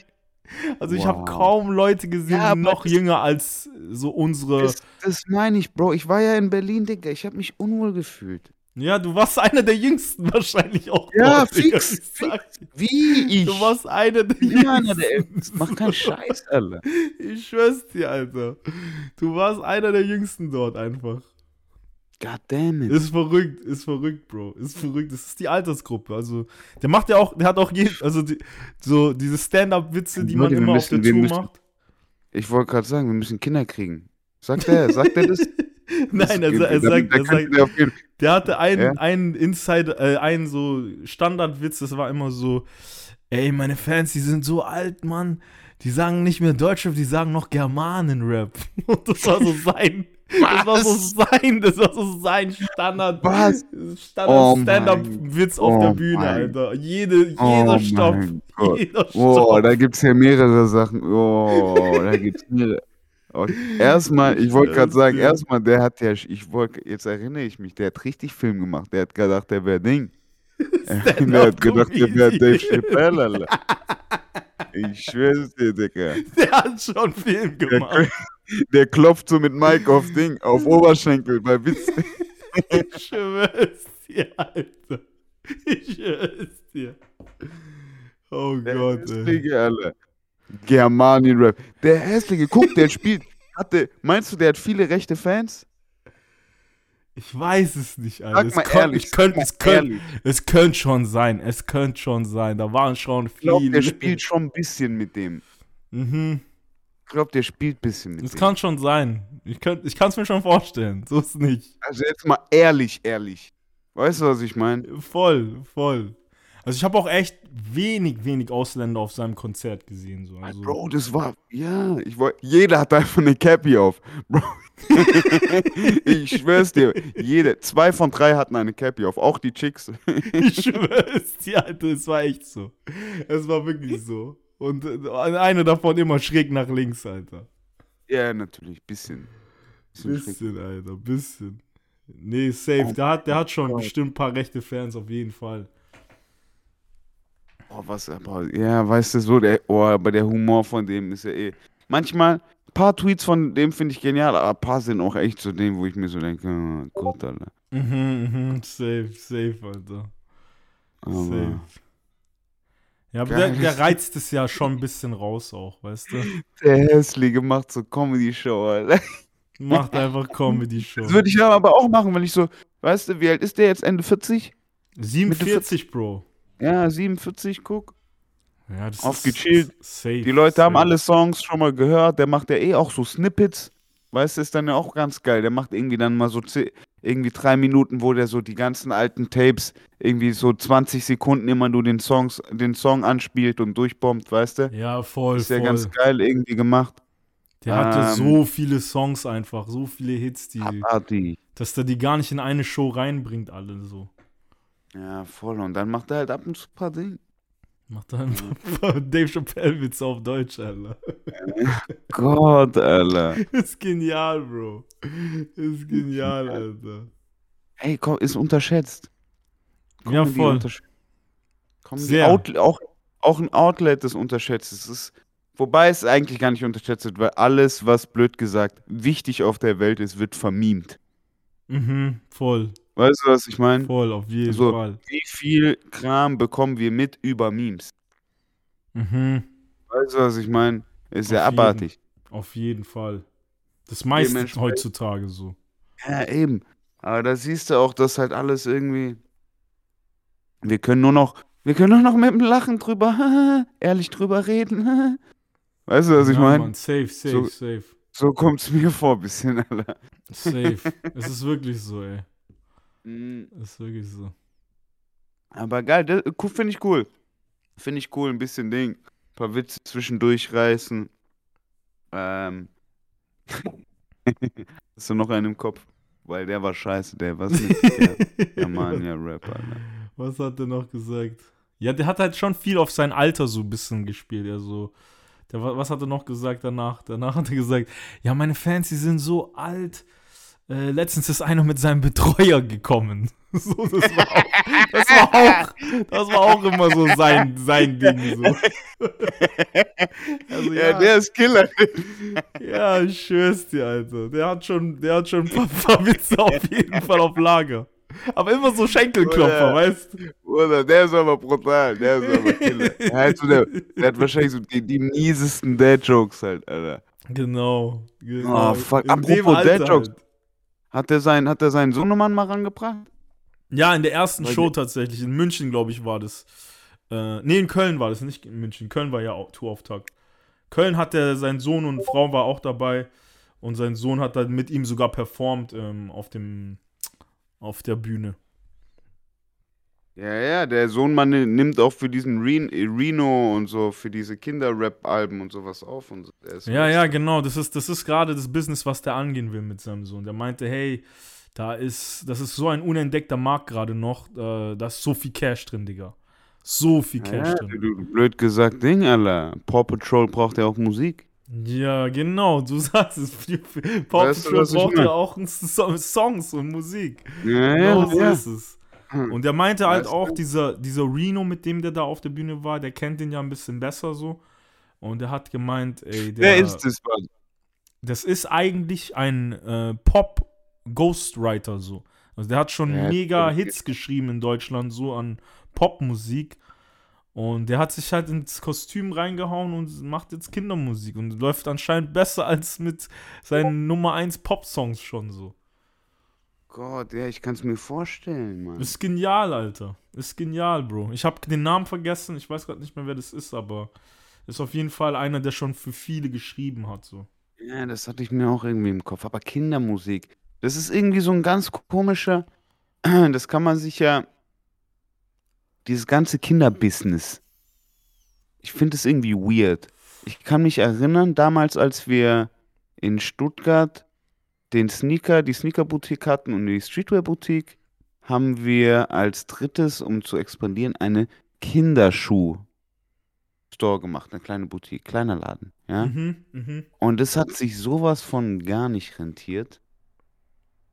[SPEAKER 1] Also ich habe
[SPEAKER 2] Wow.
[SPEAKER 1] kaum Leute gesehen,
[SPEAKER 2] Ja,
[SPEAKER 1] noch jünger als so unsere.
[SPEAKER 2] Das, das meine ich, Bro. Ich war ja in Berlin, Digga. Ich habe mich unwohl gefühlt.
[SPEAKER 1] Ja, du warst einer der Jüngsten wahrscheinlich auch.
[SPEAKER 2] Ja,
[SPEAKER 1] dort,
[SPEAKER 2] fix,
[SPEAKER 1] dir.
[SPEAKER 2] Wie ich?
[SPEAKER 1] Du warst einer der
[SPEAKER 2] Ja, einer der
[SPEAKER 1] Jüngsten.
[SPEAKER 2] Mach keinen Scheiß, Alter.
[SPEAKER 1] Ich schwör's dir, Alter. Du warst einer der Jüngsten dort einfach.
[SPEAKER 2] God damn it.
[SPEAKER 1] Ist verrückt, ist verrückt, Bro. Ist verrückt. Das ist die Altersgruppe. Also, der macht ja auch, der hat auch je, also die, so diese Stand-up-Witze, die man immer auf
[SPEAKER 2] müssen-
[SPEAKER 1] der
[SPEAKER 2] wir
[SPEAKER 1] Tour
[SPEAKER 2] müssen-
[SPEAKER 1] macht.
[SPEAKER 2] Ich wollte gerade sagen, wir müssen Kinder kriegen. Sagt er, sagt er das?
[SPEAKER 1] Nein, er, er sagt, er sagt, der hatte einen,
[SPEAKER 2] Ja?
[SPEAKER 1] einen Insider, äh, einen so Standardwitz, das war immer so, ey, meine Fans, die sind so alt, Mann. Die sagen nicht mehr Deutschrap, die sagen noch Germanen-Rap. Und das war so sein, das war so sein, das war so sein Standard,
[SPEAKER 2] Was?
[SPEAKER 1] Standard
[SPEAKER 2] Oh
[SPEAKER 1] Stand-up-Witz auf
[SPEAKER 2] oh
[SPEAKER 1] der Bühne,
[SPEAKER 2] mein-
[SPEAKER 1] Alter. Jede, jeder
[SPEAKER 2] Oh
[SPEAKER 1] Stopp, jeder Stopp.
[SPEAKER 2] Oh, da gibt es ja mehrere Sachen. Oh, da gibt es mehrere. Erstmal, ich wollte gerade sagen, erstmal, der hat ja, ich wollte, jetzt erinnere ich mich, der hat richtig Film gemacht. Der hat gedacht, der wäre Ding. der hat gedacht, der wäre Dave Chappelle, Alter. Ich schwör's dir, Digga.
[SPEAKER 1] Der hat schon Film
[SPEAKER 2] Der,
[SPEAKER 1] gemacht.
[SPEAKER 2] der klopft so mit Mike auf Ding, auf Oberschenkel bei Witz.
[SPEAKER 1] Ich schwör's dir, Alter. Ich schwör's dir. Oh
[SPEAKER 2] Der
[SPEAKER 1] Gott, ey.
[SPEAKER 2] hässliche, Alter. Germanien-Rap. Der hässliche, guck, der spielt, hatte, meinst du, der hat viele rechte Fans?
[SPEAKER 1] Ich weiß es nicht, Alter.
[SPEAKER 2] Sag mal
[SPEAKER 1] es könnt-
[SPEAKER 2] ehrlich,
[SPEAKER 1] es könnte es
[SPEAKER 2] mal
[SPEAKER 1] könnt,
[SPEAKER 2] ehrlich.
[SPEAKER 1] es könnt schon sein. Es könnte schon sein. Da waren schon
[SPEAKER 2] Ich glaube,
[SPEAKER 1] viele.
[SPEAKER 2] der spielt schon ein bisschen mit dem.
[SPEAKER 1] Mhm.
[SPEAKER 2] Ich glaube, der spielt ein bisschen mit
[SPEAKER 1] Es
[SPEAKER 2] dem.
[SPEAKER 1] kann schon sein. Ich, könnt, ich kann es mir schon vorstellen. So ist nicht.
[SPEAKER 2] Also jetzt mal ehrlich, ehrlich. Weißt du, was ich meine?
[SPEAKER 1] Voll, voll. Also ich habe auch echt wenig, wenig Ausländer auf seinem Konzert gesehen. So. Also,
[SPEAKER 2] Bro, das war, ja, ich wollte, jeder hat einfach eine Cappy auf. Bro. ich schwör's dir, jede, zwei von drei hatten eine Cappy auf, auch die Chicks.
[SPEAKER 1] Ich schwör's dir, Alter, es war echt so. Es war wirklich so. Und äh, eine davon immer schräg nach links, Alter.
[SPEAKER 2] ja, natürlich, bisschen. bisschen.
[SPEAKER 1] Bisschen, Alter, bisschen. Nee, safe. Der hat, der hat schon bestimmt ein paar rechte Fans, auf jeden Fall.
[SPEAKER 2] Oh, was, aber, ja, weißt du, so, der, oh, aber der Humor von dem ist ja eh. Manchmal, ein paar Tweets von dem finde ich genial, aber ein paar sind auch echt zu dem, wo ich mir so denke, oh Gott, Alter.
[SPEAKER 1] Mhm, mhm, safe, safe, Alter.
[SPEAKER 2] Aber,
[SPEAKER 1] Safe. Ja, aber der, der reizt es ja schon ein bisschen raus auch, weißt du?
[SPEAKER 2] der Hässliche macht so Comedy-Show, Alter.
[SPEAKER 1] Macht einfach Comedy-Show.
[SPEAKER 2] Das würde ich aber auch machen, wenn ich so, weißt du, wie alt ist der jetzt? Ende 40?
[SPEAKER 1] 47, Bro.
[SPEAKER 2] Ja, 47, guck.
[SPEAKER 1] Ja, das
[SPEAKER 2] Aufgechillt.
[SPEAKER 1] ist safe.
[SPEAKER 2] Die Leute haben
[SPEAKER 1] safe.
[SPEAKER 2] alle Songs schon mal gehört. Der macht ja eh auch so Snippets. Weißt du, ist dann ja auch ganz geil. Der macht irgendwie dann mal so irgendwie drei Minuten, wo der so die ganzen alten Tapes irgendwie so 20 Sekunden immer nur den Songs, den Song anspielt und durchbombt, weißt du?
[SPEAKER 1] Ja, voll,
[SPEAKER 2] Ist ja
[SPEAKER 1] voll.
[SPEAKER 2] ganz geil irgendwie gemacht.
[SPEAKER 1] Der hatte
[SPEAKER 2] Ähm,
[SPEAKER 1] so viele Songs einfach, so viele Hits, die,
[SPEAKER 2] Abartig.
[SPEAKER 1] dass der die gar nicht in eine Show reinbringt, alle so.
[SPEAKER 2] Ja, voll. Und dann macht er halt ab und zu ein paar Dinge.
[SPEAKER 1] Macht dann Dave Chappelle-Witz auf Deutsch, Alter.
[SPEAKER 2] Gott, Alter.
[SPEAKER 1] Ist genial, Bro. Ist genial, Alter.
[SPEAKER 2] Ey, komm, ist unterschätzt.
[SPEAKER 1] Ja,
[SPEAKER 2] Comedy
[SPEAKER 1] voll.
[SPEAKER 2] untersch-
[SPEAKER 1] Sehr.
[SPEAKER 2] Outlet, auch, auch ein Outlet ist unterschätzt. Es ist, wobei es eigentlich gar nicht unterschätzt wird, weil alles, was blöd gesagt wichtig auf der Welt ist, wird vermiemt.
[SPEAKER 1] Mhm, voll,
[SPEAKER 2] Weißt du, was ich meine?
[SPEAKER 1] voll, auf jeden
[SPEAKER 2] So.
[SPEAKER 1] Fall.
[SPEAKER 2] Wie viel Kram bekommen wir mit über Memes?
[SPEAKER 1] Mhm,
[SPEAKER 2] Weißt du, was ich meine? Ist ja
[SPEAKER 1] jeden.
[SPEAKER 2] abartig.
[SPEAKER 1] auf jeden Fall. Das meiste heutzutage so.
[SPEAKER 2] Ja, eben. Aber da siehst du auch, dass halt alles irgendwie. Wir können nur noch, wir können nur noch mit dem Lachen drüber, ehrlich drüber reden. Weißt du, was ich
[SPEAKER 1] ja,
[SPEAKER 2] meine?
[SPEAKER 1] Safe, safe,
[SPEAKER 2] So-
[SPEAKER 1] safe.
[SPEAKER 2] So kommt es mir vor, bisschen, Alter.
[SPEAKER 1] Safe. es ist wirklich so, ey.
[SPEAKER 2] Mhm.
[SPEAKER 1] Ist wirklich so.
[SPEAKER 2] Aber geil, das- finde ich cool. Finde ich cool, ein bisschen Ding. Ein paar Witze zwischendurch reißen. Ähm. Hast du noch einen im Kopf? Weil der war scheiße, der was mit der, der Mania-Rap, Alter.
[SPEAKER 1] Was hat er noch gesagt? Ja, der hat halt schon viel auf sein Alter so ein bisschen gespielt. Ja, so. Der, wa- was hat er noch gesagt danach? Danach hat er gesagt, ja, meine Fans, die sind so alt. Äh, letztens ist einer mit seinem Betreuer gekommen. So, das, war auch, das, war auch, das war auch immer so sein, sein Ding. So. Also,
[SPEAKER 2] Ja, der ist Killer.
[SPEAKER 1] Ja, ich schwör's dir, Alter. Der hat schon, der hat schon ein paar, paar Witze auf jeden Fall auf Lager. Aber immer so Schenkelklopfer,
[SPEAKER 2] Ja.
[SPEAKER 1] weißt du?
[SPEAKER 2] Oder der ist aber brutal, der ist aber Killer. Der, hat so der, der hat wahrscheinlich so die, die miesesten Dad-Jokes halt, Alter.
[SPEAKER 1] Genau, genau.
[SPEAKER 2] Oh, fuck.
[SPEAKER 1] In
[SPEAKER 2] Apropos Dad-Jokes.
[SPEAKER 1] halt.
[SPEAKER 2] Hat der, sein, hat der seinen Sohnemann mal rangebracht?
[SPEAKER 1] Ja, in der ersten Show tatsächlich. In München, glaube ich, war das. Äh, nee, in Köln war das, nicht in München. Köln war ja auch Tourauftakt. Köln hat der, sein Sohn und Frau war auch dabei. Und sein Sohn hat dann mit ihm sogar performt ähm, auf dem auf der Bühne.
[SPEAKER 2] Ja, ja, der Sohnmann nimmt auch für diesen Ren Reno und so, für diese Kinder-Rap-Alben und sowas auf. Und so.
[SPEAKER 1] Ja, ja, genau. Das ist, das ist gerade das Business, was der angehen will mit seinem Sohn. Der meinte, hey, da ist, das ist so ein unentdeckter Markt gerade noch. Äh, da ist so viel Cash drin, Digga. So viel Cash
[SPEAKER 2] Ja,
[SPEAKER 1] drin.
[SPEAKER 2] du, du, blöd gesagt Ding, Alter. Paw Patrol braucht ja auch Musik.
[SPEAKER 1] Ja, genau, du sagst es. Paw
[SPEAKER 2] Weißt du,
[SPEAKER 1] Patrol
[SPEAKER 2] was ich
[SPEAKER 1] braucht ja auch Songs und Musik.
[SPEAKER 2] Ja,
[SPEAKER 1] Genau
[SPEAKER 2] ja,
[SPEAKER 1] so
[SPEAKER 2] ja.
[SPEAKER 1] ist es. Und der meinte halt auch, dieser, dieser Reno, mit dem der da auf der Bühne war, der kennt den ja ein bisschen besser so. Und der hat gemeint, ey, der,
[SPEAKER 2] Wer ist das? Mann?
[SPEAKER 1] das ist eigentlich ein äh, Pop-Ghostwriter so. Also der hat schon
[SPEAKER 2] Ja,
[SPEAKER 1] mega. Hits geschrieben in Deutschland, so an Popmusik. Und der hat sich halt ins Kostüm reingehauen und macht jetzt Kindermusik und läuft anscheinend besser als mit seinen Nummer 1 Pop-Songs schon so.
[SPEAKER 2] Gott, ja, ich kann es mir vorstellen, Mann.
[SPEAKER 1] Ist genial, Alter. Ist genial, Bro. Ich habe den Namen vergessen, ich weiß gerade nicht mehr, wer das ist, aber ist auf jeden Fall einer, der schon für viele geschrieben hat, so.
[SPEAKER 2] Ja, das hatte ich mir auch irgendwie im Kopf. Aber Kindermusik, das ist irgendwie so ein ganz komischer, das kann man sich ja, dieses ganze Kinderbusiness, ich finde es irgendwie weird. Ich kann mich erinnern, damals, als wir in Stuttgart den Sneaker, die Sneaker-Boutique hatten und die Streetwear-Boutique, haben wir als drittes, um zu expandieren, eine Kinderschuh-Store gemacht, eine kleine Boutique, kleiner Laden, ja.
[SPEAKER 1] Mhm, mhm,
[SPEAKER 2] Und es hat sich sowas von gar nicht rentiert.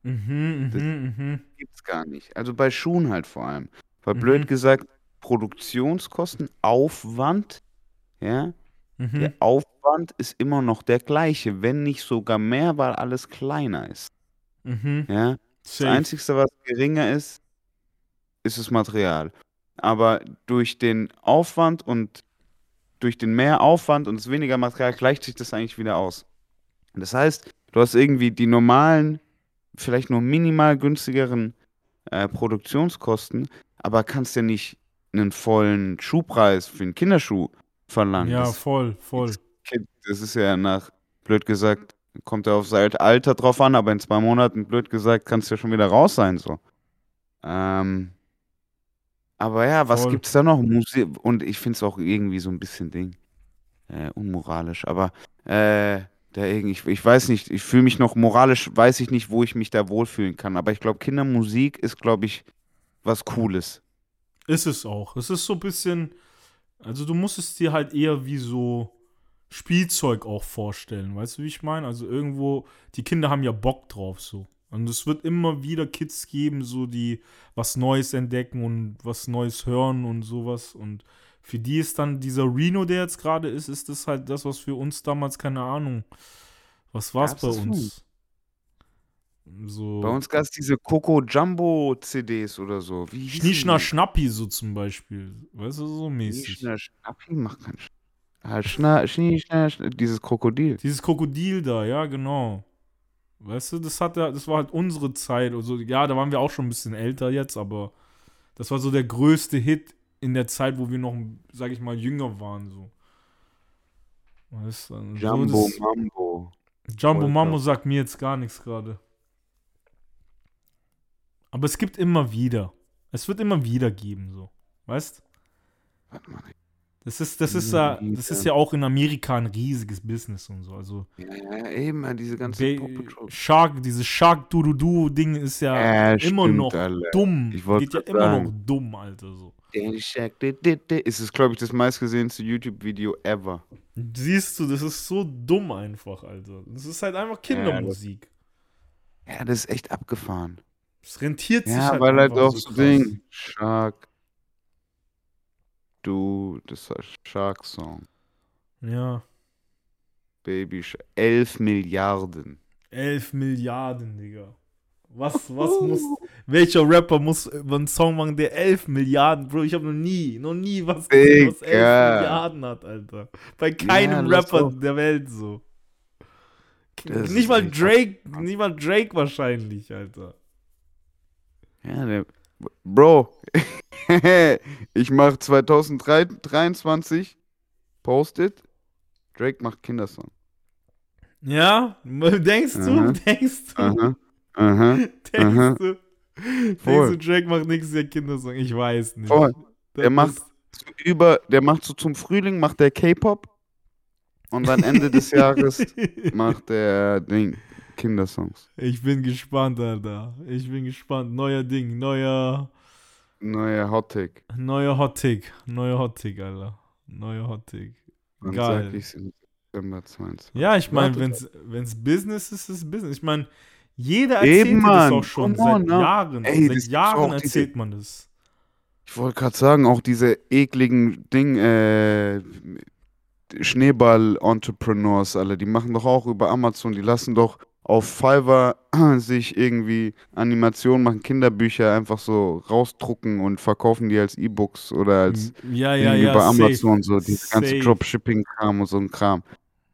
[SPEAKER 1] mhm,
[SPEAKER 2] Das-
[SPEAKER 1] mhm, mhm.
[SPEAKER 2] Gibt's gar nicht. Also bei Schuhen halt vor allem. Weil
[SPEAKER 1] Mhm.
[SPEAKER 2] blöd gesagt, Produktionskosten, Aufwand, ja,
[SPEAKER 1] mhm.
[SPEAKER 2] der Aufwand ist immer noch der gleiche, wenn nicht sogar mehr, weil alles kleiner ist.
[SPEAKER 1] Mhm.
[SPEAKER 2] Ja. Das
[SPEAKER 1] Safe.
[SPEAKER 2] Einzige, was geringer ist, ist das Material. Aber durch den Aufwand und durch den mehr Aufwand und das weniger Material gleicht sich das eigentlich wieder aus. Das heißt, Du hast irgendwie die normalen, vielleicht nur minimal günstigeren äh, Produktionskosten, aber kannst ja nicht einen vollen Schuhpreis für einen Kinderschuh verlangen.
[SPEAKER 1] Ja, voll, voll.
[SPEAKER 2] das ist ja nach, blöd gesagt, kommt ja aufs Alt- Alter drauf an, aber in zwei Monaten, blöd gesagt, kannst du ja schon wieder raus sein, so. Ähm, aber ja, was
[SPEAKER 1] Voll.
[SPEAKER 2] gibt's da noch? Musik, und ich finde es auch irgendwie so ein bisschen Ding, äh, unmoralisch, aber äh, da irgendwie, ich, ich weiß nicht, ich fühle mich noch moralisch, weiß ich nicht, wo ich mich da wohlfühlen kann, aber ich glaube, Kindermusik ist, glaube ich, was Cooles.
[SPEAKER 1] Ist es auch. Es ist so ein bisschen, also du musst es dir halt eher wie so Spielzeug auch vorstellen. Weißt du, wie ich meine? Also irgendwo, die Kinder haben ja Bock drauf so. Und es wird immer wieder Kids geben, so die was Neues entdecken und was Neues hören und sowas. Und für die ist dann dieser Reno, der jetzt gerade ist, ist das halt das, was für uns damals, keine Ahnung. Was war's
[SPEAKER 2] Gab's
[SPEAKER 1] bei
[SPEAKER 2] das schon?
[SPEAKER 1] So.
[SPEAKER 2] Bei uns gab es diese Coco Jumbo CDs oder so. Wie die?
[SPEAKER 1] Schnappi so zum Beispiel. Weißt du, so mäßig.
[SPEAKER 2] Schnieschner Schnappi macht keinen ah, Schna Schnieschner, Schn dieses Krokodil.
[SPEAKER 1] Dieses Krokodil da, ja, genau. Weißt du, das hat das war halt unsere Zeit. Also, ja, da waren wir auch schon ein bisschen älter jetzt, aber das war so der größte Hit in der Zeit, wo wir noch, sag ich mal, jünger waren. So. Weißt du, also
[SPEAKER 2] Jumbo
[SPEAKER 1] das,
[SPEAKER 2] Mambo.
[SPEAKER 1] Jumbo Mambo sagt mir jetzt gar nichts gerade. Aber es gibt immer wieder. Es wird immer wieder geben, so. Weißt
[SPEAKER 2] Warte mal.
[SPEAKER 1] Das ist, das ist ja, das ist ja auch in Amerika ein riesiges Business und so. Also
[SPEAKER 2] Ja, ja, eben, ja, diese ganze.
[SPEAKER 1] Shark, dieses Shark du du du Ding ist ja
[SPEAKER 2] Ja,
[SPEAKER 1] immer
[SPEAKER 2] stimmt,
[SPEAKER 1] noch
[SPEAKER 2] Alter.
[SPEAKER 1] dumm.
[SPEAKER 2] Ich
[SPEAKER 1] Geht ja
[SPEAKER 2] grad
[SPEAKER 1] immer
[SPEAKER 2] sagen.
[SPEAKER 1] noch dumm, Alter. So.
[SPEAKER 2] Ist es, glaube ich, das meistgesehenste YouTube-Video ever.
[SPEAKER 1] Siehst du, das ist so dumm einfach, Alter. Das ist halt einfach Kindermusik.
[SPEAKER 2] Ja, das ist echt abgefahren.
[SPEAKER 1] Es rentiert sich
[SPEAKER 2] Ja,
[SPEAKER 1] halt
[SPEAKER 2] weil halt auch
[SPEAKER 1] so.
[SPEAKER 2] Ding. Shark. Du, das war Shark Song.
[SPEAKER 1] Ja.
[SPEAKER 2] Baby Shark. 11 Milliarden.
[SPEAKER 1] 11 Milliarden, Digga. Was, was muss, welcher Rapper muss über einen Song machen, der 11 Milliarden, Bro, ich habe noch nie, noch nie was gesehen, was 11
[SPEAKER 2] Digga.
[SPEAKER 1] Milliarden hat, Alter. Bei keinem
[SPEAKER 2] lass
[SPEAKER 1] Rapper der Welt so.
[SPEAKER 2] Das
[SPEAKER 1] nicht mal Drake, nicht mal Drake wahrscheinlich, Alter.
[SPEAKER 2] Ja, der. Bro, ich mach 2023 Post-it. Drake macht Kindersong.
[SPEAKER 1] Ja? Denkst du?
[SPEAKER 2] Aha.
[SPEAKER 1] Denkst du?
[SPEAKER 2] Aha. Aha.
[SPEAKER 1] Denkst
[SPEAKER 2] aha.
[SPEAKER 1] du?
[SPEAKER 2] Voll.
[SPEAKER 1] Denkst du, Drake macht nächstes Jahr Kindersong? Ich weiß nicht.
[SPEAKER 2] Voll.
[SPEAKER 1] Das
[SPEAKER 2] Der macht- So Über, der macht so zum Frühling, macht der K-Pop. Und dann Ende des Jahres macht der Ding, Kindersongs.
[SPEAKER 1] Ich bin gespannt, Alter. Ich bin gespannt. Neuer Ding, neuer,
[SPEAKER 2] Neuer Hottake.
[SPEAKER 1] neuer Hot Take. Neuer Hot Take, Alter. Neuer Hot Take.
[SPEAKER 2] Dann
[SPEAKER 1] Geil.
[SPEAKER 2] sag ich's im September 22.
[SPEAKER 1] Ja, ich meine,
[SPEAKER 2] Wartet
[SPEAKER 1] wenn es Business ist, ist es Business. Ich meine, jeder erzählt
[SPEAKER 2] Eben,
[SPEAKER 1] das auch schon
[SPEAKER 2] on,
[SPEAKER 1] seit? Jahren.
[SPEAKER 2] Ey,
[SPEAKER 1] seit Jahren
[SPEAKER 2] auch diese-
[SPEAKER 1] erzählt man das.
[SPEAKER 2] Ich wollte gerade sagen, auch diese ekligen Ding, äh, Schneeball-Entrepreneurs, alle, die machen doch auch über Amazon, die lassen doch auf Fiverr sich irgendwie Animationen machen, Kinderbücher einfach so rausdrucken und verkaufen die als E-Books oder als
[SPEAKER 1] Ja, ja, ja.
[SPEAKER 2] über
[SPEAKER 1] safe.
[SPEAKER 2] Amazon, so diese ganze. Dropshipping-Kram und so ein Kram.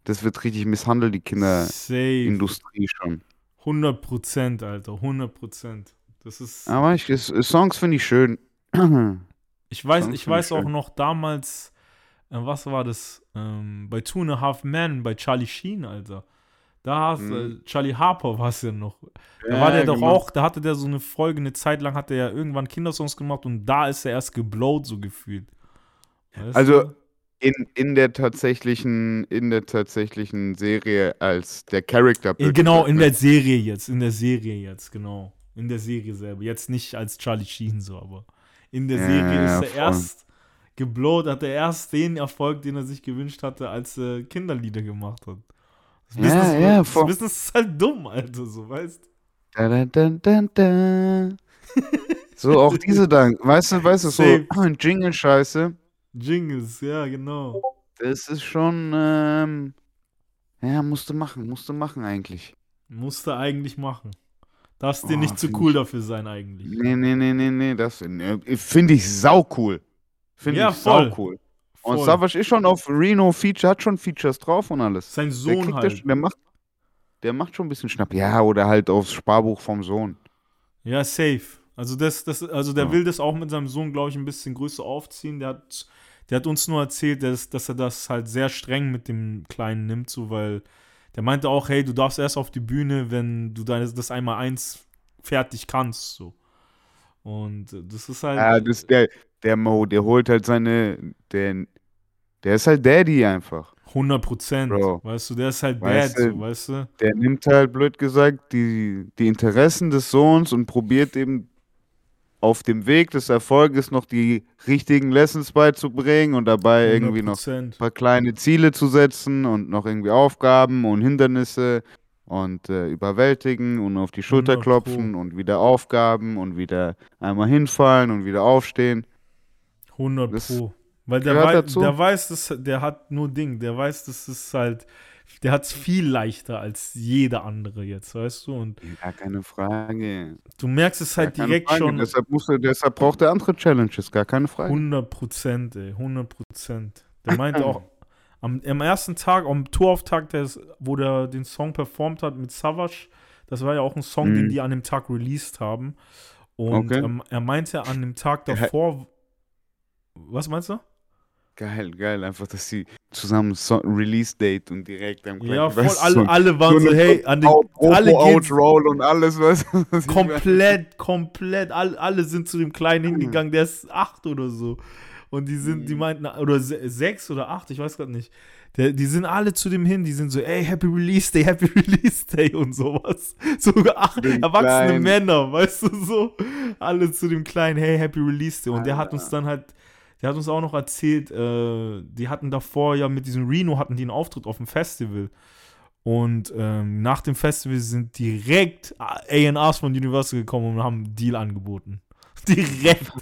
[SPEAKER 2] Das wird richtig misshandelt, die. Kinderindustrie schon.
[SPEAKER 1] 100 Prozent, Alter. 100 Prozent. Das ist.
[SPEAKER 2] Aber ich, es, Songs finde ich schön.
[SPEAKER 1] Ich weiß,
[SPEAKER 2] Songs
[SPEAKER 1] ich weiß auch
[SPEAKER 2] schön.
[SPEAKER 1] noch damals, äh, was war das? Ähm, bei Two and a Half Men, bei Charlie Sheen, Alter. Da hast
[SPEAKER 2] Mhm.
[SPEAKER 1] äh, Charlie Harper war es ja noch. Da
[SPEAKER 2] Ja,
[SPEAKER 1] war der doch
[SPEAKER 2] genau.
[SPEAKER 1] auch, da hatte der so eine Folge, eine Zeit lang hat er ja irgendwann Kindersongs gemacht und da ist er erst geblowt, so gefühlt. Weißt
[SPEAKER 2] Also,
[SPEAKER 1] du?
[SPEAKER 2] In, in der tatsächlichen, in der tatsächlichen Serie als der Charakter.
[SPEAKER 1] In, genau, in der Serie jetzt, in der Serie jetzt, genau. In der Serie selber. Jetzt nicht als Charlie Sheen so, aber in der
[SPEAKER 2] Ja,
[SPEAKER 1] Serie ist er
[SPEAKER 2] voll.
[SPEAKER 1] erst geblowt, hat er erst den Erfolg, den er sich gewünscht hatte, als er Kinderlieder gemacht hat. Das
[SPEAKER 2] Ja,
[SPEAKER 1] Business,
[SPEAKER 2] ja,
[SPEAKER 1] das
[SPEAKER 2] voll.
[SPEAKER 1] Business ist halt dumm, Alter, so, weißt
[SPEAKER 2] Da, da, da, da, da. So, auch diese dann. Weißt du, weißt du, so
[SPEAKER 1] Safe.
[SPEAKER 2] Jingle-Scheiße.
[SPEAKER 1] Jingles, ja, genau.
[SPEAKER 2] Das ist schon, ähm, ja, musst du machen, musst du machen eigentlich.
[SPEAKER 1] Musste eigentlich machen. Darfst dir
[SPEAKER 2] Oh,
[SPEAKER 1] nicht zu cool
[SPEAKER 2] ich-
[SPEAKER 1] dafür sein, eigentlich.
[SPEAKER 2] Nee, nee, nee, nee, nee, das ne, finde ich sau cool. Finde
[SPEAKER 1] Ja,
[SPEAKER 2] ich sau
[SPEAKER 1] voll.
[SPEAKER 2] Und. Savage ist schon auf Reno Feature, hat schon Features drauf und alles.
[SPEAKER 1] Sein
[SPEAKER 2] Der
[SPEAKER 1] Sohn
[SPEAKER 2] kriegt
[SPEAKER 1] halt.
[SPEAKER 2] das, der macht, der macht schon ein bisschen Schnapp. Ja, oder halt aufs Sparbuch vom Sohn.
[SPEAKER 1] Ja, safe. Also das, das, also der
[SPEAKER 2] Ja.
[SPEAKER 1] will das auch mit seinem Sohn, glaube ich, ein bisschen größer aufziehen. Der hat, der hat uns nur erzählt, dass, dass er das halt sehr streng mit dem Kleinen nimmt, so weil der meinte auch, hey, du darfst erst auf die Bühne, wenn du deine, das einmal eins fertig kannst, so. Und äh, das ist halt.
[SPEAKER 2] Ja, das der, der Mo, der holt halt seine, der, der ist halt Daddy einfach.
[SPEAKER 1] 100 Prozent, weißt du, der ist halt
[SPEAKER 2] Weißt
[SPEAKER 1] bad,
[SPEAKER 2] du,
[SPEAKER 1] so, weißt du?
[SPEAKER 2] Der nimmt halt, blöd gesagt, die, die Interessen des Sohns und probiert eben auf dem Weg des Erfolges noch die richtigen Lessons beizubringen und dabei irgendwie noch
[SPEAKER 1] 100%.
[SPEAKER 2] ein paar kleine Ziele zu setzen und noch irgendwie Aufgaben und Hindernisse und äh, überwältigen und auf die Schulter
[SPEAKER 1] 100
[SPEAKER 2] klopfen und wieder Aufgaben und wieder einmal hinfallen und wieder aufstehen.
[SPEAKER 1] 100
[SPEAKER 2] Das
[SPEAKER 1] Pro. Weil der, wei
[SPEAKER 2] dazu.
[SPEAKER 1] der weiß, dass, der hat nur Ding, der weiß, das ist halt, der hat es viel leichter als jeder andere jetzt, weißt du? Und
[SPEAKER 2] Gar keine Frage.
[SPEAKER 1] du merkst es halt
[SPEAKER 2] keine
[SPEAKER 1] direkt
[SPEAKER 2] Frage.
[SPEAKER 1] schon
[SPEAKER 2] Deshalb, muss er, deshalb braucht er andere Challenges, gar keine Frage.
[SPEAKER 1] 100 Prozent, ey, 100 Prozent. Der meinte auch, am, am ersten Tag, am Tourauftakt, des, wo der den Song performt hat mit Savage, das war ja auch ein Song, den
[SPEAKER 2] Mhm.
[SPEAKER 1] die an dem Tag released haben. Und
[SPEAKER 2] Okay.
[SPEAKER 1] ähm, er meinte an dem Tag
[SPEAKER 2] Ja.
[SPEAKER 1] davor, was meinst du?
[SPEAKER 2] Geil, geil, einfach, dass sie zusammen so Release-Date und direkt am
[SPEAKER 1] Ja,
[SPEAKER 2] gleichen-
[SPEAKER 1] voll,
[SPEAKER 2] weißt du,
[SPEAKER 1] alle,
[SPEAKER 2] so
[SPEAKER 1] alle waren so,
[SPEAKER 2] eine
[SPEAKER 1] hey, an den,
[SPEAKER 2] Out,
[SPEAKER 1] alle
[SPEAKER 2] Outroll und alles, was
[SPEAKER 1] komplett, komplett, alle, alle sind zu dem Kleinen
[SPEAKER 2] Mhm.
[SPEAKER 1] hingegangen, der ist acht oder so. Und die sind, die meinten, oder se sechs oder acht, ich weiß gerade nicht. Der, die sind alle zu dem hin, die sind so, ey, Happy Release Day, Happy Release Day und sowas. Sogar acht
[SPEAKER 2] Den
[SPEAKER 1] erwachsene
[SPEAKER 2] Kleinen.
[SPEAKER 1] Männer, weißt du so? Alle zu dem Kleinen, hey, Happy Release Day. Und der hat uns dann halt, der hat uns auch noch erzählt, äh, die hatten davor ja mit diesem Reno hatten die einen Auftritt auf dem Festival. Und ähm, nach dem Festival sind direkt A&Rs von Universal gekommen und haben einen Deal angeboten. Direkt.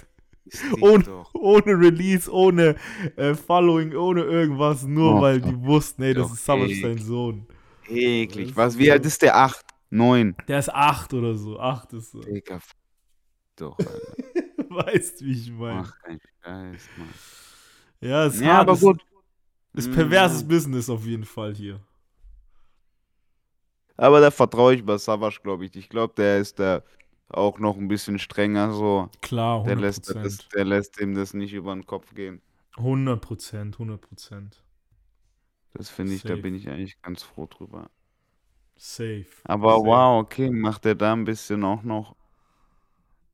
[SPEAKER 1] Ohne, ohne Release, ohne äh, Following, ohne irgendwas, nur
[SPEAKER 2] Oh,
[SPEAKER 1] weil die wussten, ey, das ist Savage
[SPEAKER 2] eklig.
[SPEAKER 1] sein Sohn.
[SPEAKER 2] Eklig. Was, wie alt ist der? Acht? Neun?
[SPEAKER 1] Der ist acht oder so. Acht ist so.
[SPEAKER 2] Digga, doch, Alter.
[SPEAKER 1] Weißt, wie ich meine.
[SPEAKER 2] Mach keinen Scheiß, Mann.
[SPEAKER 1] Ja, ist
[SPEAKER 2] Ja, aber
[SPEAKER 1] ist,
[SPEAKER 2] gut.
[SPEAKER 1] ist perverses
[SPEAKER 2] Mm.
[SPEAKER 1] Business auf jeden Fall hier.
[SPEAKER 2] Aber da vertraue ich bei Savage, glaube ich. Ich glaube, der ist da auch noch ein bisschen strenger so.
[SPEAKER 1] Klar,
[SPEAKER 2] Der
[SPEAKER 1] 100
[SPEAKER 2] lässt, das, der lässt ihm das nicht über den Kopf gehen.
[SPEAKER 1] 100 Prozent, 100 Prozent.
[SPEAKER 2] Das finde ich, da
[SPEAKER 1] Safe.
[SPEAKER 2] bin ich eigentlich ganz froh drüber.
[SPEAKER 1] Safe.
[SPEAKER 2] Aber
[SPEAKER 1] Safe.
[SPEAKER 2] wow, okay, macht er da ein bisschen auch noch.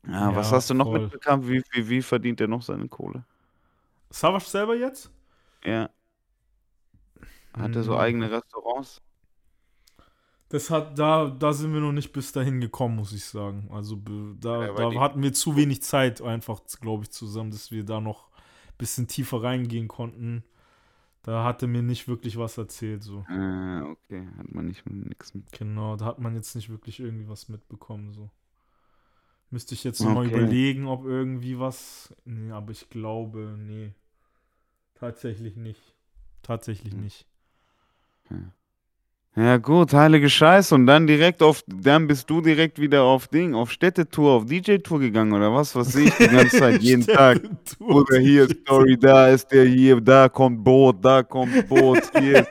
[SPEAKER 2] Ja, was
[SPEAKER 1] Ja,
[SPEAKER 2] hast du noch
[SPEAKER 1] voll.
[SPEAKER 2] mitbekommen? Wie, wie, wie verdient er noch seine Kohle?
[SPEAKER 1] Savage selber jetzt?
[SPEAKER 2] Ja. Hat er so
[SPEAKER 1] Mm.
[SPEAKER 2] eigene Restaurants?
[SPEAKER 1] Das hat, da, da sind wir noch nicht bis dahin gekommen, muss ich sagen. Also da,
[SPEAKER 2] Ja,
[SPEAKER 1] da hatten wir zu wenig Zeit einfach, glaube ich, zusammen, dass wir da noch ein bisschen tiefer reingehen konnten. Da hatte mir nicht wirklich was erzählt, so.
[SPEAKER 2] Äh, okay, hat man nicht nichts mit.
[SPEAKER 1] Genau, da hat man jetzt nicht wirklich irgendwie was mitbekommen, so. Müsste ich jetzt noch mal
[SPEAKER 2] Okay.
[SPEAKER 1] überlegen, ob irgendwie was. Nee, aber ich glaube, nee. Tatsächlich nicht. Tatsächlich
[SPEAKER 2] Hm.
[SPEAKER 1] nicht.
[SPEAKER 2] Ja gut, heilige Scheiße. Und dann direkt auf, dann bist du direkt wieder auf Ding, auf Städtetour, auf DJ-Tour gegangen oder was? Was sehe ich die ganze Zeit, jeden Tag? Oder hier Story, da ist der hier, da kommt Boot, da kommt Boot, hier,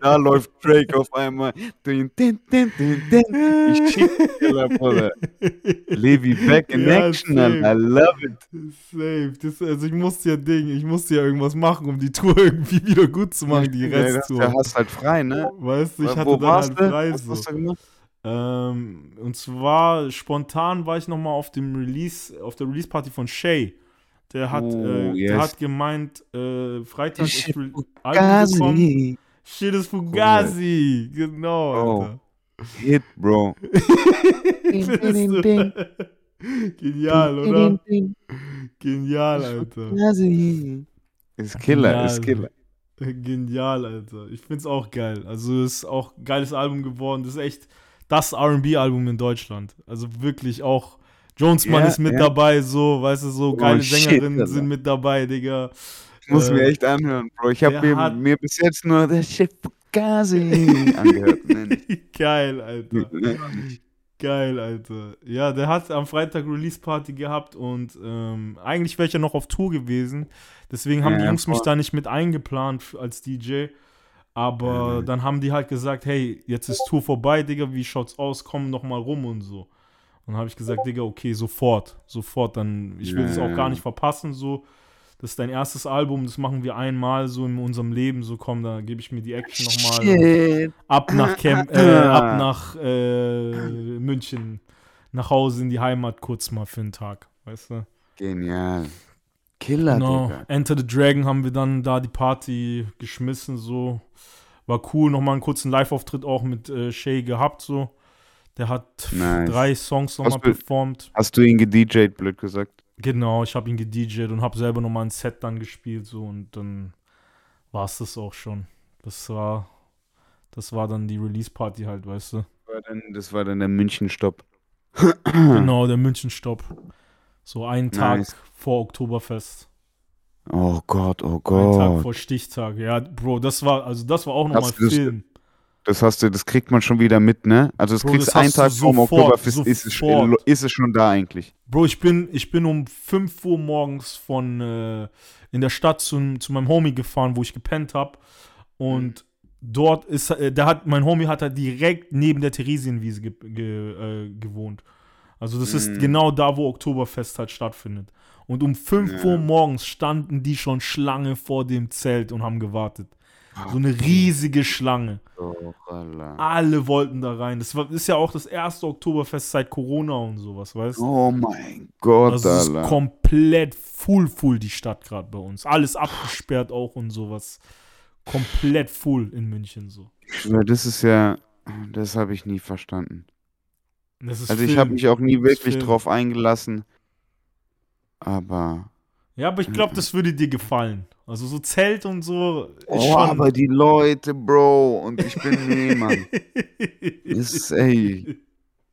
[SPEAKER 2] da läuft Drake auf einmal. Din, din, din, din, din. Ich schick dir, Bruder. Levi back in
[SPEAKER 1] Ja,
[SPEAKER 2] action,
[SPEAKER 1] safe.
[SPEAKER 2] I love it.
[SPEAKER 1] Safe. Das, also ich musste ja Ding, ich musste ja irgendwas machen, um die Tour irgendwie wieder gut zu machen, die
[SPEAKER 2] Ja,
[SPEAKER 1] Resttour.
[SPEAKER 2] Da hast halt frei, ne?
[SPEAKER 1] Weißt du, ich hatte
[SPEAKER 2] Wo
[SPEAKER 1] dann halt frei
[SPEAKER 2] Was
[SPEAKER 1] so.
[SPEAKER 2] hast du gemacht?
[SPEAKER 1] Ähm, und zwar spontan war ich nochmal auf dem Release, auf der Release-Party von Shay. Der hat,
[SPEAKER 2] Oh,
[SPEAKER 1] äh,
[SPEAKER 2] yes.
[SPEAKER 1] der hat gemeint, äh, Freitag ist Album.
[SPEAKER 2] Fugazi.
[SPEAKER 1] Shit ist Fugazi. Genau,
[SPEAKER 2] Oh.
[SPEAKER 1] Alter.
[SPEAKER 2] Hit, Bro.
[SPEAKER 1] Findest du? Genial, oder? Genial, Alter.
[SPEAKER 2] Ist Killer, ist Killer.
[SPEAKER 1] Genial, Alter. Ich find's auch geil. Also ist auch ein geiles Album geworden. Das ist echt das R&B-Album in Deutschland. Also wirklich auch Jonesman
[SPEAKER 2] Ja,
[SPEAKER 1] ist mit
[SPEAKER 2] ja.
[SPEAKER 1] dabei, so, weißt du, so
[SPEAKER 2] Oh,
[SPEAKER 1] geile
[SPEAKER 2] shit,
[SPEAKER 1] Sängerinnen
[SPEAKER 2] Alter.
[SPEAKER 1] sind mit dabei, Digga.
[SPEAKER 2] Ich muss
[SPEAKER 1] Äh,
[SPEAKER 2] mir echt anhören, Bro. Ich habe mir, mir bis jetzt nur der Shit Fugazi angehört.
[SPEAKER 1] Geil, Alter. Geil, Alter. Ja, der hat am Freitag Release-Party gehabt und ähm, eigentlich wäre ich ja noch auf Tour gewesen. Deswegen haben
[SPEAKER 2] Ja,
[SPEAKER 1] die
[SPEAKER 2] ja,
[SPEAKER 1] Jungs mich
[SPEAKER 2] voll.
[SPEAKER 1] da nicht mit eingeplant als DJ. Aber dann haben die halt gesagt, hey, jetzt ist Tour vorbei, Digga, wie schaut's aus? Komm noch mal rum und so. Und dann habe ich gesagt, Digga, okay, sofort, sofort. Dann, ich will
[SPEAKER 2] Ja,
[SPEAKER 1] das auch
[SPEAKER 2] ja.
[SPEAKER 1] gar nicht verpassen, so. Das ist dein erstes Album, das machen wir einmal so in unserem Leben. So, komm, da gebe ich mir die Action nochmal. Ab nach Camp, äh, ab nach äh, München, nach Hause in die Heimat kurz mal für einen Tag, weißt du?
[SPEAKER 2] Genial. Killer,
[SPEAKER 1] Genau.
[SPEAKER 2] Digga.
[SPEAKER 1] Enter the Dragon haben wir dann da die Party geschmissen, so. War cool, nochmal einen kurzen Live-Auftritt auch mit äh, Shay gehabt, so. Der hat
[SPEAKER 2] Nice.
[SPEAKER 1] drei Songs nochmal performt.
[SPEAKER 2] Hast du ihn gedjed, blöd gesagt?
[SPEAKER 1] Genau, ich habe ihn gedjed und habe selber nochmal ein Set dann gespielt, so. Und dann war es das auch schon. Das war, das war dann die Release-Party halt, weißt du.
[SPEAKER 2] Das war dann, das war dann der München-Stopp.
[SPEAKER 1] Genau, der München-Stopp. So einen Tag
[SPEAKER 2] Nice.
[SPEAKER 1] vor Oktoberfest.
[SPEAKER 2] Oh Gott, oh
[SPEAKER 1] Ein Tag
[SPEAKER 2] Gott.
[SPEAKER 1] vor Stichtag. Ja, Bro, das war, also das war auch nochmal Film.
[SPEAKER 2] Das hast du, das kriegt man schon wieder mit, ne? Also das
[SPEAKER 1] Bro,
[SPEAKER 2] kriegst
[SPEAKER 1] das
[SPEAKER 2] einen Tag
[SPEAKER 1] sofort,
[SPEAKER 2] Oktoberfest, ist es, schon- ist es schon da eigentlich.
[SPEAKER 1] Bro, ich bin, ich bin um 5 Uhr morgens von äh, in der Stadt zu, zu meinem Homie gefahren, wo ich gepennt habe. Und dort ist, äh, hat, mein Homie hat halt direkt neben der Theresienwiese ge, ge, äh, gewohnt. Also das ist
[SPEAKER 2] Mhm.
[SPEAKER 1] genau da, wo Oktoberfest halt stattfindet. Und um 5
[SPEAKER 2] Ja.
[SPEAKER 1] Uhr morgens standen die schon Schlange vor dem Zelt und haben gewartet. So eine riesige Schlange.
[SPEAKER 2] Oh.
[SPEAKER 1] Alle wollten da rein. Das war, ist ja auch das erste Oktoberfest seit Corona und sowas, weißt du?
[SPEAKER 2] Oh mein Gott,
[SPEAKER 1] Also es ist komplett full, full die Stadt gerade bei uns. Alles abgesperrt auch und sowas. Komplett full in München so.
[SPEAKER 2] Das ist ja, das habe ich nie verstanden. Also ich
[SPEAKER 1] Film.
[SPEAKER 2] habe mich auch nie wirklich drauf eingelassen. Aber.
[SPEAKER 1] Ja, aber ich glaube, das würde dir gefallen. Also so Zelt und so
[SPEAKER 2] Oh,
[SPEAKER 1] schon.
[SPEAKER 2] aber die Leute, Bro. Und ich bin niemand. ist, ey.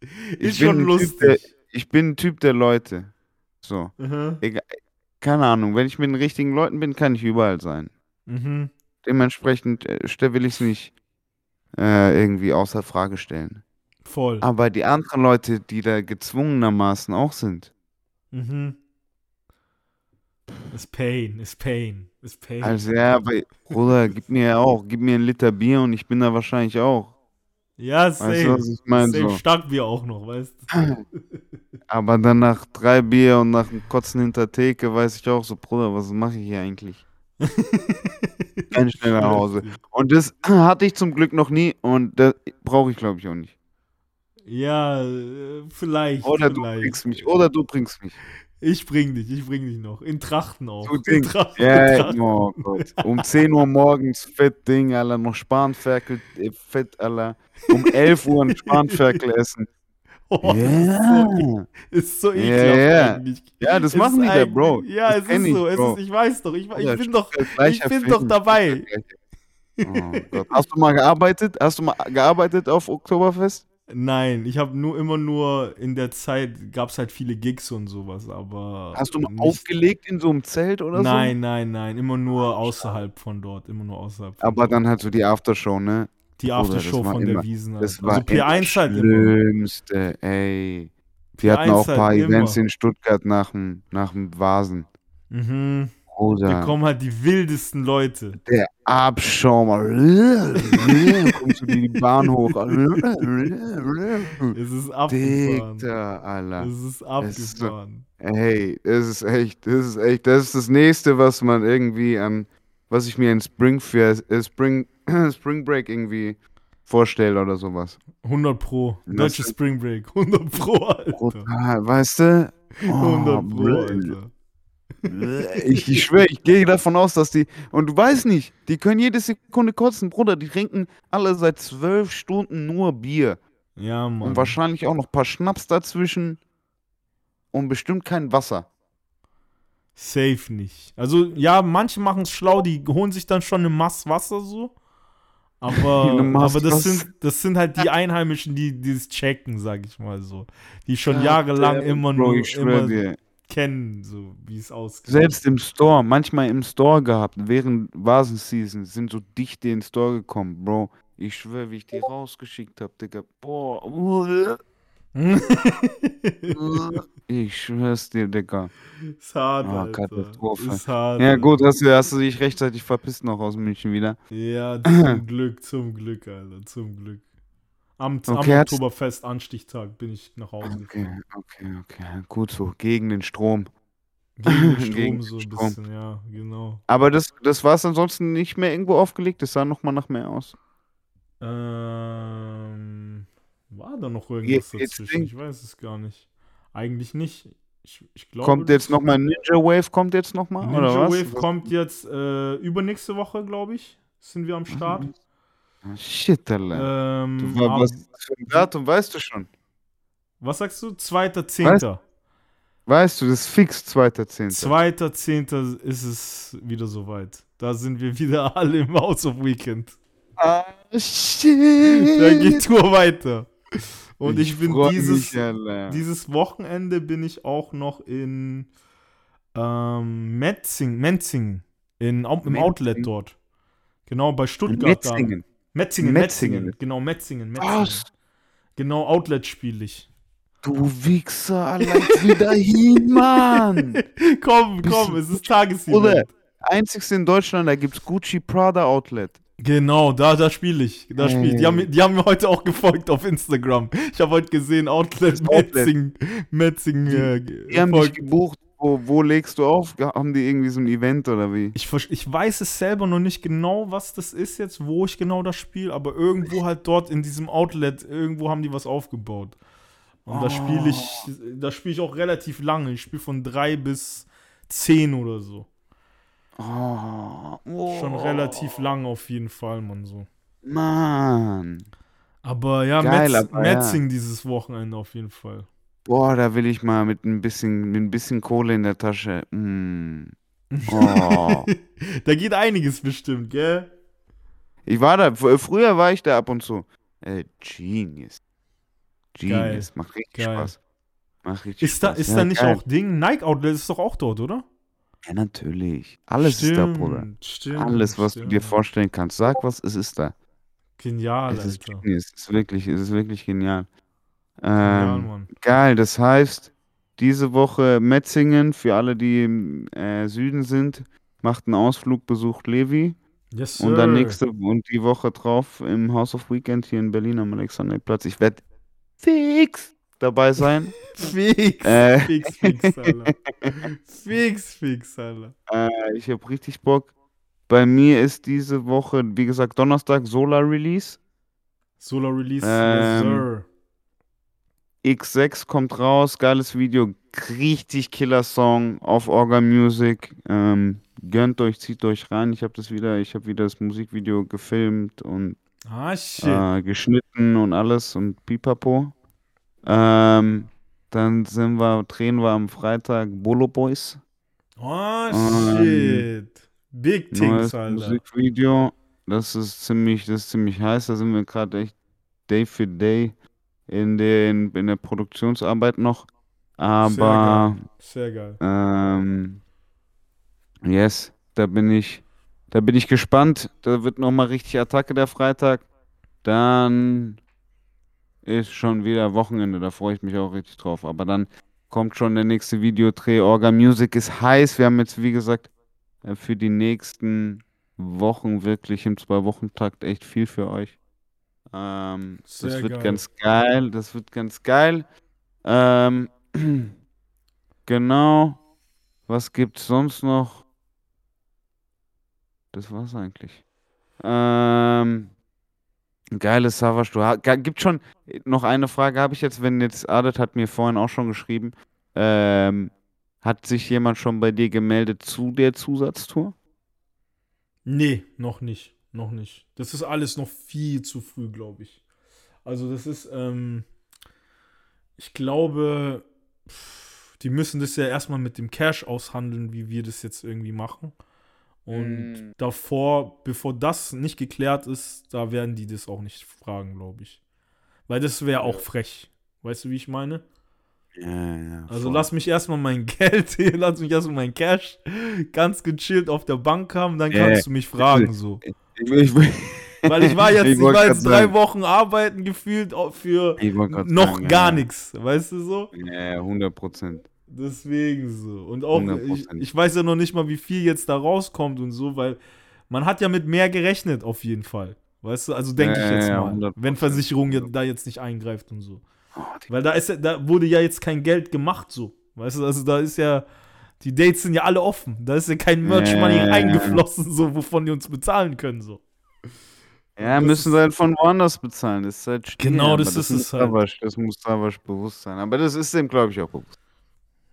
[SPEAKER 2] Ich
[SPEAKER 1] ist
[SPEAKER 2] bin
[SPEAKER 1] schon lustig.
[SPEAKER 2] Typ, der, ich bin ein Typ der Leute. So.
[SPEAKER 1] Mhm.
[SPEAKER 2] Egal, keine Ahnung, wenn ich mit den richtigen Leuten bin, kann ich überall sein.
[SPEAKER 1] Mhm.
[SPEAKER 2] Dementsprechend äh, will ich es nicht äh, irgendwie außer Frage stellen.
[SPEAKER 1] Voll.
[SPEAKER 2] Aber die anderen Leute, die da gezwungenermaßen auch sind,
[SPEAKER 1] Mhm. Ist Pain, ist Pain, ist Pain.
[SPEAKER 2] also ja, aber Bruder, gib mir ja auch, gib mir einen Liter Bier und ich bin da wahrscheinlich auch.
[SPEAKER 1] ja,
[SPEAKER 2] Weißt
[SPEAKER 1] safe.
[SPEAKER 2] du, was ich meine?
[SPEAKER 1] safe
[SPEAKER 2] So.
[SPEAKER 1] Starkbier auch noch, weißt du?
[SPEAKER 2] Aber dann nach drei Bier und nach dem Kotzen hinter Theke weiß ich auch so, Bruder, was mache ich hier eigentlich? Ganz schnell nach Hause. Und das hatte ich zum Glück noch nie und das brauche ich, glaube ich, auch nicht.
[SPEAKER 1] Ja, äh, vielleicht.
[SPEAKER 2] Oder du
[SPEAKER 1] vielleicht.
[SPEAKER 2] bringst mich, oder du bringst mich.
[SPEAKER 1] Ich bring dich, ich bring dich noch. In Trachten auch.
[SPEAKER 2] Du
[SPEAKER 1] In. Trachten, in
[SPEAKER 2] Ja,
[SPEAKER 1] Trachten.
[SPEAKER 2] oh Gott. Um 10 Uhr morgens fett Ding, Alter, noch Spanferkel, äh, fett, Alter. Um 11 Uhr ein Spanferkel essen.
[SPEAKER 1] Oh,
[SPEAKER 2] Ja,
[SPEAKER 1] Ist so
[SPEAKER 2] Ja,
[SPEAKER 1] ekelhaft
[SPEAKER 2] ja.
[SPEAKER 1] eigentlich.
[SPEAKER 2] ja das
[SPEAKER 1] Ist
[SPEAKER 2] machen die da, Bro.
[SPEAKER 1] Ja, es ist
[SPEAKER 2] ich,
[SPEAKER 1] so. Es
[SPEAKER 2] Bro.
[SPEAKER 1] ist, ich weiß doch, ich, ich bin doch, ich bin doch dabei.
[SPEAKER 2] Oh Gott. Hast du mal gearbeitet? Hast du mal gearbeitet auf Oktoberfest?
[SPEAKER 1] Nein, ich habe nur immer nur in der Zeit gab es halt viele Gigs und sowas, aber
[SPEAKER 2] Hast du mal
[SPEAKER 1] nicht-
[SPEAKER 2] aufgelegt in so einem Zelt oder so?
[SPEAKER 1] Nein, nein, nein, immer nur außerhalb von dort, immer nur außerhalb. Von
[SPEAKER 2] Aber dann halt so die Aftershow, ne?
[SPEAKER 1] die Aftershow
[SPEAKER 2] war
[SPEAKER 1] von
[SPEAKER 2] immer-
[SPEAKER 1] der Wiesen halt.
[SPEAKER 2] Das war
[SPEAKER 1] also P1 halt
[SPEAKER 2] das
[SPEAKER 1] immer.
[SPEAKER 2] Schlimmste, ey. Hatten
[SPEAKER 1] P1
[SPEAKER 2] auch ein paar
[SPEAKER 1] halt
[SPEAKER 2] Events
[SPEAKER 1] immer.
[SPEAKER 2] in Stuttgart nach dem, nach dem Vasen.
[SPEAKER 1] Mhm. Da
[SPEAKER 2] Bruder.
[SPEAKER 1] kommen halt die wildesten Leute.
[SPEAKER 2] Der Abschaum. Kommst du die Bahn hoch.
[SPEAKER 1] Es ist abgefahren.
[SPEAKER 2] Dicker, Alter.
[SPEAKER 1] Es ist
[SPEAKER 2] ist so-
[SPEAKER 1] abgefahren.
[SPEAKER 2] Hey, das ist echt, das ist echt, das ist das nächste, was man irgendwie an, was ich mir in Spring für äh, Spring, Spring Break irgendwie vorstelle oder sowas.
[SPEAKER 1] 100 Pro. Deutsche Spring Break. 100 Pro, Alter.
[SPEAKER 2] Brutal, weißt du?
[SPEAKER 1] 100 Pro. Alter.
[SPEAKER 2] Ich, ich schwöre, ich gehe davon aus, dass die. Und du weißt nicht, die können jede Sekunde kotzen, Bruder. Die trinken alle seit zwölf Stunden nur Bier.
[SPEAKER 1] Ja, Mann.
[SPEAKER 2] Und wahrscheinlich auch noch ein paar Schnaps dazwischen. Und bestimmt kein Wasser.
[SPEAKER 1] Safe nicht. Also, ja, manche machen es schlau, die holen sich dann schon eine Mass Wasser so. Aber, aber das, sind, das sind halt die Einheimischen, die das checken, sag ich mal so. Die schon jahrelang
[SPEAKER 2] Damn,
[SPEAKER 1] immer
[SPEAKER 2] Bro,
[SPEAKER 1] nur
[SPEAKER 2] ich schwöre
[SPEAKER 1] immer
[SPEAKER 2] dir.
[SPEAKER 1] Kennen, so wie es ausgeht.
[SPEAKER 2] Selbst im Store, manchmal im Store gehabt, während Vasenseason, sind so Dichte in den Store gekommen, Bro. Ich schwöre, wie ich die rausgeschickt habe, Digga. Boah. ich schwör's dir, Digga.
[SPEAKER 1] Ist hart,
[SPEAKER 2] Oh,
[SPEAKER 1] Alter.
[SPEAKER 2] Katastrophe.
[SPEAKER 1] Ist hart.
[SPEAKER 2] Ja, gut, hast du, hast du dich rechtzeitig verpisst noch aus München wieder.
[SPEAKER 1] Ja, zum Glück, zum Glück, Alter, zum Glück. Am,
[SPEAKER 2] Okay,
[SPEAKER 1] am Oktoberfest, Anstichtag, bin ich nach Hause
[SPEAKER 2] Okay,
[SPEAKER 1] gefahren.
[SPEAKER 2] okay, okay. Gut so, gegen den Strom.
[SPEAKER 1] Gegen den Strom
[SPEAKER 2] Gegen
[SPEAKER 1] so ein bisschen, ja, genau.
[SPEAKER 2] Aber das, das war es ansonsten nicht mehr irgendwo aufgelegt. Das sah nochmal nach mehr aus.
[SPEAKER 1] Ähm, war da noch irgendwas
[SPEAKER 2] Ge- geht's
[SPEAKER 1] dazwischen? Ich weiß es gar nicht. Eigentlich nicht. Ich, ich glaube,
[SPEAKER 2] kommt jetzt nochmal Ninja Wave, kommt jetzt nochmal?
[SPEAKER 1] Ninja
[SPEAKER 2] Oder was?
[SPEAKER 1] Wave kommt jetzt äh, übernächste Woche, glaube ich. Sind wir am Start.
[SPEAKER 2] Ah, Shit, Alter.
[SPEAKER 1] Ähm,
[SPEAKER 2] Du, wa-
[SPEAKER 1] am-
[SPEAKER 2] was für ein Datum weißt du schon?
[SPEAKER 1] was sagst du? 2.10.
[SPEAKER 2] Weißt du, das ist fix 2.10.
[SPEAKER 1] 2.10. ist es wieder soweit. Da sind wir wieder alle im House of Weekend.
[SPEAKER 2] Ah, shit.
[SPEAKER 1] Da geht Tour weiter. Und ich, bin
[SPEAKER 2] freu
[SPEAKER 1] dieses,
[SPEAKER 2] Mich,
[SPEAKER 1] dieses Wochenende bin ich auch noch in ähm, Metzing, Menzing, in, im
[SPEAKER 2] Metzing?
[SPEAKER 1] Outlet dort. Genau, bei Stuttgart. da.
[SPEAKER 2] Metzingen.
[SPEAKER 1] Metzingen,
[SPEAKER 2] Metzingen.
[SPEAKER 1] Metzingen. Genau, Metzingen, Metzingen.
[SPEAKER 2] Was?
[SPEAKER 1] Genau, Outlet spiele ich.
[SPEAKER 2] Du Wichser, Alter, ich will dahin, Mann.
[SPEAKER 1] komm, komm, es ist Tagesevent.
[SPEAKER 2] Oder einzigste in Deutschland, da gibt's Gucci Prada Outlet.
[SPEAKER 1] Genau, da, da spiele ich. Da spiele ich. Die haben, mir- die haben mir heute auch gefolgt auf Instagram. Ich habe heute gesehen, Outlet
[SPEAKER 2] Outlet.
[SPEAKER 1] Metzing. Metzing. Äh,
[SPEAKER 2] Die haben
[SPEAKER 1] folgt.
[SPEAKER 2] gebucht. Wo, wo legst du auf? Haben die irgendwie so ein Event oder wie?
[SPEAKER 1] ich, ich weiß es selber noch nicht genau, was das ist jetzt, wo ich genau das spiele, aber irgendwo halt dort in diesem Outlet, irgendwo haben die was aufgebaut. Und da spiele ich, da spiele ich auch relativ lange. Ich spiele von drei bis zehn oder so.
[SPEAKER 2] Oh, oh,
[SPEAKER 1] Schon relativ lang auf jeden Fall, man so.
[SPEAKER 2] Mann.
[SPEAKER 1] Aber ja,
[SPEAKER 2] Geil,
[SPEAKER 1] Metz,
[SPEAKER 2] aber ja.
[SPEAKER 1] Metzing dieses Wochenende auf jeden Fall.
[SPEAKER 2] Boah, da will ich mal mit ein bisschen, mit ein bisschen Kohle in der Tasche. Mm. Oh.
[SPEAKER 1] da geht einiges bestimmt, gell?
[SPEAKER 2] ich war da, fr- früher war ich da ab und zu. Äh, Genius. Genius. Macht richtig
[SPEAKER 1] Geil.
[SPEAKER 2] Spaß. Macht richtig
[SPEAKER 1] Ist da,
[SPEAKER 2] Spaß.
[SPEAKER 1] ist
[SPEAKER 2] ja,
[SPEAKER 1] da nicht
[SPEAKER 2] geil.
[SPEAKER 1] auch Ding? Nike Outlet ist doch auch dort, oder?
[SPEAKER 2] Ja, natürlich. Alles ist da, Bruder.
[SPEAKER 1] Stimmt,
[SPEAKER 2] Alles, was du dir
[SPEAKER 1] stimmt.
[SPEAKER 2] vorstellen kannst. Sag was, es ist da.
[SPEAKER 1] Genial,
[SPEAKER 2] es ist
[SPEAKER 1] Alter.
[SPEAKER 2] genius. Es ist wirklich, es ist wirklich genial. Ähm, geil, das heißt, diese Woche Metzingen, für alle, die im äh, Süden sind, macht einen Ausflug, besucht Levi.
[SPEAKER 1] Yes,
[SPEAKER 2] Und dann
[SPEAKER 1] sir.
[SPEAKER 2] nächste und die Woche drauf im House of Weekend hier in Berlin am Alexanderplatz. Ich werde fix dabei sein.
[SPEAKER 1] Fix,
[SPEAKER 2] Äh.
[SPEAKER 1] fix, fix, Alter. fix, fix, Alter.
[SPEAKER 2] äh, ich habe richtig Bock. Bei mir ist diese Woche, wie gesagt, Donnerstag Solar Release.
[SPEAKER 1] Solar Release,
[SPEAKER 2] Ähm,
[SPEAKER 1] yes, sir.
[SPEAKER 2] X6 kommt raus, geiles Video, richtig killer Song auf Orga Music. Ähm, gönnt euch, zieht euch rein. Ich habe das wieder, ich habe wieder das Musikvideo gefilmt und
[SPEAKER 1] Ah,
[SPEAKER 2] äh, geschnitten und alles und pipapo. Ähm, dann sind wir, drehen wir am Freitag Bolo Boys.
[SPEAKER 1] oh,
[SPEAKER 2] ähm,
[SPEAKER 1] shit. Big
[SPEAKER 2] Neues
[SPEAKER 1] Things, Alter.
[SPEAKER 2] Musikvideo. Das ist ziemlich, das ist ziemlich heiß. Da sind wir gerade echt Day für Day in, den, in der Produktionsarbeit noch. Aber
[SPEAKER 1] Sehr geil.
[SPEAKER 2] ähm, yes, da bin ich, da bin ich gespannt. Da wird nochmal richtig Attacke der Freitag. Dann ist schon wieder Wochenende, da freue ich mich auch richtig drauf. Aber dann kommt schon der nächste Videodreh. Orga Music ist heiß. Wir haben jetzt, wie gesagt, äh, für die nächsten Wochen wirklich im Zwei-Wochen-Takt echt viel für euch. Ähm, das wird
[SPEAKER 1] geil.
[SPEAKER 2] ganz geil. Das wird ganz geil. Ähm, genau. Was gibt's sonst noch? Das war's eigentlich. Ähm, geiles Savage. Du gibt schon noch eine Frage habe ich jetzt, wenn jetzt Adet hat mir vorhin auch schon geschrieben. Ähm, hat sich jemand schon bei dir gemeldet zu der Zusatztour?
[SPEAKER 1] Nee, noch nicht. Noch nicht. Das ist alles noch viel zu früh, glaube ich. Also, das ist, ähm, ich glaube, pff, die müssen das ja erstmal mit dem Cash aushandeln, wie wir das jetzt irgendwie machen. Und
[SPEAKER 2] Mm.
[SPEAKER 1] davor, bevor das nicht geklärt ist, da werden die das auch nicht fragen, glaube ich. Weil das wäre auch frech. Weißt du, wie ich meine?
[SPEAKER 2] Ja, ja.
[SPEAKER 1] Also lass mich erstmal mein Geld hier, lass mich erstmal mein Cash ganz gechillt auf der Bank haben, dann
[SPEAKER 2] Ja,
[SPEAKER 1] kannst du mich fragen so.
[SPEAKER 2] Ich,
[SPEAKER 1] Weil ich war jetzt,
[SPEAKER 2] Ich
[SPEAKER 1] ich war jetzt drei
[SPEAKER 2] sagen.
[SPEAKER 1] Wochen arbeiten gefühlt für noch
[SPEAKER 2] sagen,
[SPEAKER 1] gar
[SPEAKER 2] ja,
[SPEAKER 1] nichts. Weißt du so?
[SPEAKER 2] Ja, ja, 100 Prozent.
[SPEAKER 1] Deswegen so. Und auch, ich,
[SPEAKER 2] 100%.
[SPEAKER 1] ich weiß ja noch nicht mal, wie viel jetzt da rauskommt und so, weil man hat ja mit mehr gerechnet, auf jeden Fall. Weißt du, also denke
[SPEAKER 2] Ja,
[SPEAKER 1] ich jetzt
[SPEAKER 2] ja,
[SPEAKER 1] mal.
[SPEAKER 2] 100%.
[SPEAKER 1] Wenn Versicherung jetzt, da jetzt nicht eingreift und so.
[SPEAKER 2] Oh,
[SPEAKER 1] Weil da ist da wurde ja jetzt kein Geld gemacht so. Weißt du, also da ist ja, die Dates sind ja alle offen. Da ist ja kein Merch Money
[SPEAKER 2] Ja, ja, ja.
[SPEAKER 1] eingeflossen, so, wovon die uns bezahlen können, so.
[SPEAKER 2] Ja,
[SPEAKER 1] Das
[SPEAKER 2] müssen sie halt von woanders bezahlen. Das ist halt schwierig,
[SPEAKER 1] Genau,
[SPEAKER 2] aber
[SPEAKER 1] das ist es halt.
[SPEAKER 2] Savasch, das muss Savasch bewusst sein. Aber das ist dem, glaube ich, auch bewusst.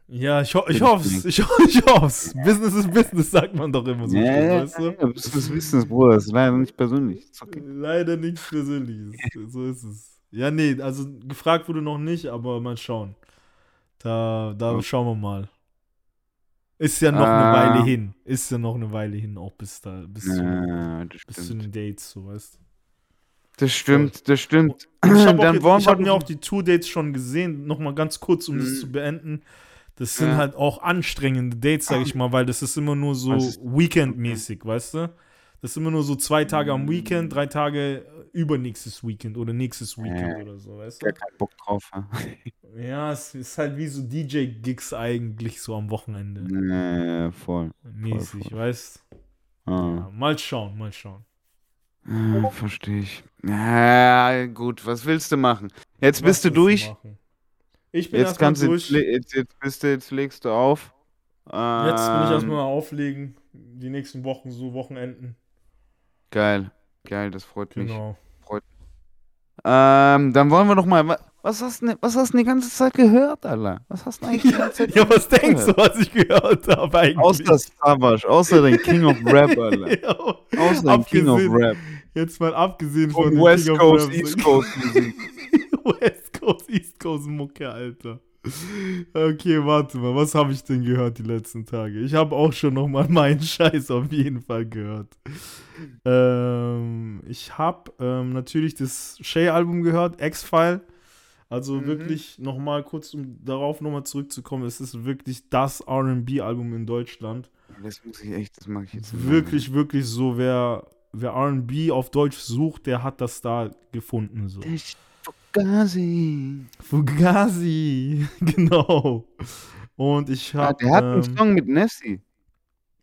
[SPEAKER 1] Ja, ich, ho ich
[SPEAKER 2] Bin ich
[SPEAKER 1] hoffe es. Ich, ho ich hoffe Business ist Business, sagt man doch immer so.
[SPEAKER 2] Ja,
[SPEAKER 1] schön,
[SPEAKER 2] ja,
[SPEAKER 1] weißt du?
[SPEAKER 2] ja, das ist Business, Bruder. Das ist leider nicht persönlich. Okay.
[SPEAKER 1] Leider nichts Persönliches. So ist es. Ja, nee, also gefragt wurde noch nicht, aber mal schauen. Da, da
[SPEAKER 2] Okay.
[SPEAKER 1] schauen wir mal. Ist ja noch eine
[SPEAKER 2] Ah.
[SPEAKER 1] Weile hin. Ist ja noch eine Weile hin, auch bis da, bis, zu,
[SPEAKER 2] Ja, das
[SPEAKER 1] bis zu den Dates, so weißt du.
[SPEAKER 2] Das stimmt, das stimmt.
[SPEAKER 1] Und ich habe hab mir auch die Two-Dates schon gesehen. Nochmal ganz kurz, um das
[SPEAKER 2] Mhm.
[SPEAKER 1] zu beenden. Das sind
[SPEAKER 2] Ja.
[SPEAKER 1] halt auch anstrengende Dates, sag ich mal, weil das ist immer nur so Weekend-mäßig, weißt du? Das ist immer nur so zwei Tage am. Weekend, drei Tage übernächstes Weekend oder nächstes Weekend
[SPEAKER 2] Ja.
[SPEAKER 1] oder so, weißt du?
[SPEAKER 2] keinen Bock drauf. Ja,
[SPEAKER 1] Ja, es ist halt wie so DJ-Gigs eigentlich so am Wochenende.
[SPEAKER 2] ja, voll.
[SPEAKER 1] Mäßig,
[SPEAKER 2] voll.
[SPEAKER 1] weißt
[SPEAKER 2] Ah.
[SPEAKER 1] ja, Mal schauen, mal schauen.
[SPEAKER 2] Ja, verstehe ich. Ja, gut, was willst du machen? Jetzt bist
[SPEAKER 1] Was
[SPEAKER 2] du
[SPEAKER 1] willst
[SPEAKER 2] durch.
[SPEAKER 1] machen? Ich bin
[SPEAKER 2] Jetzt kannst du
[SPEAKER 1] durch.
[SPEAKER 2] jetzt, jetzt, bist du, jetzt legst du auf.
[SPEAKER 1] Jetzt bin ich
[SPEAKER 2] Ähm,
[SPEAKER 1] erstmal auflegen. Die nächsten Wochen, so Wochenenden.
[SPEAKER 2] Geil, geil, das freut mich.
[SPEAKER 1] Genau.
[SPEAKER 2] Ähm, dann wollen wir doch mal. wa- Was hast, du, ne- was hast du die ganze Zeit gehört, Alter? Was hast du eigentlich die ganze Zeit
[SPEAKER 1] Ja, was denkst du, was ich gehört habe eigentlich?
[SPEAKER 2] Außer Savage, außer den King of Rap, Alter.
[SPEAKER 1] ja,
[SPEAKER 2] Außer den King of Rap.
[SPEAKER 1] jetzt mal abgesehen von
[SPEAKER 2] Von West Coast, East Coast Musik.
[SPEAKER 1] West Coast, East Coast Mucke, Alter. Okay, warte mal, was habe ich denn gehört die letzten Tage? Ich habe auch schon noch mal meinen Scheiß auf jeden Fall gehört. Ähm, ich habe ähm, natürlich das Shay-Album gehört, X-File. Also
[SPEAKER 2] Mhm.
[SPEAKER 1] wirklich noch mal kurz, um darauf noch mal zurückzukommen, es ist wirklich das R&B-Album in Deutschland.
[SPEAKER 2] Das muss ich echt, das mag ich jetzt nicht.
[SPEAKER 1] Wirklich, wirklich so, wer, wer R&B auf Deutsch sucht, der hat das da gefunden. So.
[SPEAKER 2] Fugazi.
[SPEAKER 1] Fugazi, genau. Und ich
[SPEAKER 2] Ah,
[SPEAKER 1] habe.
[SPEAKER 2] der hat
[SPEAKER 1] ähm,
[SPEAKER 2] einen Song mit Nessie.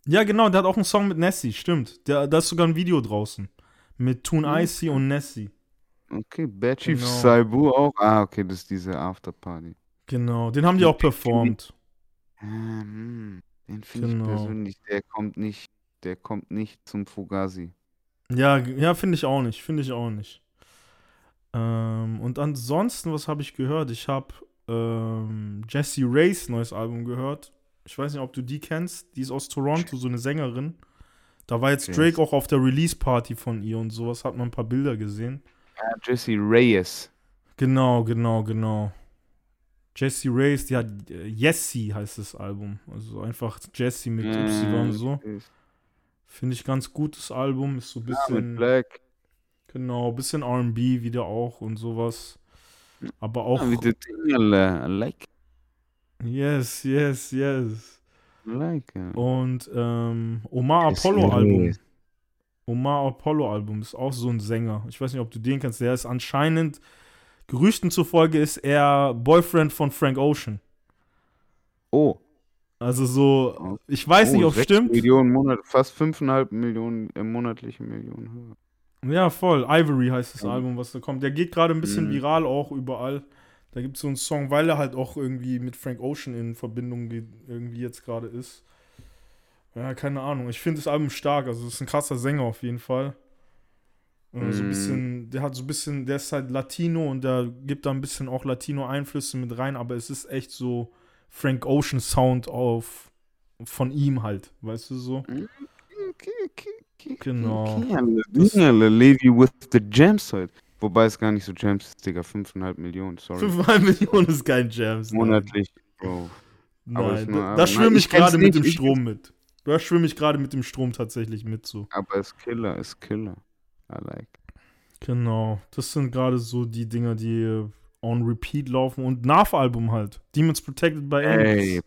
[SPEAKER 1] Ja, genau, der hat auch einen Song mit Nessie, stimmt. Der, da ist sogar ein Video draußen. Mit Toon
[SPEAKER 2] Mhm.
[SPEAKER 1] Icy und Nessie.
[SPEAKER 2] Okay, Bad Chief
[SPEAKER 1] Genau.
[SPEAKER 2] Saibu auch. Ah, okay, das ist diese Afterparty.
[SPEAKER 1] Genau, den haben die auch performt.
[SPEAKER 2] Ähm, den finde
[SPEAKER 1] Genau.
[SPEAKER 2] ich persönlich, der kommt nicht, der kommt nicht zum Fugazi.
[SPEAKER 1] Ja, ja, finde ich auch nicht. Finde ich auch nicht. Ähm, und ansonsten, was habe ich gehört? Ich habe ähm, Jessie Rays neues Album gehört. Ich weiß nicht, ob du die kennst. Die ist aus Toronto, so eine Sängerin. Da war jetzt. Drake auch auf der Release-Party von ihr und sowas. Hat man ein paar Bilder gesehen.
[SPEAKER 2] Ah, Jesse Reyes.
[SPEAKER 1] Genau, genau, genau. Jessie Rays, die hat äh, Jessie heißt das Album. Also einfach Jessie mit Y so. Finde ich ganz gutes Album. Ist so ein
[SPEAKER 2] Ja,
[SPEAKER 1] bisschen.
[SPEAKER 2] mit Black.
[SPEAKER 1] Genau, bisschen RB wieder auch und sowas. Aber auch.
[SPEAKER 2] Ja, Dingerle. I like,
[SPEAKER 1] Yes, yes, yes.
[SPEAKER 2] Like.
[SPEAKER 1] Und ähm, Omar Apollo Album. Omar Apollo Album ist auch so ein Sänger. Ich weiß nicht, ob du den kennst. Der ist anscheinend, Gerüchten zufolge, ist er Boyfriend von Frank Ocean.
[SPEAKER 2] Oh.
[SPEAKER 1] Also so, ich weiß nicht,
[SPEAKER 2] oh,
[SPEAKER 1] ob es stimmt.
[SPEAKER 2] Millionen Monat, fast 5,5 Millionen äh, monatliche Millionen höher.
[SPEAKER 1] Ja, voll. Ivory heißt das
[SPEAKER 2] Ja.
[SPEAKER 1] Album, was da kommt. Der geht gerade ein bisschen
[SPEAKER 2] Mhm.
[SPEAKER 1] viral auch überall. Da gibt es so einen Song, weil er halt auch irgendwie mit Frank Ocean in Verbindung geht, irgendwie jetzt gerade ist. Ja, keine Ahnung. Ich finde das Album stark. Also, es ist ein krasser Sänger auf jeden Fall. Und so ein
[SPEAKER 2] Mhm.
[SPEAKER 1] bisschen, der hat so ein bisschen, der ist halt Latino und der gibt da ein bisschen auch Latino-Einflüsse mit rein, aber es ist echt so Frank Ocean Sound auf von ihm halt, weißt du so?
[SPEAKER 2] Okay, okay, okay.
[SPEAKER 1] Genau. Das-
[SPEAKER 2] Dingerle, Lady with the Gems halt. Wobei es gar nicht so Gems ist, Digga. 5,5 Millionen, sorry.
[SPEAKER 1] 5,5 Millionen ist kein nein.
[SPEAKER 2] Monatlich, Bro.
[SPEAKER 1] Nein, da, da schwimme
[SPEAKER 2] ich
[SPEAKER 1] ich gerade mit dem
[SPEAKER 2] ich
[SPEAKER 1] Strom mit. Da schwimme ich gerade mit dem Strom tatsächlich mit so.
[SPEAKER 2] Aber ist Killer, ist Killer. I like.
[SPEAKER 1] Genau. Das sind gerade so die Dinger, die on repeat laufen. Und Nav-Album halt. Demons Protected by. Angels.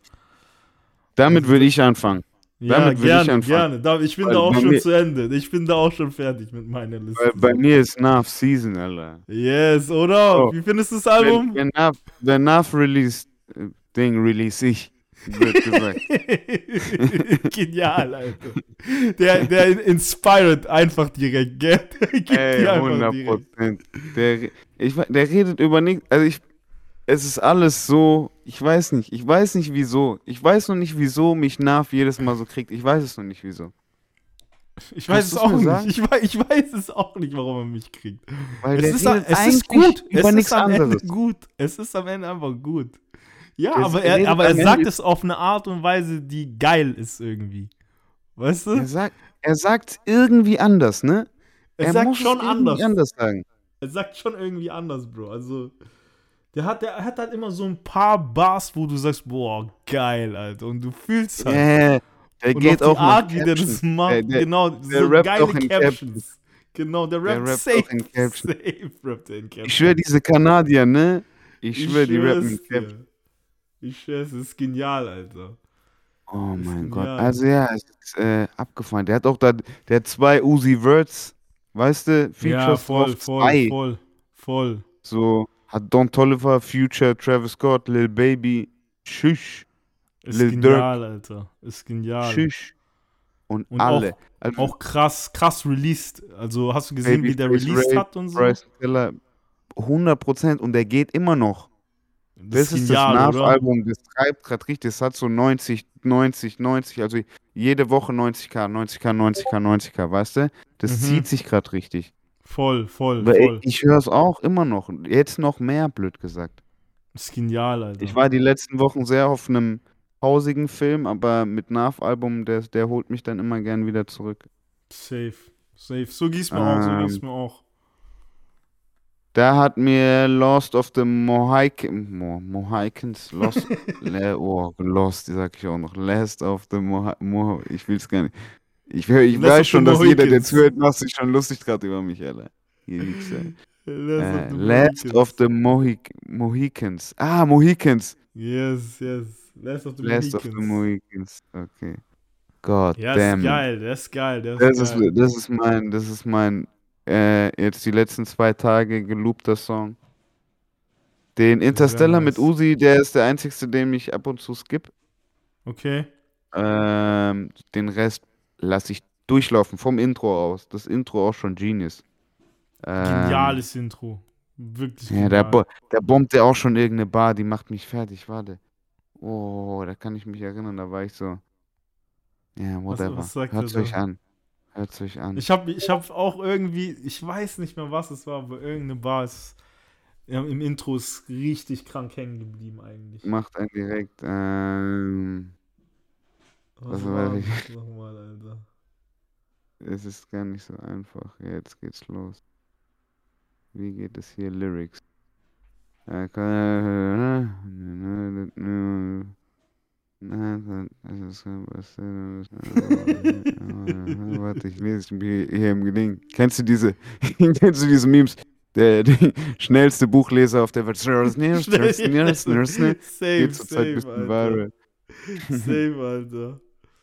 [SPEAKER 2] Damit würde ich anfangen.
[SPEAKER 1] Ja,
[SPEAKER 2] Damit will ich
[SPEAKER 1] gerne, gerne. Da, ich bin
[SPEAKER 2] Weil
[SPEAKER 1] da auch
[SPEAKER 2] bei
[SPEAKER 1] schon
[SPEAKER 2] mir-
[SPEAKER 1] zu Ende. Ich bin da auch schon fertig mit meiner Liste.
[SPEAKER 2] Weil bei mir ist Nav Season, Alter.
[SPEAKER 1] yes, oder?
[SPEAKER 2] Oh.
[SPEAKER 1] Wie findest du das Album?
[SPEAKER 2] wenn Nav, wenn Nav release, äh, Ding release ich, wird gesagt.
[SPEAKER 1] Genial, Alter. Der, der inspired einfach direkt, gell? Der
[SPEAKER 2] Ey,
[SPEAKER 1] dir einfach
[SPEAKER 2] 100
[SPEAKER 1] direkt.
[SPEAKER 2] Prozent. Der, ich, der redet über nichts. Also ich, es ist alles so. Ich weiß nicht. Ich weiß nicht wieso. Ich weiß noch nicht, wieso mich Nav jedes Mal so kriegt. Ich weiß es noch nicht, wieso.
[SPEAKER 1] Ich weiß
[SPEAKER 2] Kannst
[SPEAKER 1] es auch nicht.
[SPEAKER 2] sagen?
[SPEAKER 1] Ich weiß, ich weiß es auch nicht, warum er mich kriegt.
[SPEAKER 2] Weil
[SPEAKER 1] Es ist,
[SPEAKER 2] redet
[SPEAKER 1] es ist gut.
[SPEAKER 2] über
[SPEAKER 1] es
[SPEAKER 2] nichts
[SPEAKER 1] ist am
[SPEAKER 2] anderes.
[SPEAKER 1] Ende gut. Es ist am Ende einfach gut. Ja,
[SPEAKER 2] Es
[SPEAKER 1] aber er, aber er sagt es auf eine Art und Weise, die geil ist irgendwie. Weißt du?
[SPEAKER 2] Er sagt, er sagt irgendwie anders, ne?
[SPEAKER 1] Er,
[SPEAKER 2] er
[SPEAKER 1] sagt schon anders.
[SPEAKER 2] anders sagen.
[SPEAKER 1] Er sagt schon irgendwie anders, Bro. Also, der hat, der hat halt immer so ein paar Bars, wo du sagst, boah, geil, Alter. Und du fühlst halt.
[SPEAKER 2] Yeah, der
[SPEAKER 1] und
[SPEAKER 2] geht
[SPEAKER 1] auch Art, wie der das
[SPEAKER 2] Captions.
[SPEAKER 1] macht.
[SPEAKER 2] Der- der-
[SPEAKER 1] genau,
[SPEAKER 2] der
[SPEAKER 1] so
[SPEAKER 2] rappt
[SPEAKER 1] geile
[SPEAKER 2] auch in
[SPEAKER 1] Captions.
[SPEAKER 2] Captions.
[SPEAKER 1] Genau, der
[SPEAKER 2] Der
[SPEAKER 1] rappt
[SPEAKER 2] rappt
[SPEAKER 1] safe.
[SPEAKER 2] auch in Captions.
[SPEAKER 1] Safe rappt in Captions.
[SPEAKER 2] Ich schwöre, diese Kanadier, ne? Ich schwöre, die rappen in. Captions.
[SPEAKER 1] Ich schwöre, es ist genial, Alter.
[SPEAKER 2] Oh mein Gott. Also ja, es ist äh, abgefahren. Der hat auch da, der hat zwei Uzi Words, weißt du,
[SPEAKER 1] ja,
[SPEAKER 2] Features
[SPEAKER 1] voll,
[SPEAKER 2] drauf,
[SPEAKER 1] voll,
[SPEAKER 2] zwei.
[SPEAKER 1] voll, voll.
[SPEAKER 2] So, hat Don Toliver, Future, Travis Scott, Lil Baby, Shush,
[SPEAKER 1] Ist
[SPEAKER 2] Lil
[SPEAKER 1] genial, Alter. Ist genial.
[SPEAKER 2] Shush und,
[SPEAKER 1] Und
[SPEAKER 2] alle. also,
[SPEAKER 1] Auch krass, krass released. Also hast du gesehen, wie der released
[SPEAKER 2] Ray,
[SPEAKER 1] hat und so?
[SPEAKER 2] Bryce Tiller, 100 Prozent und der geht immer noch. Das, ist
[SPEAKER 1] genial,
[SPEAKER 2] das
[SPEAKER 1] oder?
[SPEAKER 2] Nav-Album, das treibt gerade richtig. Das hat so 90, 90, 90, also jede Woche 90k, 90k, 90k, 90k, weißt du? Das
[SPEAKER 1] Mhm.
[SPEAKER 2] zieht sich gerade richtig.
[SPEAKER 1] Voll, voll,
[SPEAKER 2] Weil
[SPEAKER 1] voll.
[SPEAKER 2] ich, ich höre es auch immer noch. Jetzt noch mehr, blöd gesagt.
[SPEAKER 1] ist genial, Alter.
[SPEAKER 2] Ich war die letzten Wochen sehr auf einem pausigen Film, aber mit Nav-Album, der, der holt mich dann immer gern wieder zurück.
[SPEAKER 1] Safe, safe. So gießt mir auch, so
[SPEAKER 2] Ähm,
[SPEAKER 1] gießt mir auch.
[SPEAKER 2] Da hat mir Lost of the Mohicans, Mo, Mohicans, Lost, Le, oh, Lost, die sag ich auch noch, Last of the Mohi, Mo, ich will's gar nicht. Ich, ich weiß schon, dass jeder, der
[SPEAKER 1] Mohicans.
[SPEAKER 2] zuhört, macht sich schon lustig gerade über mich, Alter. Hier liegt's ja.
[SPEAKER 1] Last
[SPEAKER 2] Äh,
[SPEAKER 1] of the
[SPEAKER 2] Last
[SPEAKER 1] Mohicans.
[SPEAKER 2] of the Mohic Mohicans. Ah, Mohicans.
[SPEAKER 1] Yes, yes. Last of the
[SPEAKER 2] Last of the
[SPEAKER 1] Mohicans.
[SPEAKER 2] Mohicans. Okay. God
[SPEAKER 1] Ja,
[SPEAKER 2] damn.
[SPEAKER 1] ist geil, der ist geil,
[SPEAKER 2] Das ist,
[SPEAKER 1] geil.
[SPEAKER 2] das ist mein, das ist mein, äh, jetzt die letzten zwei Tage geloopter Song. Den Interstellar mit. Uzi, der ist der einzigste, den ich ab und zu skip.
[SPEAKER 1] Okay.
[SPEAKER 2] Ähm, den Rest lasse ich durchlaufen, vom Intro aus. Das Intro auch schon Genius. Ähm,
[SPEAKER 1] Geniales Intro. Wirklich
[SPEAKER 2] Ja, der,
[SPEAKER 1] genial.
[SPEAKER 2] bo der bombt ja auch schon irgendeine Bar, die macht mich fertig, warte. Oh, da kann ich mich erinnern, da war ich so. Ja,
[SPEAKER 1] Was-
[SPEAKER 2] whatever.
[SPEAKER 1] was sagt
[SPEAKER 2] Hört's
[SPEAKER 1] er
[SPEAKER 2] euch
[SPEAKER 1] da?
[SPEAKER 2] an. Hört's euch an.
[SPEAKER 1] Ich habe ich hab auch irgendwie, ich weiß nicht mehr, was es war, aber irgendeine Bar ist ja, im Intro ist richtig krank hängen geblieben eigentlich.
[SPEAKER 2] Macht einen direkt, ähm,
[SPEAKER 1] Was
[SPEAKER 2] was
[SPEAKER 1] war das nochmal, Alter?
[SPEAKER 2] es ist gar nicht so einfach. Jetzt geht's los. Wie geht es hier? Lyrics. Warte, ich lese hier hier im Geding. Kennst du diese, kennst du diese Memes? Der, der schnellste Buchleser auf der Welt. Geht zurzeit ein bisschen
[SPEAKER 1] Alter.
[SPEAKER 2] viral.
[SPEAKER 1] Safe, Alter.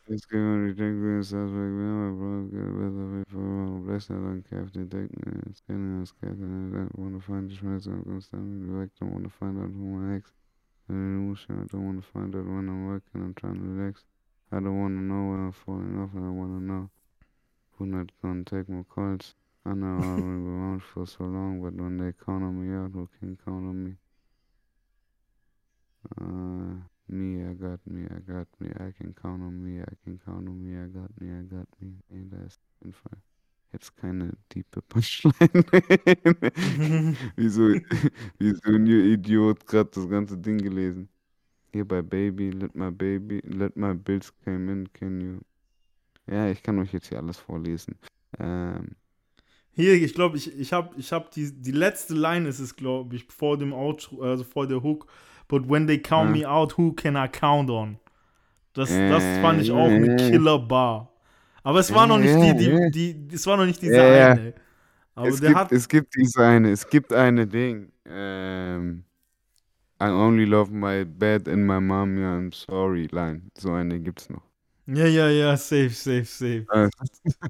[SPEAKER 2] It's going to take this as we go, bro. Get better before bless that on detecting and scanning and scanning. I don't want to find the shreds. I'm going to stand in back. Don't want to find out who my ex. I don't want to find out when I'm working. I'm trying to relax. I don't want to know when I'm falling off. and I want to know who not going to take my calls. I know I've been around for so long, but when they count on me out, who can count on me? Uh, me, I got me, I got me, I can count on me, I can count on me, I got me, I got me. Ey, da ist auf jeden Fall jetzt keine tiefe Punchline. wie, so, wie so ein Idiot gerade das ganze Ding gelesen. Hier bei Baby, let my baby, let my bills came in, can you... Ja, ich kann euch jetzt hier alles vorlesen. Ähm,
[SPEAKER 1] Hier, ich glaube, ich, ich habe ich hab die, die letzte Line ist es, glaube ich, vor dem Outro, also vor der Hook. But when they count
[SPEAKER 2] Ja.
[SPEAKER 1] me out, who can I count on? Das, das fand ich
[SPEAKER 2] Äh,
[SPEAKER 1] auch eine
[SPEAKER 2] ja.
[SPEAKER 1] Killer-Bar. Aber es war noch nicht
[SPEAKER 2] Ja,
[SPEAKER 1] die, die,
[SPEAKER 2] ja.
[SPEAKER 1] die, es war noch nicht diese
[SPEAKER 2] Ja,
[SPEAKER 1] eine. Aber
[SPEAKER 2] es, gibt, es gibt diese eine, es gibt eine Ding. Ähm, I only love my bed and my mom, yeah, I'm sorry, Line. So eine gibt's noch.
[SPEAKER 1] Ja, ja, ja, safe, safe, safe.
[SPEAKER 2] Äh,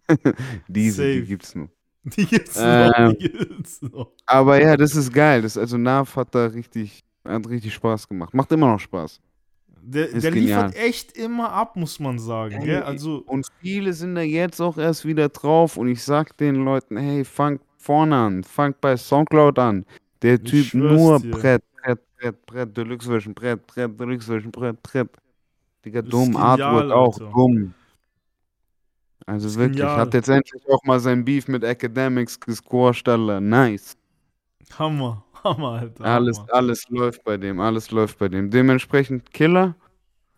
[SPEAKER 2] Diese, die
[SPEAKER 1] Safe.
[SPEAKER 2] gibt's nur.
[SPEAKER 1] Die gibt's noch,
[SPEAKER 2] Ähm.
[SPEAKER 1] die gibt's noch.
[SPEAKER 2] Aber ja, das ist geil. Das, also Nav hat da richtig, hat richtig Spaß gemacht. Macht immer noch Spaß.
[SPEAKER 1] Der, der liefert echt immer ab, muss man sagen. Gell?
[SPEAKER 2] Ey,
[SPEAKER 1] Also,
[SPEAKER 2] Und viele sind da jetzt auch erst wieder drauf. Und ich sag den Leuten, hey, fangt vorne an, fangt bei Soundcloud an. Der Typ nur
[SPEAKER 1] dir.
[SPEAKER 2] Brett, Brett, Brett, Brett, Deluxe Version, Brett, Brett, Deluxe Version, Brett, Brett. Digga,
[SPEAKER 1] Das
[SPEAKER 2] dumm,
[SPEAKER 1] genial,
[SPEAKER 2] Artwork auch,
[SPEAKER 1] Alter.
[SPEAKER 2] dumm. Also wirklich,
[SPEAKER 1] genial.
[SPEAKER 2] hat jetzt endlich auch mal sein Beef mit Academics gesquashed, Alter. Nice.
[SPEAKER 1] Hammer, Hammer, Alter.
[SPEAKER 2] Alles,
[SPEAKER 1] Hammer.
[SPEAKER 2] alles läuft bei dem, alles läuft bei dem. Dementsprechend Killer.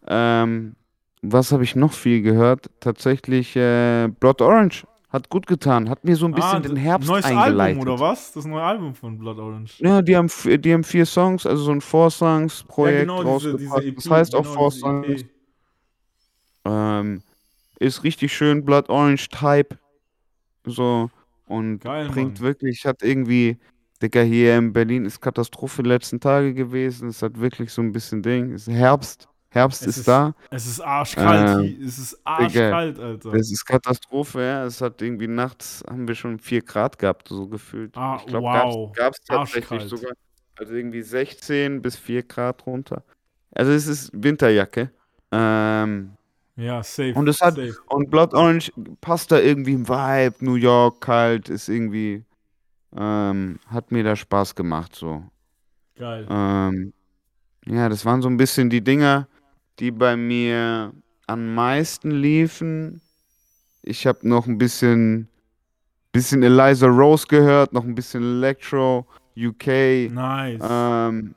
[SPEAKER 2] Ähm, was habe ich noch viel gehört? Tatsächlich äh, Blood Orange. Hat gut getan. Hat mir so ein bisschen
[SPEAKER 1] Ah,
[SPEAKER 2] den Herbst
[SPEAKER 1] Neues
[SPEAKER 2] eingeleitet.
[SPEAKER 1] Album, oder was? Das neue Album von Blood Orange.
[SPEAKER 2] Ja, die haben, die haben vier Songs, also so ein Four-Songs-Projekt
[SPEAKER 1] ja, genau, diese,
[SPEAKER 2] rausgebracht.
[SPEAKER 1] diese EP.
[SPEAKER 2] das heißt auch
[SPEAKER 1] genau,
[SPEAKER 2] Four
[SPEAKER 1] diese
[SPEAKER 2] Songs. Ähm, ist richtig schön Blood Orange Type. So. Und
[SPEAKER 1] Geil,
[SPEAKER 2] bringt
[SPEAKER 1] Mann.
[SPEAKER 2] wirklich, hat irgendwie, Digga, hier in Berlin ist Katastrophe die letzten Tage gewesen. Es hat wirklich so ein bisschen Ding. Es ist Herbst. Herbst ist,
[SPEAKER 1] ist-
[SPEAKER 2] da.
[SPEAKER 1] Es ist arschkalt.
[SPEAKER 2] Ähm,
[SPEAKER 1] es ist arschkalt, Alter.
[SPEAKER 2] Es ist Katastrophe, ja. Es hat irgendwie nachts haben wir schon 4 Grad gehabt, so gefühlt.
[SPEAKER 1] Ah,
[SPEAKER 2] ich glaube,
[SPEAKER 1] wow.
[SPEAKER 2] gab es tatsächlich
[SPEAKER 1] Arschkalt.
[SPEAKER 2] sogar. Also irgendwie 16 bis 4 Grad runter. Also es ist Winterjacke. Ähm,
[SPEAKER 1] Ja, safe.
[SPEAKER 2] Und es hat-
[SPEAKER 1] safe.
[SPEAKER 2] und Blood Orange passt da irgendwie im Vibe. New York, kalt, ist irgendwie. Ähm, hat mir da Spaß gemacht, so.
[SPEAKER 1] Geil.
[SPEAKER 2] Ähm, ja, das waren so ein bisschen die Dinger, die bei mir am meisten liefen. Ich habe noch ein bisschen, bisschen Eliza Rose gehört, noch ein bisschen Electro, UK.
[SPEAKER 1] Nice.
[SPEAKER 2] Ähm,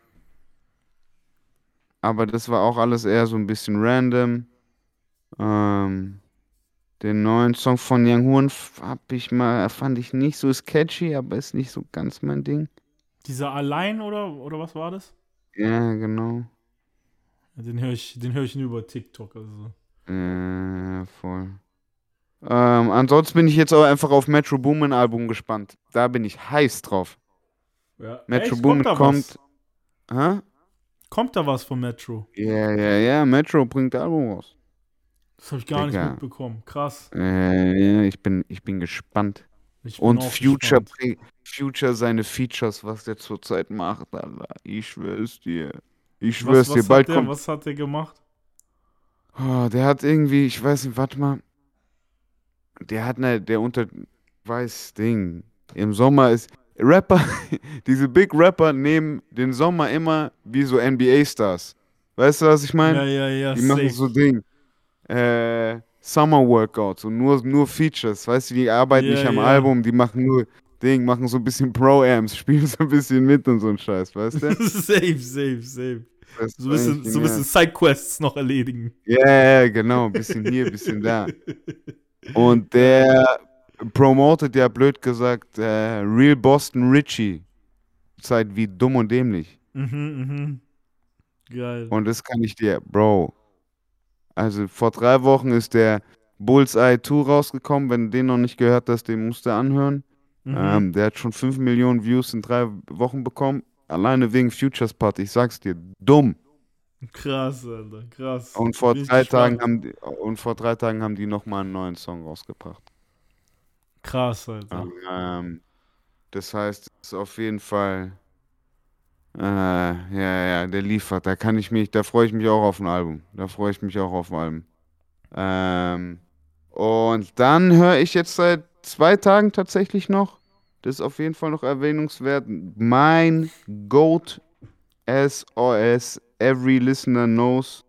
[SPEAKER 2] aber das war auch alles eher so ein bisschen random. Ähm, den neuen Song von Young Horn hab ich mal, fand ich nicht so ist catchy, aber ist nicht so ganz mein Ding.
[SPEAKER 1] Dieser Allein oder, oder was war das?
[SPEAKER 2] Ja, genau.
[SPEAKER 1] Den höre ich, den hör ich nur über TikTok. Also.
[SPEAKER 2] Äh, voll. Ähm, ansonsten bin ich jetzt auch einfach auf Metro Boomin Album gespannt. Da bin ich heiß drauf.
[SPEAKER 1] Ja.
[SPEAKER 2] Metro
[SPEAKER 1] Echt?
[SPEAKER 2] Boomin
[SPEAKER 1] kommt
[SPEAKER 2] kommt. Hä?
[SPEAKER 1] Kommt da was von Metro?
[SPEAKER 2] Ja, ja, ja, Metro bringt Album raus.
[SPEAKER 1] Das habe ich gar
[SPEAKER 2] Digga.
[SPEAKER 1] nicht mitbekommen. Krass.
[SPEAKER 2] Äh, ich bin, ich bin gespannt.
[SPEAKER 1] Ich bin
[SPEAKER 2] Und Future,
[SPEAKER 1] gespannt.
[SPEAKER 2] Future seine Features, was der zurzeit macht, Alter. Ich schwör's dir. Ich schwör's
[SPEAKER 1] Was,
[SPEAKER 2] dir,
[SPEAKER 1] was,
[SPEAKER 2] bald
[SPEAKER 1] hat der,
[SPEAKER 2] kommt.
[SPEAKER 1] was hat der gemacht?
[SPEAKER 2] Oh, der hat irgendwie, ich weiß nicht, warte mal. Der hat ne, der unter, weiß Ding. Im Sommer ist, Rapper, diese Big Rapper nehmen den Sommer immer wie so NBA-Stars. Weißt du, was ich meine?
[SPEAKER 1] Ja, ja, ja.
[SPEAKER 2] die machen
[SPEAKER 1] safe.
[SPEAKER 2] so Ding. Äh, Summer Workouts und nur, nur Features. Weißt du, die arbeiten
[SPEAKER 1] Ja,
[SPEAKER 2] nicht am
[SPEAKER 1] ja.
[SPEAKER 2] Album, die machen nur Ding, machen so ein bisschen Pro-Amps, spielen so ein bisschen mit und so ein Scheiß, weißt du?
[SPEAKER 1] safe, safe, safe. So ein bisschen, so bisschen Sidequests noch erledigen.
[SPEAKER 2] Ja, ja, genau, ein bisschen hier, ein bisschen da. Und der promotet ja blöd gesagt äh, Real Boston Richie. Zeit wie dumm und dämlich.
[SPEAKER 1] mhm, mhm. Geil.
[SPEAKER 2] Und das kann ich dir, Bro. Also vor drei Wochen ist der Bullseye 2 rausgekommen. Wenn du den noch nicht gehört hast, den musst du anhören.
[SPEAKER 1] Mhm.
[SPEAKER 2] Ähm, der hat schon 5 Millionen Views in drei Wochen bekommen. Alleine wegen Futures Party. Ich sag's dir, dumm.
[SPEAKER 1] krass, Alter, krass.
[SPEAKER 2] Und vor
[SPEAKER 1] Bin
[SPEAKER 2] drei Tagen haben die, und vor drei Tagen haben die nochmal einen neuen Song rausgebracht.
[SPEAKER 1] Krass, Alter.
[SPEAKER 2] Ähm, das heißt, es ist auf jeden Fall. Äh, ja, ja, der liefert. Da kann ich mich, da freue ich mich auch auf ein Album. Da freue ich mich auch auf ein Album. Ähm, und dann höre ich jetzt seit zwei Tagen tatsächlich noch. Das ist auf jeden Fall noch erwähnungswert. Mein Goat SOS, Every Listener Knows,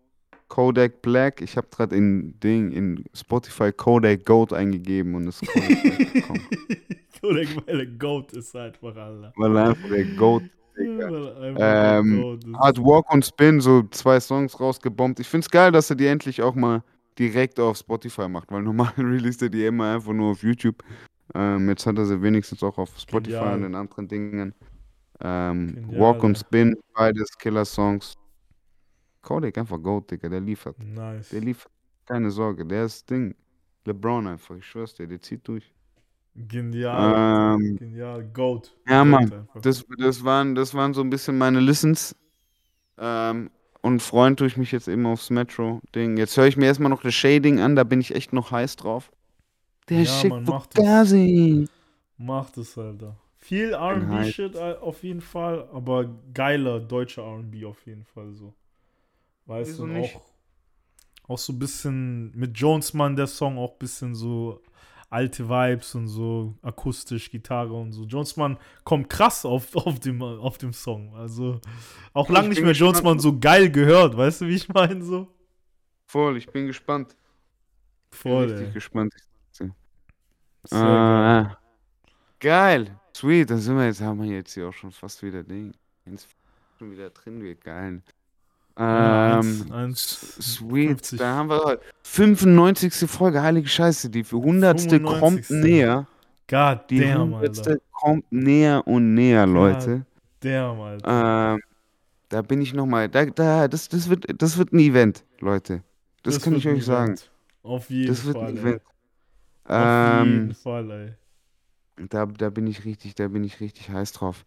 [SPEAKER 2] Kodak Black. Ich habe gerade in Ding in Spotify Kodak Goat eingegeben und es ist Kodak Black gekommen.
[SPEAKER 1] Kodak, weil der Goat ist einfach, Alter.
[SPEAKER 2] Weil er einfach der Goat Ähm,
[SPEAKER 1] ist.
[SPEAKER 2] Hat Walk und Spin so zwei Songs rausgebombt. Ich find's geil, dass er die endlich auch mal direkt auf Spotify macht, weil normal released er die immer einfach nur auf YouTube. Ähm, jetzt hat er sie wenigstens auch auf Spotify
[SPEAKER 1] Genial.
[SPEAKER 2] und den anderen Dingen. Ähm,
[SPEAKER 1] Genial,
[SPEAKER 2] Walk und. Spin, beides Killer-Songs. Kodak einfach Goat, Digga, der liefert.
[SPEAKER 1] Nice.
[SPEAKER 2] Der liefert. Keine Sorge, der ist Ding. LeBron einfach, ich schwör's dir, der zieht durch.
[SPEAKER 1] Genial.
[SPEAKER 2] Ähm,
[SPEAKER 1] Genial. Goat.
[SPEAKER 2] ja, Mann. Das, das, waren, das waren so ein bisschen meine Listens. Ähm, und freuen tue ich mich jetzt eben aufs Metro-Ding. Jetzt höre ich mir erstmal noch das Shading an, da bin ich echt noch heiß drauf. Der
[SPEAKER 1] Ja,
[SPEAKER 2] schickt
[SPEAKER 1] Mann, mach das. Macht es, Alter. Viel. RB-Shit äh, auf jeden Fall, aber geiler deutscher RB auf jeden Fall so. Weißt
[SPEAKER 2] Wieso
[SPEAKER 1] du,
[SPEAKER 2] nicht?
[SPEAKER 1] auch, auch so ein bisschen mit Jonesmann der Song auch ein bisschen so alte Vibes und so akustisch, Gitarre und so. Jonesmann kommt krass auf, auf, dem, auf dem Song. Also auch
[SPEAKER 2] Ich
[SPEAKER 1] lang nicht
[SPEAKER 2] bin
[SPEAKER 1] mehr. Jonesmann so geil gehört, weißt du, wie ich meine? So
[SPEAKER 2] Voll, ich bin gespannt. Bin
[SPEAKER 1] voll,
[SPEAKER 2] richtig
[SPEAKER 1] ey.
[SPEAKER 2] gespannt.
[SPEAKER 1] Sehr geil.
[SPEAKER 2] Geil. Sweet, dann sind wir jetzt, haben wir jetzt hier auch schon fast wieder Ding. Schon wieder drin, wir geilen. Ähm,
[SPEAKER 1] eins- eins-
[SPEAKER 2] sweet,
[SPEAKER 1] 50.
[SPEAKER 2] da haben wir 95. Folge, heilige Scheiße, die 100. kommt
[SPEAKER 1] 95..
[SPEAKER 2] näher.
[SPEAKER 1] God
[SPEAKER 2] Die
[SPEAKER 1] damn,
[SPEAKER 2] 100.
[SPEAKER 1] Alter.
[SPEAKER 2] kommt näher und näher,
[SPEAKER 1] God
[SPEAKER 2] Leute.
[SPEAKER 1] Damn, Alter.
[SPEAKER 2] Ähm, da bin ich nochmal, da, da, das, das, wird, das wird ein Event, Leute. Das, kann
[SPEAKER 1] wird
[SPEAKER 2] ich euch sagen.
[SPEAKER 1] Event. Auf jeden
[SPEAKER 2] Das wird
[SPEAKER 1] Fall.
[SPEAKER 2] ein
[SPEAKER 1] ey.
[SPEAKER 2] Event.
[SPEAKER 1] Auf jeden
[SPEAKER 2] Ähm,
[SPEAKER 1] Fall, ey.
[SPEAKER 2] Da, da bin ich richtig, da bin ich richtig heiß drauf.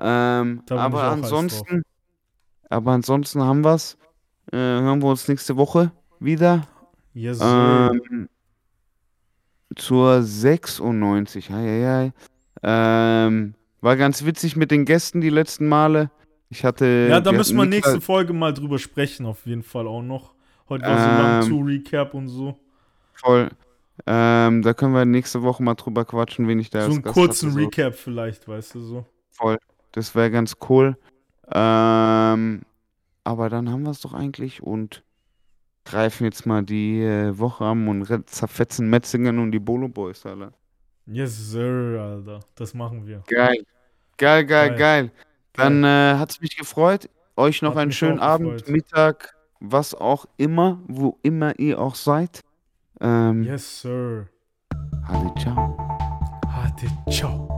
[SPEAKER 2] Ähm, aber ansonsten, aber ansonsten haben wir's. Äh, hören wir uns nächste Woche wieder.
[SPEAKER 1] Yes.
[SPEAKER 2] Ähm, zur 96. Hei, hei. Ähm, war ganz witzig mit den Gästen die letzten Male. Ich hatte.
[SPEAKER 1] ja, da
[SPEAKER 2] wir
[SPEAKER 1] müssen wir nächste Folge mal drüber sprechen, auf jeden Fall auch noch. Heute war so lang
[SPEAKER 2] Ähm,
[SPEAKER 1] zu Recap und so.
[SPEAKER 2] Voll. Ähm, da können wir nächste Woche mal drüber quatschen, wen ich da
[SPEAKER 1] So einen kurzen
[SPEAKER 2] hatte, so.
[SPEAKER 1] Recap vielleicht, weißt du so.
[SPEAKER 2] Voll. Das wäre ganz cool. Ähm, aber dann haben wir es doch eigentlich und greifen jetzt mal die äh, Woche an und zerfetzen Metzingen und die Bolo Boys, Alter.
[SPEAKER 1] Yes, sir, Alter. Das machen wir.
[SPEAKER 2] Geil. Geil, geil,
[SPEAKER 1] Geil.
[SPEAKER 2] geil. Dann äh, hat es mich gefreut. Euch noch
[SPEAKER 1] Hat
[SPEAKER 2] einen schönen Abend,
[SPEAKER 1] gefreut.
[SPEAKER 2] Mittag, was auch immer, wo immer ihr auch seid. Ähm,
[SPEAKER 1] Yes, sir.
[SPEAKER 2] Hallo, ciao.
[SPEAKER 1] Hadi, ciao.